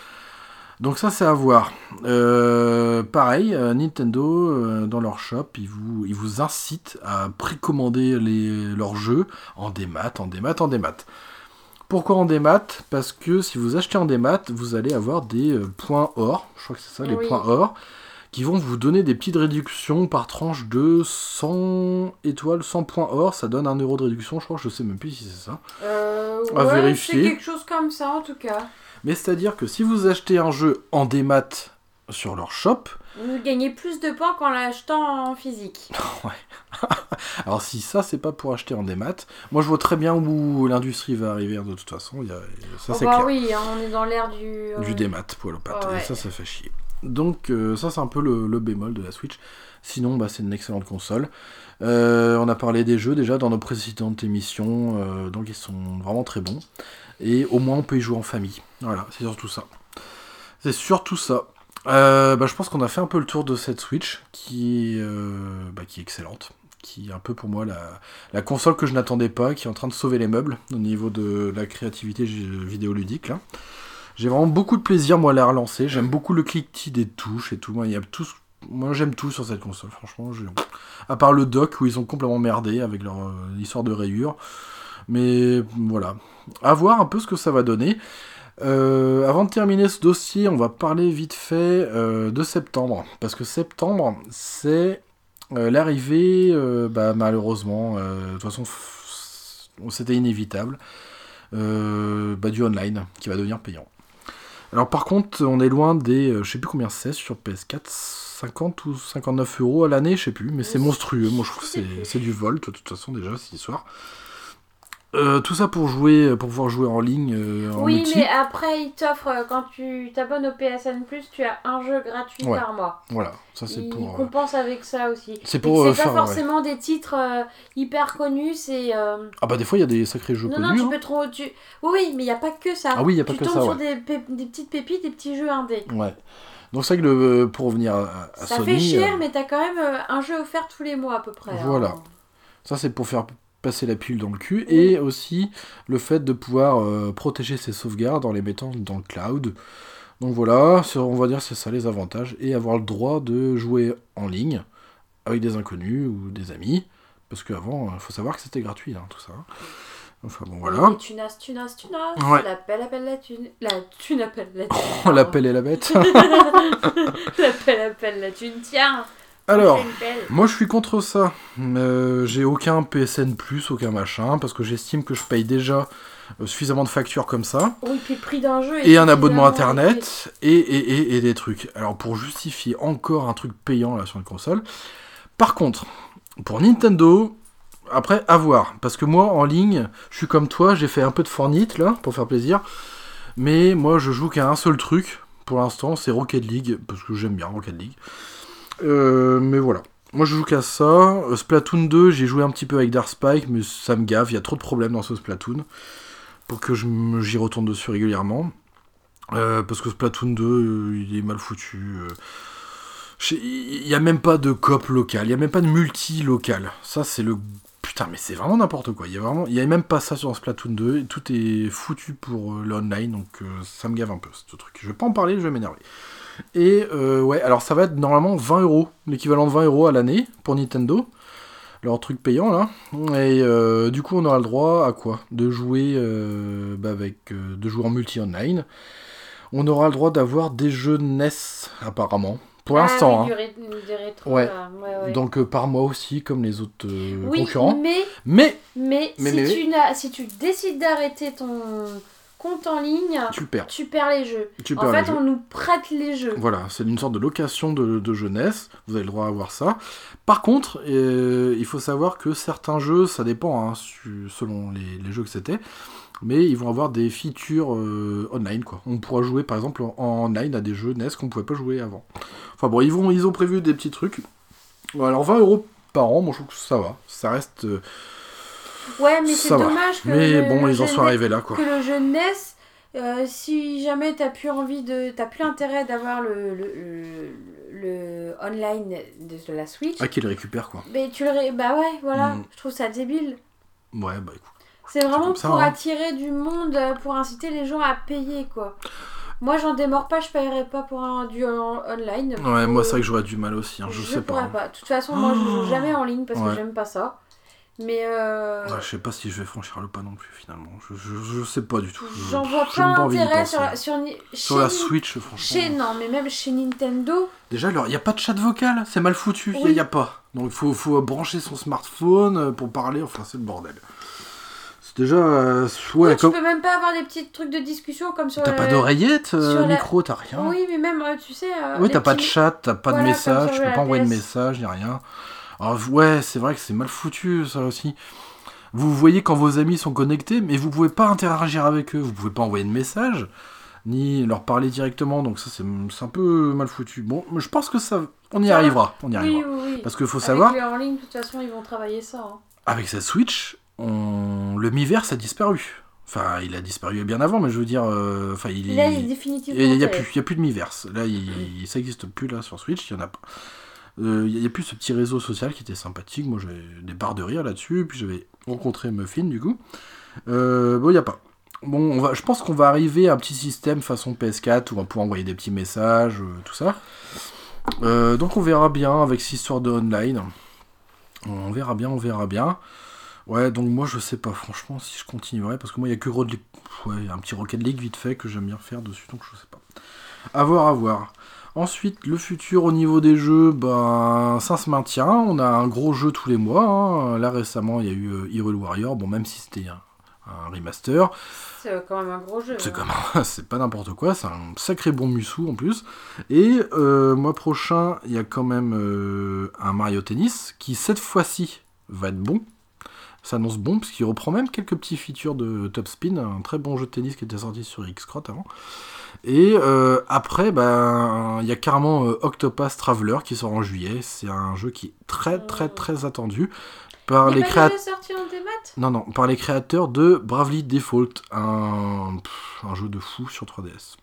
Donc ça c'est à voir. Euh, pareil, euh, Nintendo euh, dans leur shop, ils vous, ils vous incitent à précommander les, leurs jeux en démat, en démat, en démat. Pourquoi en démat? Parce que si vous achetez en démat, vous allez avoir des points or, je crois que c'est ça, les points or, qui vont vous donner des petites réductions par tranche de 100 étoiles, 100 points or, ça donne 1 euro de réduction, je crois, je sais même plus si c'est ça. Euh, À ouais, vérifier. C'est quelque chose comme ça en tout cas. Mais c'est-à-dire que si vous achetez un jeu en démat sur leur shop, Vous gagnez plus de points qu'en l'achetant en physique. *laughs* alors si ça c'est pas pour acheter en démat, moi je vois très bien où l'industrie va arriver hein, de toute façon, il y a, ça Oh c'est bah clair. oui, hein, on est dans l'ère du. Du euh, démat, Ouais, et ouais. ça ça fait chier. Donc euh, ça c'est un peu le, bémol de la Switch. Sinon bah, c'est une excellente console. Euh, on a parlé des jeux déjà dans nos précédentes émissions, euh, donc ils sont vraiment très bons. Et au moins on peut y jouer en famille. Voilà, c'est surtout ça. C'est surtout ça. Bah, je pense qu'on a fait un peu le tour de cette Switch qui, est, bah, est excellente. Qui est un peu pour moi la, console que je n'attendais pas, qui est en train de sauver les meubles au niveau de la créativité vidéoludique. Là. J'ai vraiment beaucoup de plaisir moi à la relancer. J'aime beaucoup le cliquetis des touches et tout. Moi, j'aime tout sur cette console, franchement. À part le dock où ils ont complètement merdé avec leur euh, histoire de rayures. Mais voilà. À voir un peu ce que ça va donner. Euh, avant de terminer ce dossier, on va parler vite fait euh, de septembre. Parce que septembre, c'est l'arrivée, bah, malheureusement, de toute façon, c'était inévitable, bah, du online qui va devenir payant. Alors par contre, on est loin des, euh, je sais plus combien c'est sur PS4, 50 ou 59 euros à l'année, je sais plus, mais c'est monstrueux. Moi je trouve que c'est du vol, de toute façon déjà, cette histoire. Euh, tout ça pour jouer, pour pouvoir jouer en ligne, euh, en Oui, multi. mais après, ils t'offrent, euh, quand tu t'abonnes au PSN, tu as un jeu gratuit Ouais. par mois. Voilà, ça c'est Ils pour. euh, compensent avec ça aussi. C'est pour euh, c'est pas faire. ouais. forcément des titres euh, hyper connus, c'est. euh, Ah bah des fois il y a des sacrés jeux Non, non, tu hein. peux trop. Tu... Oui, mais il n'y a pas que ça. Ah oui, y a pas tu que tombes ça, sur ouais. des, pé- des petites pépites, des petits jeux indés. Ouais. Donc c'est vrai que le, pour revenir à, à Ça Sony, fait cher, euh, mais t'as quand même euh, un jeu offert tous les mois à peu près. hein. Voilà. ça c'est pour faire passer la pilule dans le cul et aussi le fait de pouvoir euh, protéger ses sauvegardes en les mettant dans le cloud. Donc voilà, on va dire c'est ça les avantages et avoir le droit de jouer en ligne avec des inconnus ou des amis parce qu'avant il faut savoir que c'était gratuit hein, tout ça. Enfin bon voilà. Et tunas, tunas, tunas. Ouais. L'appel, appelle la thune. La thune appelle la *laughs* thune. On l'appelle et la bête. *laughs* *laughs* L'appel, appelle la thune. Tiens. Alors. Moi, je suis contre ça. Euh, j'ai aucun PSN plus, aucun machin, parce que j'estime que je paye déjà euh, suffisamment de factures comme ça, Oui, puis le prix d'un jeu. et un abonnement internet, et, et, et, et des trucs. Alors, pour justifier encore un truc payant là sur une console. Par contre, pour Nintendo, après, à voir. Parce que moi, en ligne, je suis comme toi, j'ai fait un peu de Fortnite là, pour faire plaisir. Mais moi, je joue qu'à un seul truc, pour l'instant, c'est Rocket League, parce que j'aime bien Rocket League. Euh, mais voilà. moi je joue qu'à ça. Euh, Splatoon 2, j'ai joué un petit peu avec Dark Spike, mais ça me gave, il y a trop de problèmes dans ce Splatoon pour que j'y retourne dessus régulièrement. Euh, parce que Splatoon 2, euh, il est mal foutu. Il n'y a même pas de coop local, il n'y a même pas de multi local. Ça, c'est le. Putain, mais c'est vraiment n'importe quoi. Il y a y même pas ça sur Splatoon 2. et tout est foutu pour l'online, donc ça me gave un peu ce truc. Je vais pas en parler, je vais m'énerver. Et euh, ouais, alors ça va être normalement 20 euros, l'équivalent de 20 euros à l'année pour Nintendo, leur truc payant là. Et euh, du coup, on aura le droit à quoi? De jouer euh, bah, avec, de jouer en multi online. On aura le droit d'avoir des jeux NES apparemment, pour Ah l'instant. oui, hein. Ouais. là. Ouais, ouais. Donc par mois aussi, comme les autres oui, concurrents. mais, Mais mais, Mais, si, mais, tu n'as- si tu décides d'arrêter ton compte en ligne, tu perds. tu perds les jeux. Tu en perds fait, jeux. on nous prête les jeux. Voilà, c'est une sorte de location de, de jeunesse, vous avez le droit à avoir ça. Par contre, euh, il faut savoir que certains jeux, ça dépend hein, su- selon les, les jeux que c'était, mais ils vont avoir des features euh, online. quoi. On pourra jouer par exemple en, en online à des jeux NES qu'on pouvait pas jouer avant. Enfin bon, ils, vont, ils ont prévu des petits trucs. Alors 20 euros par an, moi je trouve que ça va. Ça reste. euh, Ouais, mais c'est dommage que, Mais le, bon, le ils en sont arrivés là quoi. que le jeu NES, euh, si jamais t'as plus envie de, t'as plus intérêt d'avoir le, le, le, le online de la Switch, Ah, qu'ils le récupèrent quoi. mais tu le, ré- bah ouais, voilà, Mm. je trouve ça débile. Ouais, bah écoute. C'est vraiment ça, pour hein. attirer du monde, pour inciter les gens à payer quoi. Moi, j'en démords pas, je paierai pas pour un du en- online. Ouais, moi c'est vrai que j'aurais du mal aussi, hein, je, sais pas. hein. pas. De toute façon, moi, je joue jamais en ligne parce Ouais. que j'aime pas ça. Mais euh, je sais pas si je vais franchir le pas non plus finalement. Je, je, je sais pas du tout. Je- j'en vois pas intérêt sur la, sur, Sur la Switch, franchement. Chez, non, mais même chez Nintendo, Déjà, il n'y a pas de chat vocal, c'est mal foutu, il Oui. n'y a, pas. Donc il faut, faut brancher son smartphone euh, pour parler, enfin c'est le bordel. C'est déjà. euh, ouais, ouais, comme- tu peux même pas avoir des petits trucs de discussion comme sur T'as le- pas d'oreillette, euh, la- micro, t'as rien. Oui, mais même, euh, tu sais. euh, Oui, t'as pas de petits- chat, t'as pas Voilà, de message, tu peux pas envoyer de message, ni rien. Alors, ouais, c'est vrai que c'est mal foutu, ça aussi. Vous voyez quand vos amis sont connectés, mais vous pouvez pas interagir avec eux, vous pouvez pas envoyer de message, ni leur parler directement, donc ça c'est un peu mal foutu. Bon, je pense que ça, on y arrivera, on y Oui, arrivera. oui, oui. Parce qu'il faut Avec savoir, le en ligne, de toute façon, ils vont travailler ça. hein. avec cette Switch, on... le Miiverse a disparu. Enfin, il a disparu bien avant, mais je veux dire, euh, enfin, il, Là, il est il définitivement. n'y a, enterré. plus, il y a plus de Miiverse. Là, il, ça n'existe plus là sur Switch, il y en a pas. Euh, Il n'y a plus ce petit réseau social qui était sympathique. Moi, j'avais des barres de rire là-dessus. Puis j'avais rencontré Muffin, du coup. Euh, bon, il n'y a pas. Bon, on va, je pense qu'on va arriver à un petit système façon PS4 où on va pouvoir envoyer des petits messages, euh, tout ça. Euh, donc on verra bien avec cette histoire de online. On verra bien, on verra bien. Ouais, donc moi je sais pas franchement si je continuerai parce que moi il y a que un petit Rocket League vite fait que j'aime bien faire dessus donc je sais pas. À voir, à voir. Ensuite, le futur au niveau des jeux, ben, ça se maintient. On a un gros jeu tous les mois. hein. Là récemment, il y a eu euh, Hyrule Warrior. Bon, même si c'était un, un remaster, C'est euh, quand même un gros jeu. c'est hein. *laughs* c'est pas n'importe quoi. C'est un sacré bon mussou en plus. Et euh, mois prochain, il y a quand même euh, un Mario Tennis qui cette fois-ci va être bon. Ça annonce bon parce qu'il reprend même quelques petits features de Top Spin, un très bon jeu de tennis qui était sorti sur X-Crot avant. Et euh, après, ben, il y a carrément euh, Octopath Traveler qui sort en juillet. C'est un jeu qui est très très très attendu par Il les créateurs. Non, non, par les créateurs de Bravely Default, un, pff, un jeu de fou sur 3DS.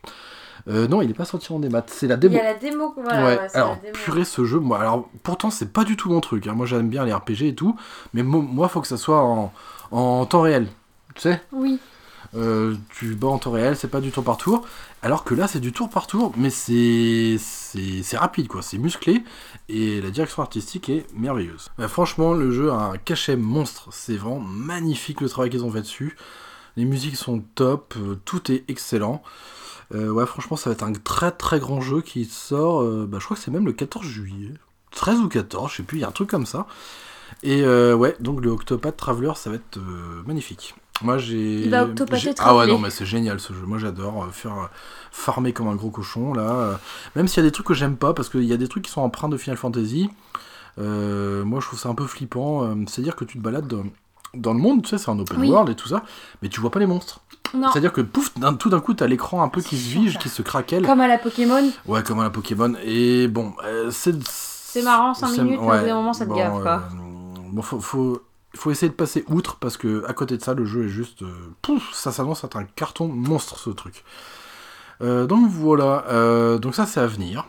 Euh, non, il n'est pas sorti en démat, c'est la Il démo. y a la démo. Voilà, ouais, alors la démo. purée ce jeu, moi, alors pourtant c'est pas du tout mon truc, hein. moi j'aime bien les RPG et tout, mais mo- moi faut que ça soit en, en temps réel, tu sais? Oui. Euh, tu bats en temps réel, c'est pas du tour par tour, alors que là c'est du tour par tour, mais c'est rapide quoi, c'est musclé, et la direction artistique est merveilleuse. Bah, franchement, le jeu a un cachet monstre, c'est vraiment magnifique le travail qu'ils ont fait dessus, les musiques sont top, euh, tout est excellent. Euh, ouais, franchement, ça va être un très très grand jeu qui sort, euh, bah, je crois que c'est même le 14 juillet, 13 ou 14, je sais plus, il y a un truc comme ça. Et ouais, donc le Octopath Traveler, ça va être magnifique. Moi j'ai. Il va Ah ouais, non, mais c'est génial ce jeu. Moi j'adore euh, faire euh, farmer comme un gros cochon là. euh, Même s'il y a des trucs que j'aime pas, parce qu'il y a des trucs qui sont empreints de Final Fantasy. euh, moi je trouve ça un peu flippant. C'est-à-dire que tu te balades dans, dans le monde, tu sais, c'est un open Oui. world et tout ça, mais tu vois pas les monstres. C'est-à-dire que pouf, tout d'un coup t'as l'écran un peu qui se vige, ça. qui se craquelle. Comme à la Pokémon. Ouais, comme à la Pokémon. Et bon, euh, c'est C'est marrant, 5 c'est- minutes, mais au bout d'un moment, ça te bon, gave, quoi. euh, bon, faut, faut, faut essayer de passer outre parce que à côté de ça, le jeu est juste. euh, pouf, ça s'annonce être un carton monstre ce truc. Euh, donc voilà, euh, donc ça c'est à venir.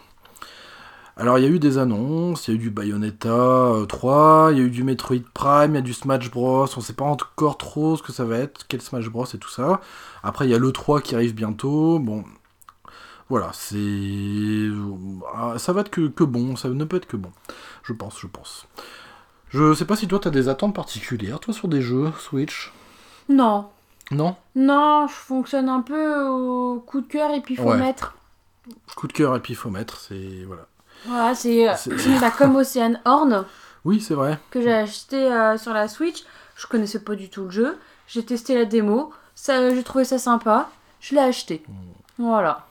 Alors il y a eu des annonces, il y a eu du Bayonetta euh, 3, il y a eu du Metroid Prime, il y a du Smash Bros. On sait pas encore trop ce que ça va être, quel Smash Bros et tout ça. Après il y a le 3 qui arrive bientôt. Bon, voilà, c'est ah, ça va être que bon, ça ne peut être que bon. Je pense, je pense. Je sais pas si toi t'as des attentes particulières, toi sur des jeux Switch Non. Non? Non, je fonctionne un peu au coup de cœur et puis faut Ouais. mettre. Coup de cœur et puis faut mettre, c'est voilà. Voilà, c'est euh, bah, comme Ocean Horn Oui, c'est vrai. que j'ai acheté euh, sur la Switch. Je connaissais pas du tout le jeu. J'ai testé la démo. Ça, j'ai trouvé ça sympa. Je l'ai acheté. Hmm. Voilà.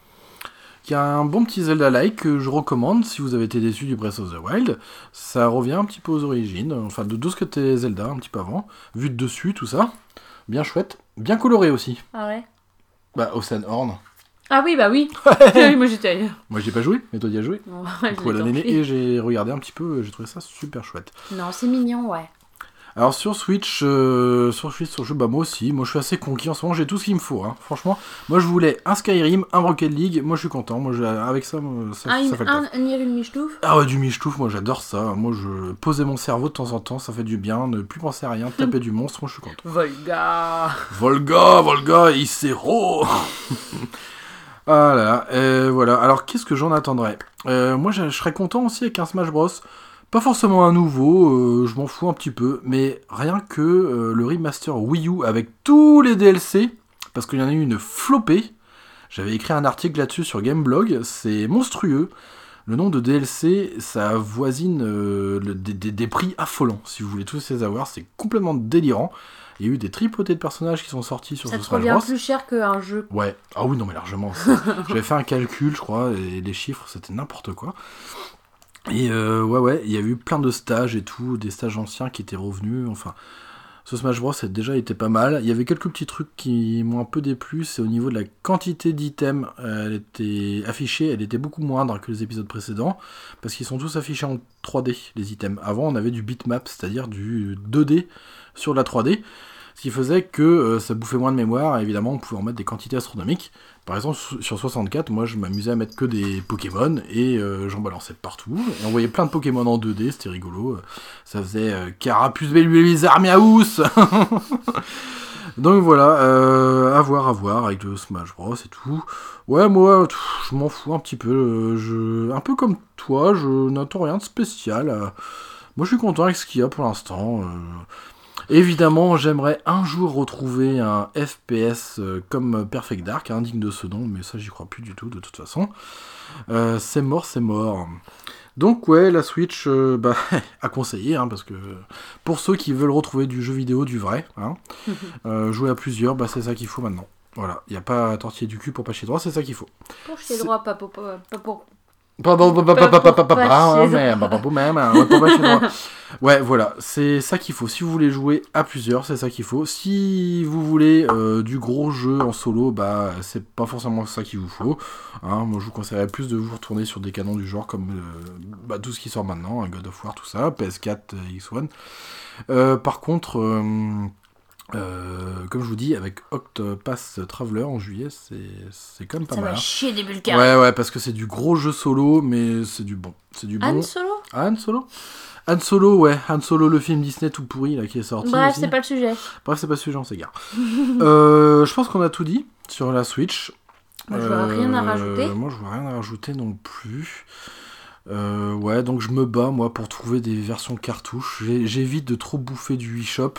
Y a un bon petit Zelda-like que je recommande si vous avez été déçu du Breath of the Wild. Ça revient un petit peu aux origines, enfin de tout ce que était Zelda un petit peu avant, vu de dessus, tout ça. Bien chouette, bien coloré aussi. Ah ouais Bah, Ocean Horn. Ah oui, bah oui. *laughs* oui moi j'étais ailleurs. Moi j'ai pas joué, mais toi y as joué. Bon, Du coup, la et j'ai regardé un petit peu, j'ai trouvé ça super chouette. Non, c'est mignon, ouais. Alors sur Switch, euh, sur Switch, sur jeu, bah moi aussi, moi je suis assez conquis en ce moment, j'ai tout ce qu'il me faut. Hein. Franchement, moi je voulais un Skyrim, un Rocket League, moi je suis content, moi je- avec ça, ça, Un, ça fait le taf. un, un Nier Michtouf. Ah ouais, du michetouf, moi j'adore ça. Moi je posais mon cerveau de temps en temps, ça fait du bien, ne plus penser à rien, *laughs* taper du monstre, moi je suis content. Volga. Volga, Volga, Isero Ah *laughs* là là, euh, voilà. Alors qu'est-ce que j'en attendrais? Euh, Moi je, je serais content aussi avec un Smash Bros. Pas forcément un nouveau, euh, je m'en fous un petit peu, mais rien que euh, le remaster Wii U avec tous les DLC, parce qu'il y en a eu une flopée. J'avais écrit un article là-dessus sur Gameblog, c'est monstrueux. Le nombre de DLC, ça voisine euh, le- des, des- des prix affolants. Si vous voulez tous les avoir, c'est complètement délirant. Il y a eu des tripotés de personnages qui sont sortis sur Ça ce Smash revient Bros. plus cher qu'un jeu. Ouais, ah oui, non, mais largement. *laughs* J'avais fait un calcul, je crois, et les chiffres, c'était n'importe quoi. Et euh, ouais, ouais, il y a eu plein de stages et tout, des stages anciens qui étaient revenus. Enfin, ce Smash Bros a déjà été pas mal. Il y avait quelques petits trucs qui m'ont un peu déplu, c'est au niveau de la quantité d'items. Elle était affichée, elle était beaucoup moindre que les épisodes précédents, parce qu'ils sont tous affichés en 3D, les items. Avant, on avait du bitmap, c'est-à-dire du 2D sur la 3D. Ce qui faisait que euh, ça bouffait moins de mémoire, évidemment on pouvait en mettre des quantités astronomiques. Par exemple, su- sur 64, moi je m'amusais à mettre que des Pokémon, et euh, j'en balançais partout. Et on voyait plein de Pokémon en 2D, c'était rigolo. Ça faisait euh, Carapuce Belluizar Miaous *laughs* Donc voilà, euh, à voir, à voir avec le Smash Bros et tout. Ouais, moi, je m'en fous un petit peu. euh, Je... Un peu comme toi, je n'attends rien de spécial. euh. Moi, je suis content avec ce qu'il y a pour l'instant. euh. Évidemment, j'aimerais un jour retrouver un FPS euh, comme Perfect Dark, hein, digne de ce nom, mais ça, j'y crois plus du tout, de toute façon. Euh, c'est mort, c'est mort. Donc, ouais, la Switch, euh, *laughs* bah, à conseiller, hein, parce que pour ceux qui veulent retrouver du jeu vidéo, du vrai, hein, *laughs* euh, jouer à plusieurs, bah, c'est ça qu'il faut maintenant. Voilà, il n'y a pas à tortiller du cul pour pas chier droit, c'est ça qu'il faut. Pour C'est- droit, pas pour. Pas pas pour. Ouais, voilà, c'est ça qu'il faut. Si vous voulez jouer à plusieurs, c'est ça qu'il faut. Si vous voulez euh, du gros jeu en solo, bah c'est pas forcément ça qu'il vous faut. Hein, moi, je vous conseillerais plus de vous retourner sur des canons du genre comme euh, bah, tout ce qui sort maintenant, hein, God of War, tout ça, PS4, euh, X1. Euh, par contre, euh, euh, comme je vous dis, avec Octopass Traveler en juillet, c'est c'est quand même pas Ça mal. va hein. chier des bulles carrées. Ouais, ouais, parce que c'est du gros jeu solo, mais c'est du bon. C'est du bon. Han Solo Han Solo Han Solo, ouais. Han Solo, le film Disney tout pourri là qui est sorti. Bref, c'est pas le sujet. Bref, c'est pas ce sujet, on s'égare. *laughs* euh, je pense qu'on a tout dit sur la Switch. Moi, je vois rien à rajouter. Moi, je vois rien à rajouter non plus. Euh, ouais, donc je me bats, moi, pour trouver des versions cartouches. J'évite de trop bouffer du eShop,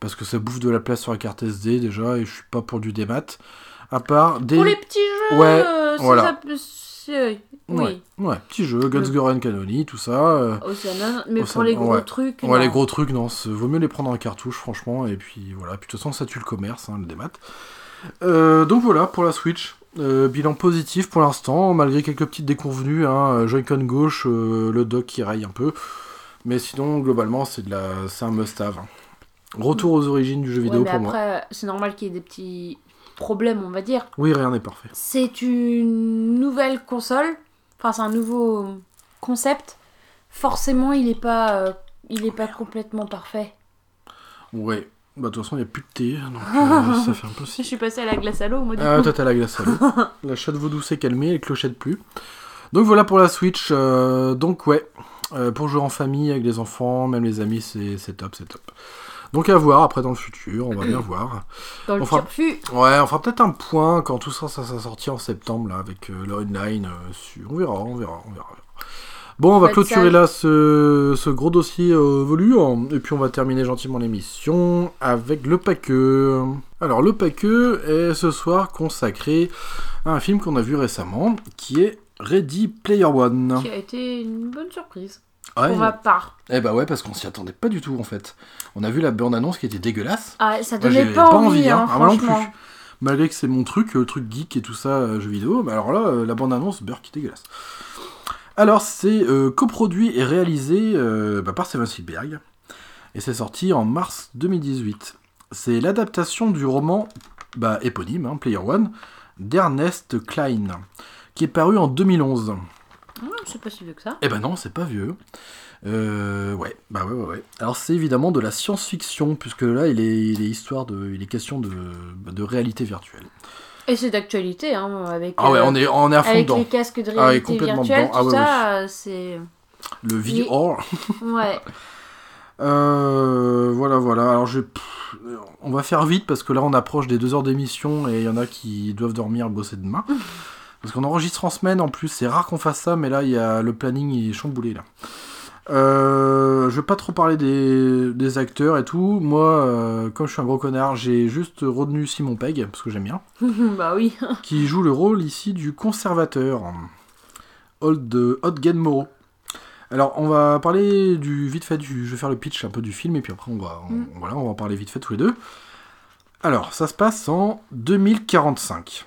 parce que ça bouffe de la place sur la carte SD, déjà, et je suis pas pour du démat. À part des... Pour les petits jeux, Ouais, euh, voilà. ça Oui. Ouais, ouais, petit jeu, Guns Goran Canoni, tout ça. euh, Océanon, mais Océan- pour les gros ouais. trucs. Ouais, non. les gros trucs, non, vaut mieux les prendre en cartouche, franchement, et puis voilà. Puis de toute façon, ça tue le commerce, hein, le démat. Euh, donc voilà pour la Switch. Euh, bilan positif pour l'instant, malgré quelques petites déconvenues. Hein, Joy-Con gauche, euh, le dock qui raille un peu. Mais sinon, globalement, c'est de la, c'est un must-have. hein. Retour aux origines du jeu Ouais, vidéo mais pour moi. après, c'est normal qu'il y ait des petits problèmes, on va dire. Oui, rien n'est parfait. C'est une nouvelle console, enfin c'est un nouveau concept forcément, il est pas, euh, il est pas complètement parfait. Ouais. Bah, de toute façon, il n'y a plus de thé, donc euh, *laughs* ça fait un peu Je si. suis passée à la glace à l'eau, moi, du Ah, coup. toi, t'as la glace à l'eau. *laughs* la chatte vaudou s'est calmée, les clochettes plus. Donc voilà pour la Switch. euh, donc, ouais. Euh, pour jouer en famille, avec les enfants, même les amis, c'est top, c'est top. Donc à voir après dans le futur, on va bien *clears throat* voir. Dans le Enfin- turfu. Ouais, on fera peut-être un point quand tout ça, ça sera sorti en septembre, là, avec euh, le online. euh, sur- On verra, on verra, on verra. Bon, on va clôturer là ce, ce gros dossier euh, volure, et puis on va terminer gentiment l'émission avec le paqueux. Alors, le paqueux est ce soir consacré à un film qu'on a vu récemment, qui est Ready Player One. Qui a été une bonne surprise. Ouais, Pour ma part. Eh bah ouais, parce qu'on s'y attendait pas du tout en fait. On a vu la bande-annonce qui était dégueulasse. Ah, ça donnait j'ai pas, envie, hein, Ah, non franchement. plus. Malgré que c'est mon truc, le truc geek et tout ça, euh, jeux vidéo, mais alors là, euh, la bande-annonce, est dégueulasse. Alors, c'est euh, coproduit et réalisé euh, bah, par Steven Spielberg, et c'est sorti en mars 2018. C'est l'adaptation du roman bah, éponyme, hein, Player One, d'Ernest Klein, qui est paru en 2011. Hum, c'est pas si vieux que ça. Eh ben non, c'est pas vieux. Euh, ouais, bah ouais, ouais, ouais. Alors c'est évidemment de la science-fiction, puisque là, il est, il est histoire de, il est question de, de réalité virtuelle. Et c'est d'actualité, hein, avec, Ah ouais, euh, on est, on est à fond avec dedans. les casques de Ah réalité complètement virtuelle, dedans. Ah tout ouais, ça, euh, c'est... Le. VR. *laughs* Ouais. Euh, voilà, voilà. Alors je, pff, on va faire vite parce que là, on approche des deux heures d'émission et il y en a qui doivent dormir, bosser demain. *laughs* Parce qu'on enregistre en semaine en plus, c'est rare qu'on fasse ça, mais là, il y a le planning il est chamboulé là. Euh, je vais pas trop parler des, des acteurs et tout. Moi, euh, comme je suis un gros connard, j'ai juste retenu Simon Pegg, parce que j'aime bien, *laughs* bah oui. qui joue le rôle ici du conservateur, Old, Odgen Moreau. Alors, on va parler du vite fait du. Je vais faire le pitch un peu du film et puis après on va, on- Mm. voilà, on va en parler vite fait tous les deux. Alors, ça se passe en 2045.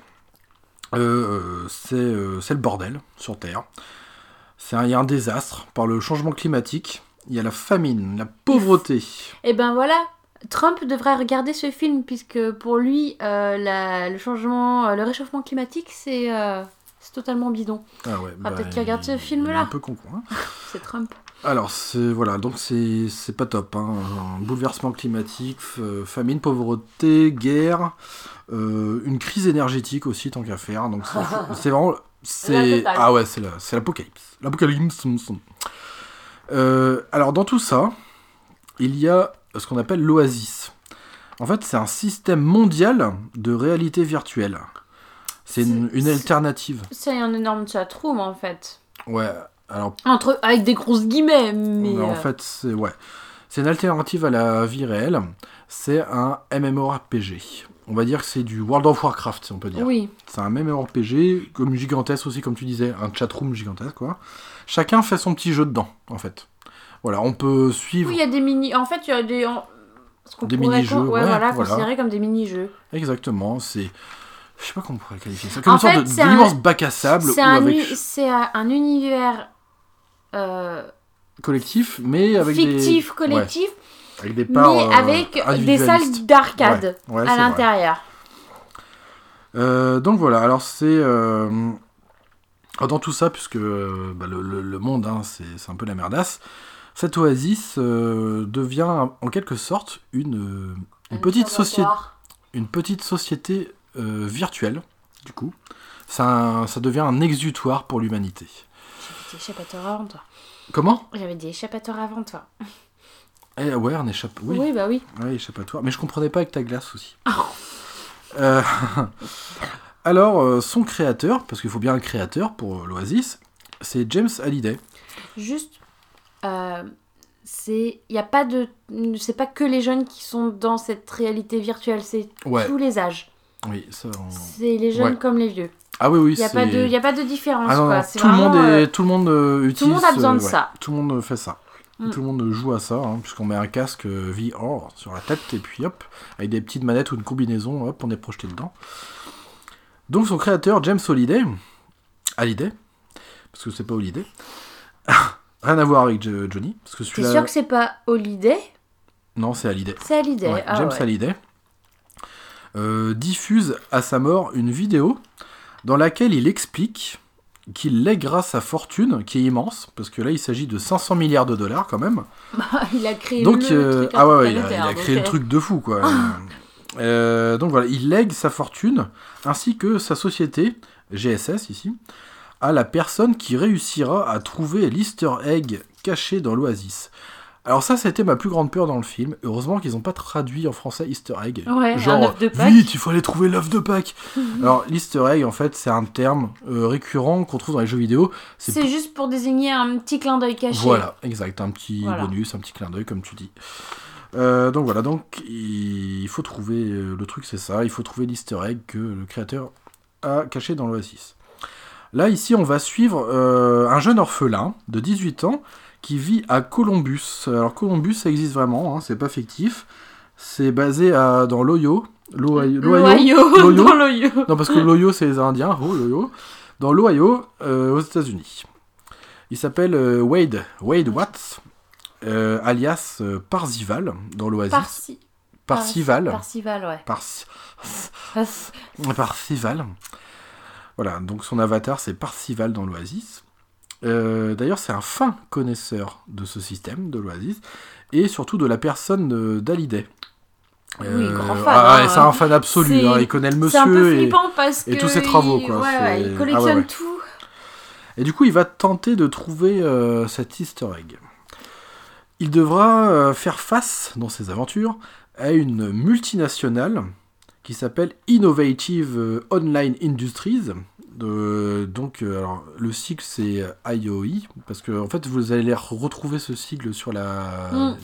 Euh, c'est euh, c'est le bordel sur Terre. C'est un- Il y a un désastre par le changement climatique. Il y a la famine, la pauvreté. Et ben voilà, Trump devrait regarder ce film, puisque pour lui, euh, la- le changement, euh, le réchauffement climatique, c'est euh, totalement bidon. Ah ouais. Ah, peut-être qu'il regarde ce film-là. Un peu con, hein. *laughs* C'est Trump. Alors, c'est voilà, donc c'est pas top. Hein. Un bouleversement climatique, famine, pauvreté, guerre, euh, une crise énergétique aussi, tant qu'à faire. Donc, c'est- *laughs* vraiment. C'est ah ouais, c'est la- c'est l'apocalypse. L'apocalypse. Euh, alors, dans tout ça, il y a ce qu'on appelle l'Oasis. En fait, c'est un système mondial de réalité virtuelle. C'est une, alternative. C'est un énorme chatroom, en fait. Ouais, alors Entre, avec des grosses guillemets, mais... Mais en euh, fait, c'est ouais. C'est une alternative à la vie réelle. C'est un MMORPG. On va dire que c'est du World of Warcraft, si on peut dire. Oui. C'est un MMORPG, comme gigantesque aussi, comme tu disais, un chatroom gigantesque, quoi. Chacun fait son petit jeu dedans, en fait. Voilà, on peut suivre. Oui, il y a des mini... En fait, il y a des... Ce qu'on Des mini-jeux, con- ouais, ouais, voilà, voilà. considérer comme des mini-jeux. Exactement, c'est. Je sais pas comment on pourrait qualifier ça. Comme En une sorte de- un- d'immense bac à sable C'est un, avec u- c'est un un univers euh, collectif, mais avec des. fictif, ouais, collectif, avec des parts. mais euh, avec des salles d'arcade Ouais, ouais, à l'intérieur. Euh, donc voilà, alors c'est euh, dans tout ça, puisque bah, le, le- le monde, hein, c'est un peu la merdasse, cette oasis devient en quelque sorte une, petite, société, une petite société virtuelle, du coup. Ça, ça devient un exutoire pour l'humanité. J'avais des échappatoires avant toi. Comment? J'avais des échappatoires avant toi. Eh ouais, un échappe... Oui, Oui, bah oui. Ouais, échappatoire. Mais je comprenais pas avec ta glace aussi. Euh, *laughs* Alors, euh, son créateur, parce qu'il faut bien un créateur pour euh, l'Oasis, c'est James Hallyday. Juste, euh, c'est, il y a pas de, c'est pas que les jeunes qui sont dans cette réalité virtuelle, c'est Ouais, tous les âges. oui, ça. on- C'est les jeunes Ouais. comme les vieux. Ah oui, oui, Il y a c'est. pas de, il y a pas de différence Ah non, quoi. tout le monde est, euh, tout le monde euh, utilise. tout le monde a besoin de ouais, ça. Tout le monde fait ça. Mm. Tout le monde joue à ça, hein, puisqu'on met un casque euh, VR sur la tête et puis hop, avec des petites manettes ou une combinaison, hop, on est projeté dedans. Donc son créateur, James Holiday, Hallyday, parce que c'est pas Holiday, *laughs* rien à voir avec Jo- Johnny, parce que T'es celui-là, sûr que c'est pas Holiday non, c'est Hallyday. C'est Hallyday. Ouais, ah James ouais. Hallyday euh, diffuse à sa mort une vidéo dans laquelle il explique qui lèguera sa fortune, qui est immense, parce que là, il s'agit de 500 milliards de dollars quand même. *laughs* il a créé Donc, le euh, truc ah ouais, ouais, il a, il créé le euh, truc de fou, quoi. *laughs* Euh, donc voilà, il lègue sa fortune, ainsi que sa société, GSS ici, à la personne qui réussira à trouver l'easter egg caché dans l'oasis. Alors ça, c'était ma plus grande peur dans le film. Heureusement qu'ils n'ont pas traduit en français easter egg. Ouais, Genre, de vite, il faut aller trouver l'œuf de Pâques. Alors, l'easter egg, en fait, c'est un terme euh, récurrent qu'on trouve dans les jeux vidéo. C'est C'est juste pour désigner un petit clin d'œil caché. voilà, exact, un petit Voilà. bonus, un petit clin d'œil, comme tu dis. Euh, donc voilà, donc il faut trouver, euh, le truc c'est ça, il faut trouver l'easter egg que le créateur a caché dans l'Oasis. Là, ici, on va suivre euh, un jeune orphelin de 18 ans qui vit à Columbus. Alors, Columbus, ça existe vraiment, hein, c'est pas fictif. C'est basé à, dans l'Ohio. *laughs* L'Ohio. Dans l'Ohio. Non, parce que l'Ohio, c'est les Indiens. Oh, l'Ohio. Dans l'Ohio, euh, aux États-Unis. Il s'appelle euh, Wade, Wade Watts, euh, alias Parzival, dans l'Oasis. Parsi... Parcival. Parcival, ouais. Parci- *laughs* Par- Parcival. Voilà, donc son avatar, c'est Parcival dans l'Oasis. Euh, D'ailleurs, c'est un fin connaisseur de ce système, de l'Oasis, et surtout de la personne euh, d'Hallyday. Oui, grand fan, ah, hein. ouais, c'est un fan absolu, hein, il connaît le peu monsieur. et... flippant parce que. et tous ses travaux, il- quoi, Ouais, Ah collectionne ouais, ouais. tout. Et du coup, il va tenter de trouver euh, cet easter egg. Il devra euh, faire face, dans ses aventures, à une multinationale qui s'appelle Innovative euh, Online Industries. Donc, euh, alors, le sigle c'est IOI, parce que en fait, vous allez retrouver ce sigle sur la, Mm.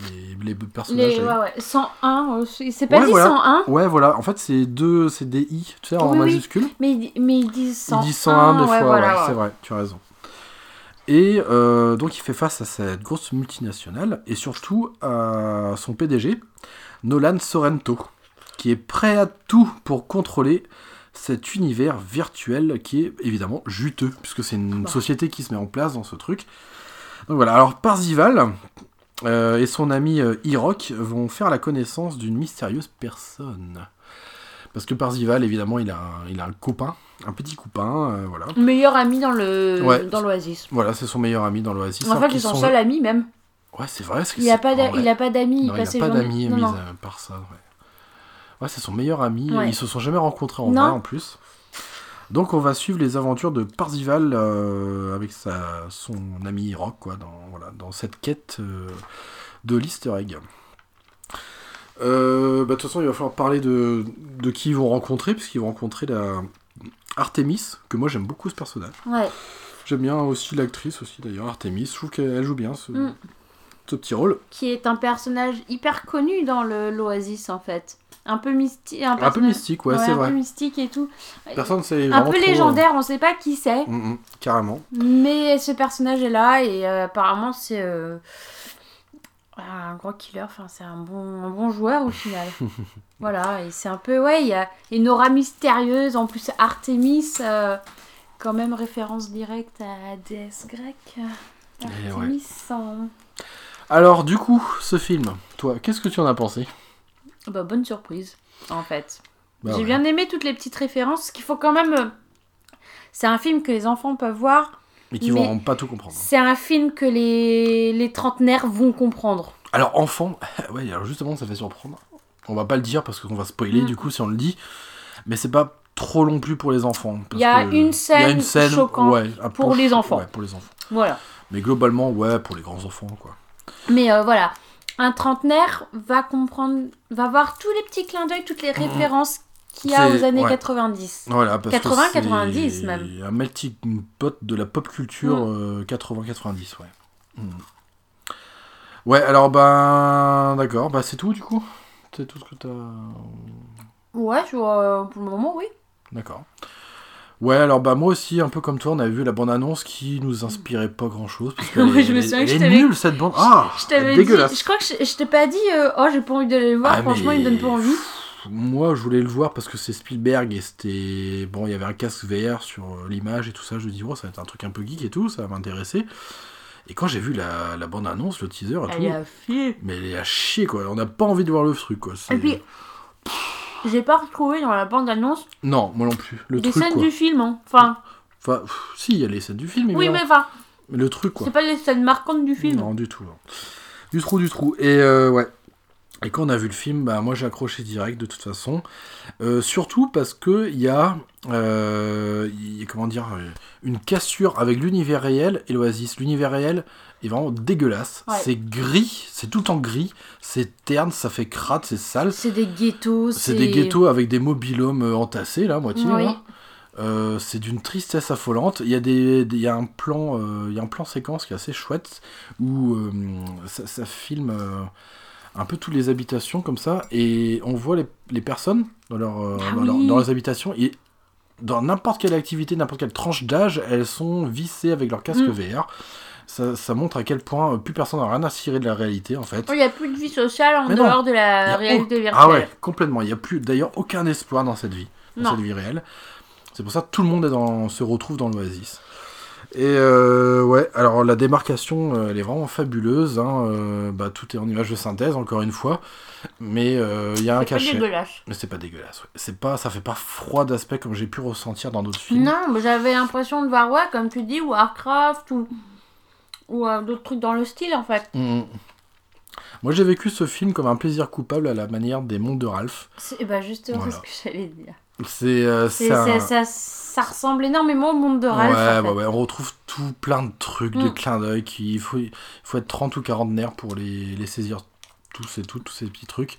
les, les personnages. Les, ouais, ouais. 101. euh, Il s'est pas Ouais, dit voilà. 101, Ouais, voilà, en fait, c'est deux, c'est des I, tu sais, en Oui, oui. majuscule. mais, il- mais ils disent 101. Il dit 101 deux fois, voilà, c'est vrai, tu as raison. Et euh, donc il fait face à cette grosse multinationale et surtout à son PDG, Nolan Sorrento, qui est prêt à tout pour contrôler cet univers virtuel qui est évidemment juteux, puisque c'est une Bah. société qui se met en place dans ce truc. Donc voilà, alors Parzival euh, et son ami euh, Irok vont faire la connaissance d'une mystérieuse personne. Parce que Parzival, évidemment, il a un, il a un copain, un petit copain, euh, voilà. Meilleur ami dans le Ouais. dans l'Oasis. Voilà, c'est son meilleur ami dans l'Oasis. En fait, c'est son sont- seul ami même. Ouais, c'est vrai. Il a c'est- pas d'a- en vrai. il a pas d'amis. Il Non, il passe a ses pas d'amis mis non. à part ça, ouais. Ouais, c'est son meilleur ami. Ouais. Ils se sont jamais rencontrés en Non. vrai en plus. Donc on va suivre les aventures de Parzival euh, avec sa, son ami Rock quoi, dans, voilà, dans cette quête euh, de l'easter egg. Euh, bah, de toute façon, il va falloir parler de, de qui ils vont rencontrer, puisqu'ils vont rencontrer la Artemis, que moi j'aime beaucoup ce personnage. Ouais. J'aime bien aussi l'actrice aussi d'ailleurs, Artemis. Je trouve qu'elle joue bien ce, Mm. ce petit rôle. Qui est un personnage hyper connu dans l'Oasis en fait. Un peu mystique. Un, Un peu mystique, ouais, ouais, c'est un vrai. peu mystique et tout. Personne sait Un peu trop, légendaire, on sait pas qui c'est. euh, mm, mm, carrément. Mais ce personnage est là et euh, apparemment c'est euh, un gros killer. Enfin, c'est un bon, un bon joueur au final. *laughs* voilà, et c'est un peu. Ouais, il y a une aura mystérieuse. En plus, Artemis, euh, quand même référence directe à déesse grecque. Eh ouais. Artemis, en- Alors, du coup, ce film, toi, qu'est-ce que tu en as pensé? Bah, bonne surprise, en fait. Bah J'ai ouais. bien aimé toutes les petites références. Qu'il faut quand même. euh, C'est un film que les enfants peuvent voir. Mais qui vont pas tout comprendre. C'est un film que les, les trentenaires vont comprendre. Alors, enfant, *laughs* ouais, alors justement, ça fait surprendre. On va pas le dire parce qu'on va spoiler, Mm. du coup, si on le dit. Mais c'est pas trop non plus pour les enfants. Il y a une il y a scène une scène choquante ouais, peu pour les enfants. Ouais, pour les enfants. Voilà. Mais globalement, ouais, pour les grands enfants, quoi. Mais euh, voilà, un trentenaire va comprendre, va voir tous les petits clins d'œil, toutes les références qu'il y a aux années ouais. 90. Voilà, parce 80, que c'est 90 même. Un melting pot de la pop culture Mm. euh, 80-90, ouais. Mm. Ouais, alors, ben. D'accord, bah c'est tout, du coup? C'est tout ce que t'as. Ouais, je vois, euh, pour le moment, oui. D'accord. Ouais, alors bah moi aussi, un peu comme toi, on a vu la bande-annonce qui nous inspirait pas grand-chose. Parce que *laughs* Ouais, je me souviens elle que je est nulle cette bande. Ah Je t'avais dit, dégueulasse. je crois que je, je t'ai pas dit, euh, oh, j'ai pas envie d'aller le voir, Ah, franchement, mais- il me donne pas envie. Moi, je voulais le voir parce que c'est Spielberg et c'était. Bon, il y avait un casque VR sur euh, l'image et tout ça. Je me dis, oh, ça va être un truc un peu geek et tout, ça va m'intéresser. Et quand j'ai vu la, la bande-annonce, le teaser et Elle tout. est à. Mais elle est à chier, quoi. On n'a pas envie de voir le truc, quoi. Et puis, j'ai pas retrouvé dans la bande-annonce Non, moi non plus. Le des truc, scènes quoi. du film. hein. Enfin, Enfin, pff, si, il y a les scènes du film, Oui, mais enfin, mais le truc, quoi. c'est pas les scènes marquantes du film. Non, du tout. non. Du trou, du trou. Et euh, ouais. Et quand on a vu le film, bah, moi j'ai accroché direct de toute façon. Euh, surtout parce que il y a, euh, y a, comment dire, une cassure avec l'univers réel et l'Oasis. L'univers réel est vraiment dégueulasse. Ouais. C'est gris, c'est tout en gris, c'est terne, ça fait crade, c'est sale. C'est des ghettos. C'est des ghettos avec des mobilhomes euh, entassés là, moitié. Oui. là. Euh, c'est d'une tristesse affolante. Il y a des, des- il y a un plan, euh, il y a un plan séquence qui est assez chouette où euh, ça, ça filme un peu toutes les habitations comme ça et on voit les, les personnes dans, leur, Ah dans, leur- oui. dans les habitations et dans n'importe quelle activité, n'importe quelle tranche d'âge, elles sont vissées avec leur casque Mm. VR. Ça, ça montre à quel point euh, plus personne n'a rien à cirer de la réalité en fait. Il n'y a plus de vie sociale en Mais non. dehors de la réalité au- virtuelle. Ah ouais, complètement. Il n'y a plus d'ailleurs aucun espoir dans cette vie, dans Non. cette vie réelle. C'est pour ça que tout le monde est dans, se retrouve dans l'Oasis. Et euh, ouais, alors la démarcation, euh, elle est vraiment fabuleuse. hein, euh, bah, tout est en image de synthèse, encore une fois. Mais euh, il y a un C'est pas cachet. dégueulasse. Mais c'est pas dégueulasse. ouais. C'est pas, ça fait pas froid d'aspect comme j'ai pu ressentir dans d'autres films. Non, j'avais l'impression de voir, ouais, comme tu dis, Warcraft ou, ou euh, d'autres trucs dans le style en fait. Mm. Moi, j'ai vécu ce film comme un plaisir coupable à la manière des mondes de Ralph. C'est bah, justement Voilà. ce que j'allais dire. C'est euh, C'est- c'est un- c'est- ça, ça ressemble énormément au monde de Ralph. ouais, en fait. ouais, ouais, on retrouve tout plein de trucs, de Mm. clins d'œil. qui- Il faut, il faut être 30 ou 40 nerfs pour les, les saisir tous et toutes, tous ces petits trucs.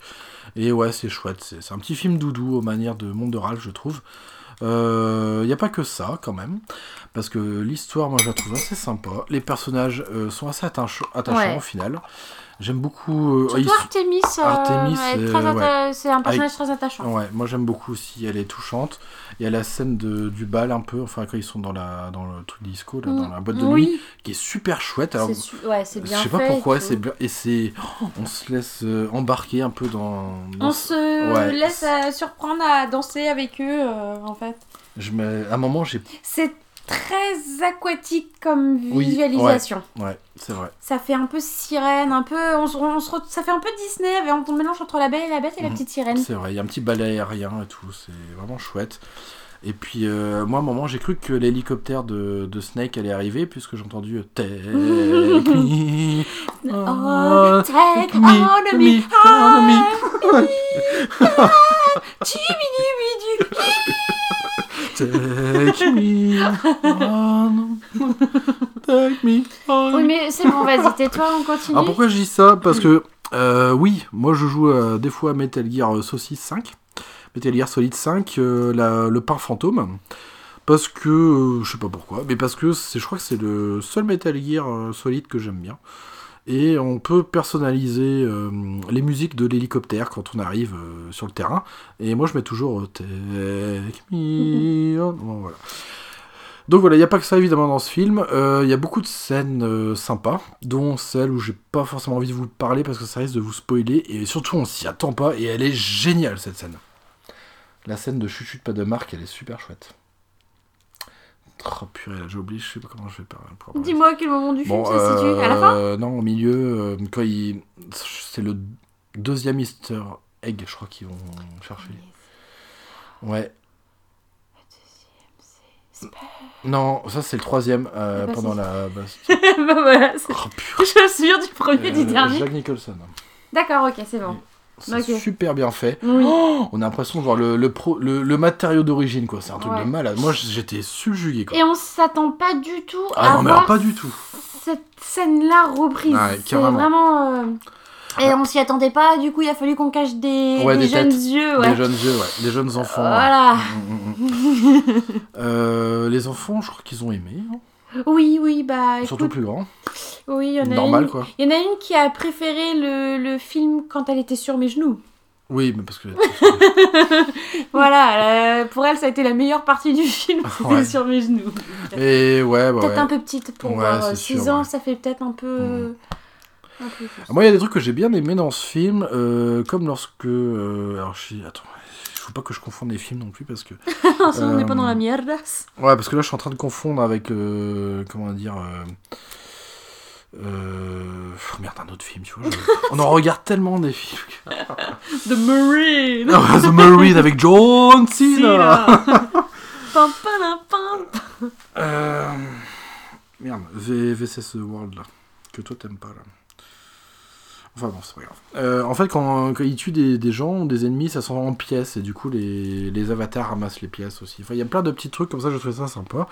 Et ouais, c'est chouette. C'est c'est un petit film doudou aux manières de Monde de Ralph, je trouve. Il n'y a pas que ça, quand même. Parce que l'histoire, moi, je la trouve assez sympa. Les personnages euh, sont assez attach- attachants, Ouais. au final. J'aime beaucoup... euh, Surtout Artemis, euh, Artemis, euh, ouais. atta- c'est un personnage très attachant. Ouais, moi j'aime beaucoup aussi, elle est touchante. Il y a la scène de, du bal un peu, enfin quand ils sont dans, la, dans le truc disco, là, dans la boîte de nuit, oui, qui est super chouette. Alors, su- ouais, c'est bien je sais pas pourquoi, c'est bien. Et c'est. oh, on se laisse euh, embarquer un peu dans. dans On se Ouais. laisse euh, surprendre à danser avec eux, euh, en fait. Je me- À un moment, j'ai. C'est très aquatique comme Oui, visualisation. Ouais, c'est vrai. Ça fait un peu sirène, un peu. On, on se re- Ça fait un peu Disney, un mélange entre la belle et la bête et la Mhm. petite sirène. C'est vrai, il y a un petit balai aérien et tout, c'est vraiment chouette. Et puis, euh, moi, à un moment, j'ai cru que l'hélicoptère de, de Snake allait arriver, puisque j'ai entendu euh, Take *laughs* me. Oh, take me, on me, me, on me. *laughs* Take me on. Take me on. Oui, mais c'est bon, vas-y, tais-toi, on continue. Alors pourquoi je dis ça? Parce que euh, oui, moi je joue euh, des fois à Metal Gear euh, Saucisse 5, Metal Gear Solid 5, euh, la- le pain fantôme. Parce que, je sais pas pourquoi, mais parce que c'est, je crois que c'est le seul Metal Gear Solid que j'aime bien. Et on peut personnaliser euh, les musiques de l'hélicoptère quand on arrive euh, sur le terrain. Et moi je mets toujours euh, Take me *laughs* on. Bon, voilà. Donc voilà, il n'y a pas que ça évidemment dans ce film. Euh, Il y a beaucoup de scènes sympas, dont celle où j'ai pas forcément envie de vous parler parce que ça risque de vous spoiler. Et surtout, on s'y attend pas. Et elle est géniale cette scène. La scène de Chuchut pas de marque, elle est super chouette. Oh purée, là, j'ai oublié, je sais pas comment je vais parler. Dis-moi à quel moment du film Bon, ça se situe À la fin euh, Non, au milieu, euh, quand il... c'est le deuxième Easter egg, je crois qu'ils vont chercher. Ouais. Non, ça c'est le troisième euh, Ah bah, pendant la. *laughs* bah, Bah voilà, oh, *laughs* je me souviens du premier et du Euh, dernier. Jack Nicholson. D'accord, ok, c'est bon. C'est Ok. super bien fait. Oui. Oh, on a l'impression de voir le, le, pro- le, le matériau d'origine, quoi. C'est un truc Ouais. de malade. Moi, j'étais subjugué, quoi. Et on s'attend pas du tout Ah à non, mais voir pas du tout. cette scène-là reprise. Ouais, c'est vraiment. euh, Et on s'y attendait pas, du coup il a fallu qu'on cache des, Ouais, des des jeunes yeux. Ouais. Des jeunes yeux, ouais. Des jeunes enfants. Voilà. Mm, mm, mm. *laughs* Euh, les enfants, je crois qu'ils ont aimé. hein. Oui, oui, bah Surtout écoute, plus grands. Oui, il y en a Normal, une. quoi. Il y en a une qui a préféré le, le film quand elle était sur mes genoux. Oui, mais parce que. *laughs* Voilà, euh, pour elle ça a été la meilleure partie du film, *laughs* c'était Ouais. sur mes genoux. Et ouais, bah Peut-être ouais. un peu petite pour Ouais, voir c'est 6 sûr, ans, ça fait peut-être un peu. Mm. un peu juste. Moi, il y a des trucs que j'ai bien aimé dans ce film, euh, comme lorsque. euh, alors, je suis. Attends, il faut pas que je confonde les films non plus parce que. *laughs* Ça, on n'est pas Euh, dans la merde. Ouais, parce que là, je suis en train de confondre avec. euh, comment dire. Euh, merde, un autre film, tu vois. je- On en regarde tellement des films. *laughs* The Marine Ah, The Marine avec John *laughs* Cena *laughs* Pam, pam, pam. Euh... Merde, V- VCS World là. Que toi t'aimes pas là. Enfin bon, c'est pas grave. Euh, en fait, quand, quand ils tuent des, des gens des ennemis, ça va en pièces et du coup, les, les avatars ramassent les pièces aussi. Enfin, il y a plein de petits trucs comme ça, je trouve ça sympa.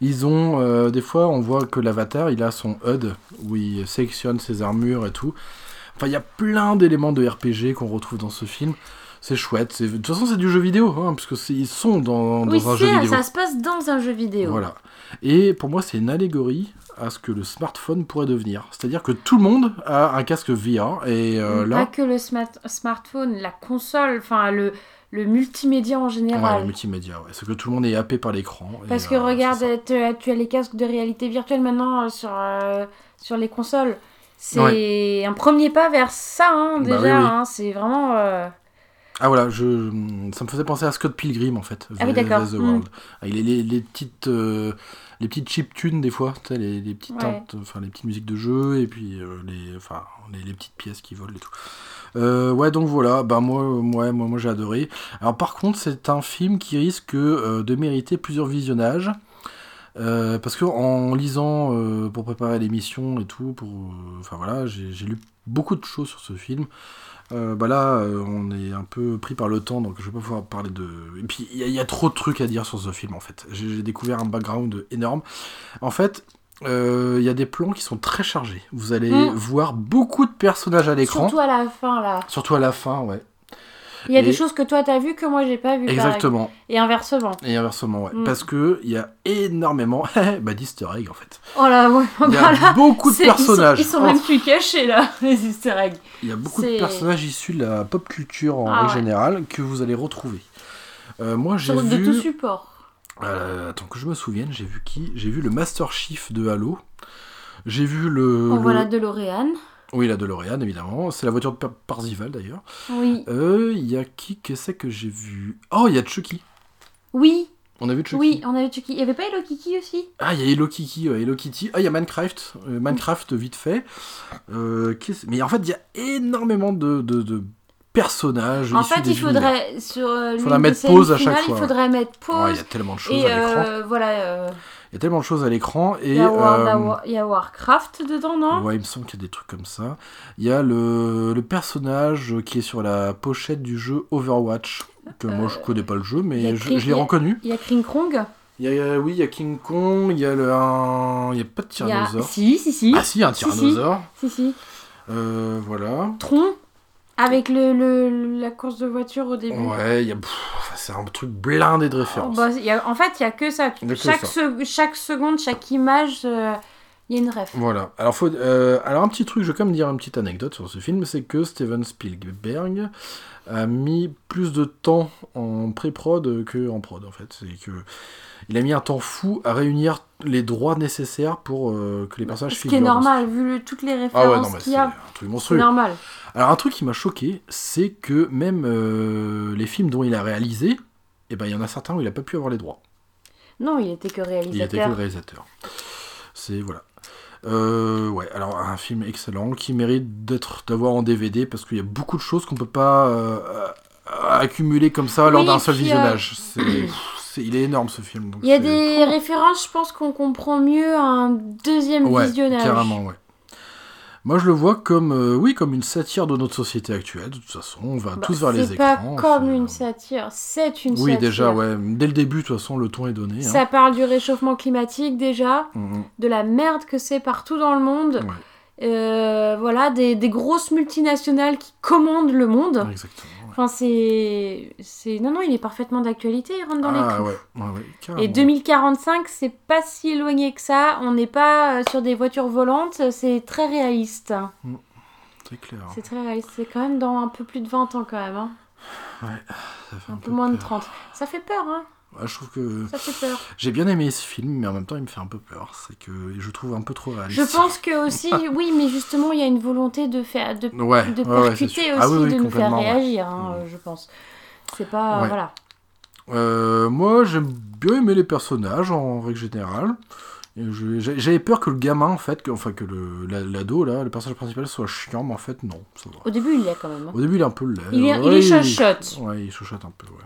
Ils ont, euh, des fois, on voit que l'avatar, il a son HUD où il sélectionne ses armures et tout. Enfin, il y a plein d'éléments de RPG qu'on retrouve dans ce film. C'est chouette. De toute façon, c'est du jeu vidéo, hein, puisque c'est- ils sont dans, dans Oui, un jeu vidéo. ça se passe dans un jeu vidéo. Voilà. Et pour moi, c'est une allégorie à ce que le smartphone pourrait devenir. C'est-à-dire que tout le monde a un casque VR et euh, Pas là, que le smart- smartphone, la console, enfin le, le multimédia en ouais, général. le multimédia, ouais. c'est que tout le monde est happé par l'écran. et, Parce que euh, regarde, tu as, les casques de réalité virtuelle maintenant euh, sur, euh, sur les consoles. C'est un premier pas vers ça, hein, Bah déjà. oui, oui. hein, c'est vraiment. euh, Ah voilà, je... ça me faisait penser à Scott Pilgrim en fait. Ah oui, d'accord. The Mm. World. Avec les, les, les petites les petites chiptunes des fois, les, les petites Ouais. teintes, enfin les petites musiques de jeu et puis les enfin les, les petites pièces qui volent et tout. Euh, ouais donc voilà, bah moi euh, moi moi j'ai adoré. Alors par contre c'est un film qui risque euh, de mériter plusieurs visionnages. Euh, parce que en lisant pour préparer l'émission et tout, pour, enfin voilà, j'ai lu beaucoup de choses sur ce film. Bah là, on est un peu pris par le temps, donc je vais pas pouvoir parler de. Et puis il y, a- trop de trucs à dire sur ce film en fait. J'ai découvert un background énorme. En fait, euh, il y a des plans qui sont très chargés. Vous allez Mm. voir beaucoup de personnages à l'écran, surtout à la fin, là. surtout à la fin, ouais. Il y a Et- des choses que toi t'as vues que moi j'ai pas pareil. Exactement. Et inversement. Et inversement, ouais. Mm. Parce que il y a énormément *laughs* bah, d'easter eggs en fait. Oh là, ouais, Il y a voilà. beaucoup de C'est- ils sont- personnages. Ils sont, Oh, même plus cachés là, *laughs* les easter eggs. Il y a beaucoup de personnages issus de la pop culture en Ah ouais. générale que vous allez retrouver. Euh, moi j'ai Sur- De vu. tout support. Euh, attends que je me souvienne, j'ai vu qui? J'ai vu le Master Chief de Halo. J'ai vu le. En le- voilà DeLorean. Oui, la DeLorean, évidemment. C'est la voiture de Par- Parzival d'ailleurs. Oui. Euh, Il y a qui? Que c'est que j'ai vu? Oh, il y a Chucky. Oui, On a vu Chucky oui, on avait Chucky. Il y avait pas Hello Kitty aussi? Ah, il y a Hello Kitty, ouais, Hello Kitty. Ah, il y a Minecraft. euh, Minecraft, vite fait. Euh, Mais en fait, il y a énormément de, de- de personnages. En fait, il faudrait sur euh, mettre pause à chaque fois. Il faudrait mettre pause. il y a tellement de choses et à l'écran. euh, voilà, euh, Il y a tellement de choses à l'écran. Et il y, a War- euh, la War- il y a Warcraft dedans, non Ouais, il me semble qu'il y a des trucs comme ça. Il y a le, le personnage qui est sur la pochette du jeu Overwatch. Que moi je connais pas le jeu, mais je, l'ai reconnu. Il y a King Kong. Il y a, oui, il y a King Kong, il y a le. Un... Il y a pas de y a... tyrannosaure. Si, si, si. Ah si, un si. tyrannosaure. Si, si. Euh, voilà. Tron. Avec le, le- la course de voiture au début. Ouais, il y a. pff, c'est un truc blindé de Oh, références. bah, y a- en fait, il y a que ça. A que chaque, ça. se- chaque seconde, chaque image, euh, il y a une ref. Voilà. Alors, faut, euh, alors un petit truc, je vais quand même dire une petite anecdote sur ce film, c'est que Steven Spielberg a mis plus de temps en pré-prod que en prod en fait. C'est que il a mis un temps fou à réunir les droits nécessaires pour euh, que les personnages Ce qui est figurent normal, vu le- toutes les Ah ouais, références non, mais qu'il c'est y un a. truc C'est monstrueux. normal. Alors un truc qui m'a choqué, c'est que même euh, les films dont il a réalisé, eh ben il y en a certains où il a pas pu avoir les droits. Non, il était que Il était que réalisateur. réalisateur. C'est voilà. Euh, ouais, alors un film excellent qui mérite d'être d'avoir en DVD parce qu'il y a beaucoup de choses qu'on peut pas euh, accumuler comme ça lors Oui, d'un seul euh, visionnage. *clears throat* C'est, il est énorme ce film. donc Il y a des références, je pense qu'on comprend mieux un deuxième ouais, visionnage. carrément, ouais. Moi, je le vois comme, euh, oui, comme une satire de notre société actuelle. De toute façon, on va Bah, tous vers les C'est écrans. pas comme c'est- une satire, c'est une Oui, satire. déjà, ouais. Dès le début, de toute façon, le ton est donné. hein. Ça parle du réchauffement climatique déjà, Mhm, de la merde que c'est partout dans le monde. ouais, Euh, voilà, des, des grosses multinationales qui commandent le monde. exactement. Ouais. Enfin, c'est. Non, non, il est parfaitement d'actualité, il rentre dans les Ah clous. ouais, ouais, ouais. Et 2045, c'est pas si éloigné que ça. On n'est pas euh, sur des voitures volantes, c'est très réaliste. C'est clair. C'est très réaliste. C'est quand même dans un peu plus de 20 ans, quand même. hein. Ça fait Un, un peu peu moins de peur. 30. Ça fait peur, hein. Ouais, je trouve que Ça fait peur. j'ai bien aimé ce film, mais en même temps, il me fait un peu peur. C'est que je trouve un peu trop réaliste. Je pense que aussi, *laughs* oui, mais justement, il y a une volonté de faire, de, Ouais, de ouais, percuter aussi, Ah oui, oui, de nous faire réagir, hein, euh, je pense. C'est pas, voilà. Euh, moi, j'aime bien aimer les personnages en règle générale. J'ai- J'avais peur que le gamin, en fait, que, enfin que l'ado là, le personnage principal soit chiant, mais en fait non, ça va. Au début, il a quand même. hein. Au début, il est un peu laid. Il est, il ouais, est chochotte. Ouais, il un peu, ouais.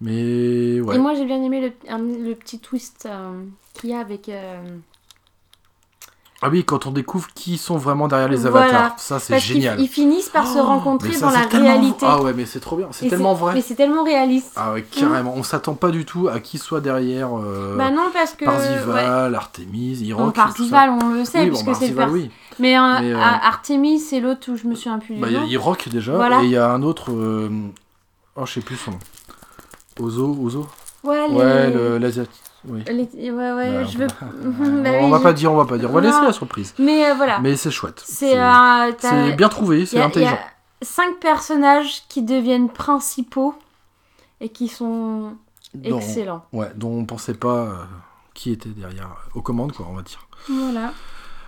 Mais ouais. Et moi, j'ai bien aimé le, un- le petit twist euh, qu'il y a avec. euh, Ah oui, quand on découvre qui sont vraiment derrière les Voilà. avatars, ça c'est génial. ils finissent par se Oh, rencontrer mais ça, dans la tellement- réalité. Ah ouais, mais c'est trop bien, c'est tellement vrai. Mais c'est tellement réaliste. Ah ouais, carrément. On s'attend pas du tout à qui soit derrière euh, bah non, parce que. ouais. Parzival, Artemis. Bon, tout ça. Parzival, on le sait, oui, bon, puisque c'est le oui. Mais, euh, Mais, euh, Artemis, c'est l'autre où je me suis un peu Bah, il y a. Irok déjà, Voilà. et il y a un autre. euh, Oh, je sais plus son nom. Ozo, Ozo Ouais, les... Ouais, le- l'asiatique. Oui. les- Ouais, ouais, Bah, je veux. on, *laughs* Bah on oui, va je- pas dire, on va pas dire. On va Non. laisser la surprise. Mais euh, voilà. Mais c'est chouette. C'est euh, c'est bien trouvé, c'est a- il y intelligent. a cinq personnages qui deviennent principaux et qui sont Dont- excellents. ouais, dont on pensait pas euh, qui était derrière, aux commandes, quoi, on va dire. Voilà.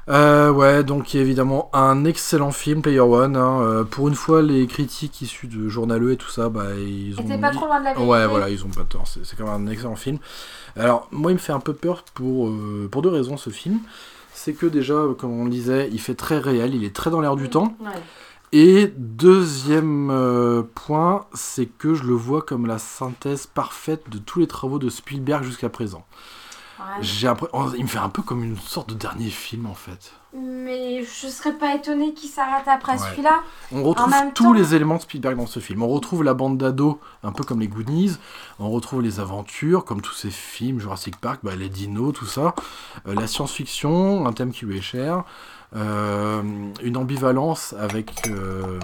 Euh, ouais, donc évidemment un excellent film, Player One. hein. Euh, pour une fois, les critiques issues de journaleux et tout ça, bah, ils ont. Pas trop loin de la vérité. Ouais, voilà, ils ont pas tort. C'est quand même un excellent film. Alors, moi, il me fait un peu peur pour, euh, pour deux raisons, ce film. C'est que déjà, comme on le disait, il fait très réel, il est très dans l'air du temps. Ouais. Et deuxième point, c'est que je le vois comme la synthèse parfaite de tous les travaux de Spielberg jusqu'à présent. Ouais. J'ai l'impression- oh, il me fait un peu comme une sorte de dernier film en fait. Mais je serais pas étonnée qu'il s'arrête après Ouais. celui-là. On retrouve tous temps- les éléments de Spielberg dans ce film. On retrouve la bande d'ados, un peu comme les Goonies. On retrouve les aventures, comme tous ces films, Jurassic Park, bah, les dinos, tout ça. Euh, la science-fiction, un thème qui lui est cher. Euh, une ambivalence avec, euh,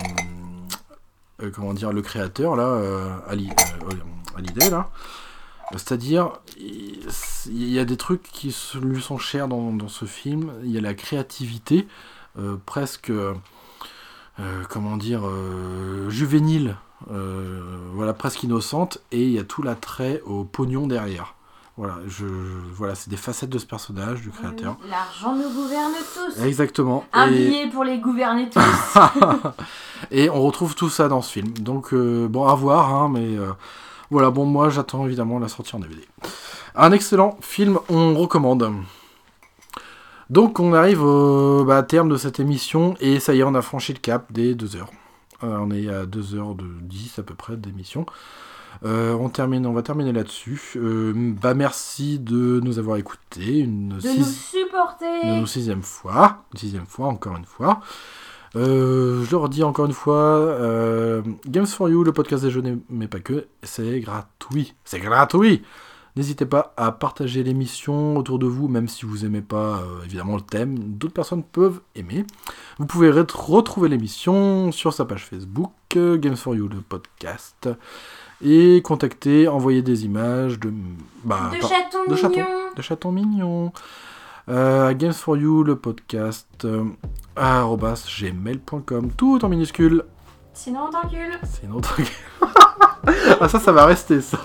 comment dire, le créateur, là, Ali, Hallyday, là. C'est-à-dire, il y a des trucs qui lui sont chers dans, dans ce film. Il y a la créativité, euh, presque, euh, comment dire, euh, juvénile, voilà, presque innocente, et il y a tout l'attrait au pognon derrière. Voilà, je, voilà, c'est des facettes de ce personnage, du créateur. L'argent nous gouverne tous. Exactement. Un Et- billet pour les gouverner tous. *laughs* et on retrouve tout ça dans ce film. Donc, bon, à voir, hein, mais voilà, bon, moi j'attends évidemment la sortie en DVD. Un excellent film, on recommande. Donc, on arrive au bah, terme de cette émission, et ça y est, on a franchi le cap des 2 heures. Euh, on est à 2 heures de 10 à peu près d'émission. Euh, on, termine, on va terminer là-dessus. Euh, bah, merci de nous avoir écoutés. Une de six- nous supporter. de nos sixième fois, sixième fois, encore une fois. Euh, je le redis encore une fois, euh, Games for You, le podcast des jeux, mais pas que, c'est gratuit. C'est gratuit N'hésitez pas à partager l'émission autour de vous, même si vous aimez pas euh, évidemment le thème, d'autres personnes peuvent aimer. Vous pouvez ret- retrouver l'émission sur sa page Facebook, Games for You, le podcast, et contacter, envoyer des images de... Bah, de par- chatons de chatons. mignons. de chatons mignons. Euh, Games for You, le podcast, euh, gmail.com, tout en minuscule. Sinon on t'encule. C'est une autre. ah, ça, ça va rester, ça.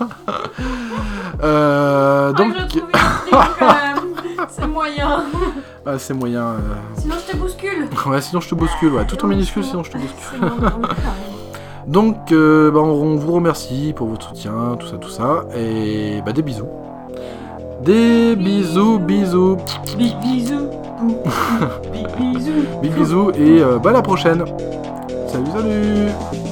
Euh, donc, Ah, quand même. C'est moyen. *laughs* ah, c'est moyen. euh. Sinon je te bouscule. Ouais, sinon je te bouscule, ouais, tout en minuscule, sinon je te bouscule. Donc. Donc, euh, bah, on, on vous remercie pour votre soutien, tout ça, tout ça, et bah, des bisous. Des bisous, bisous, Big bisous. *laughs* Big bisous. big bisous, et euh, bah, à la prochaine. Salut, salut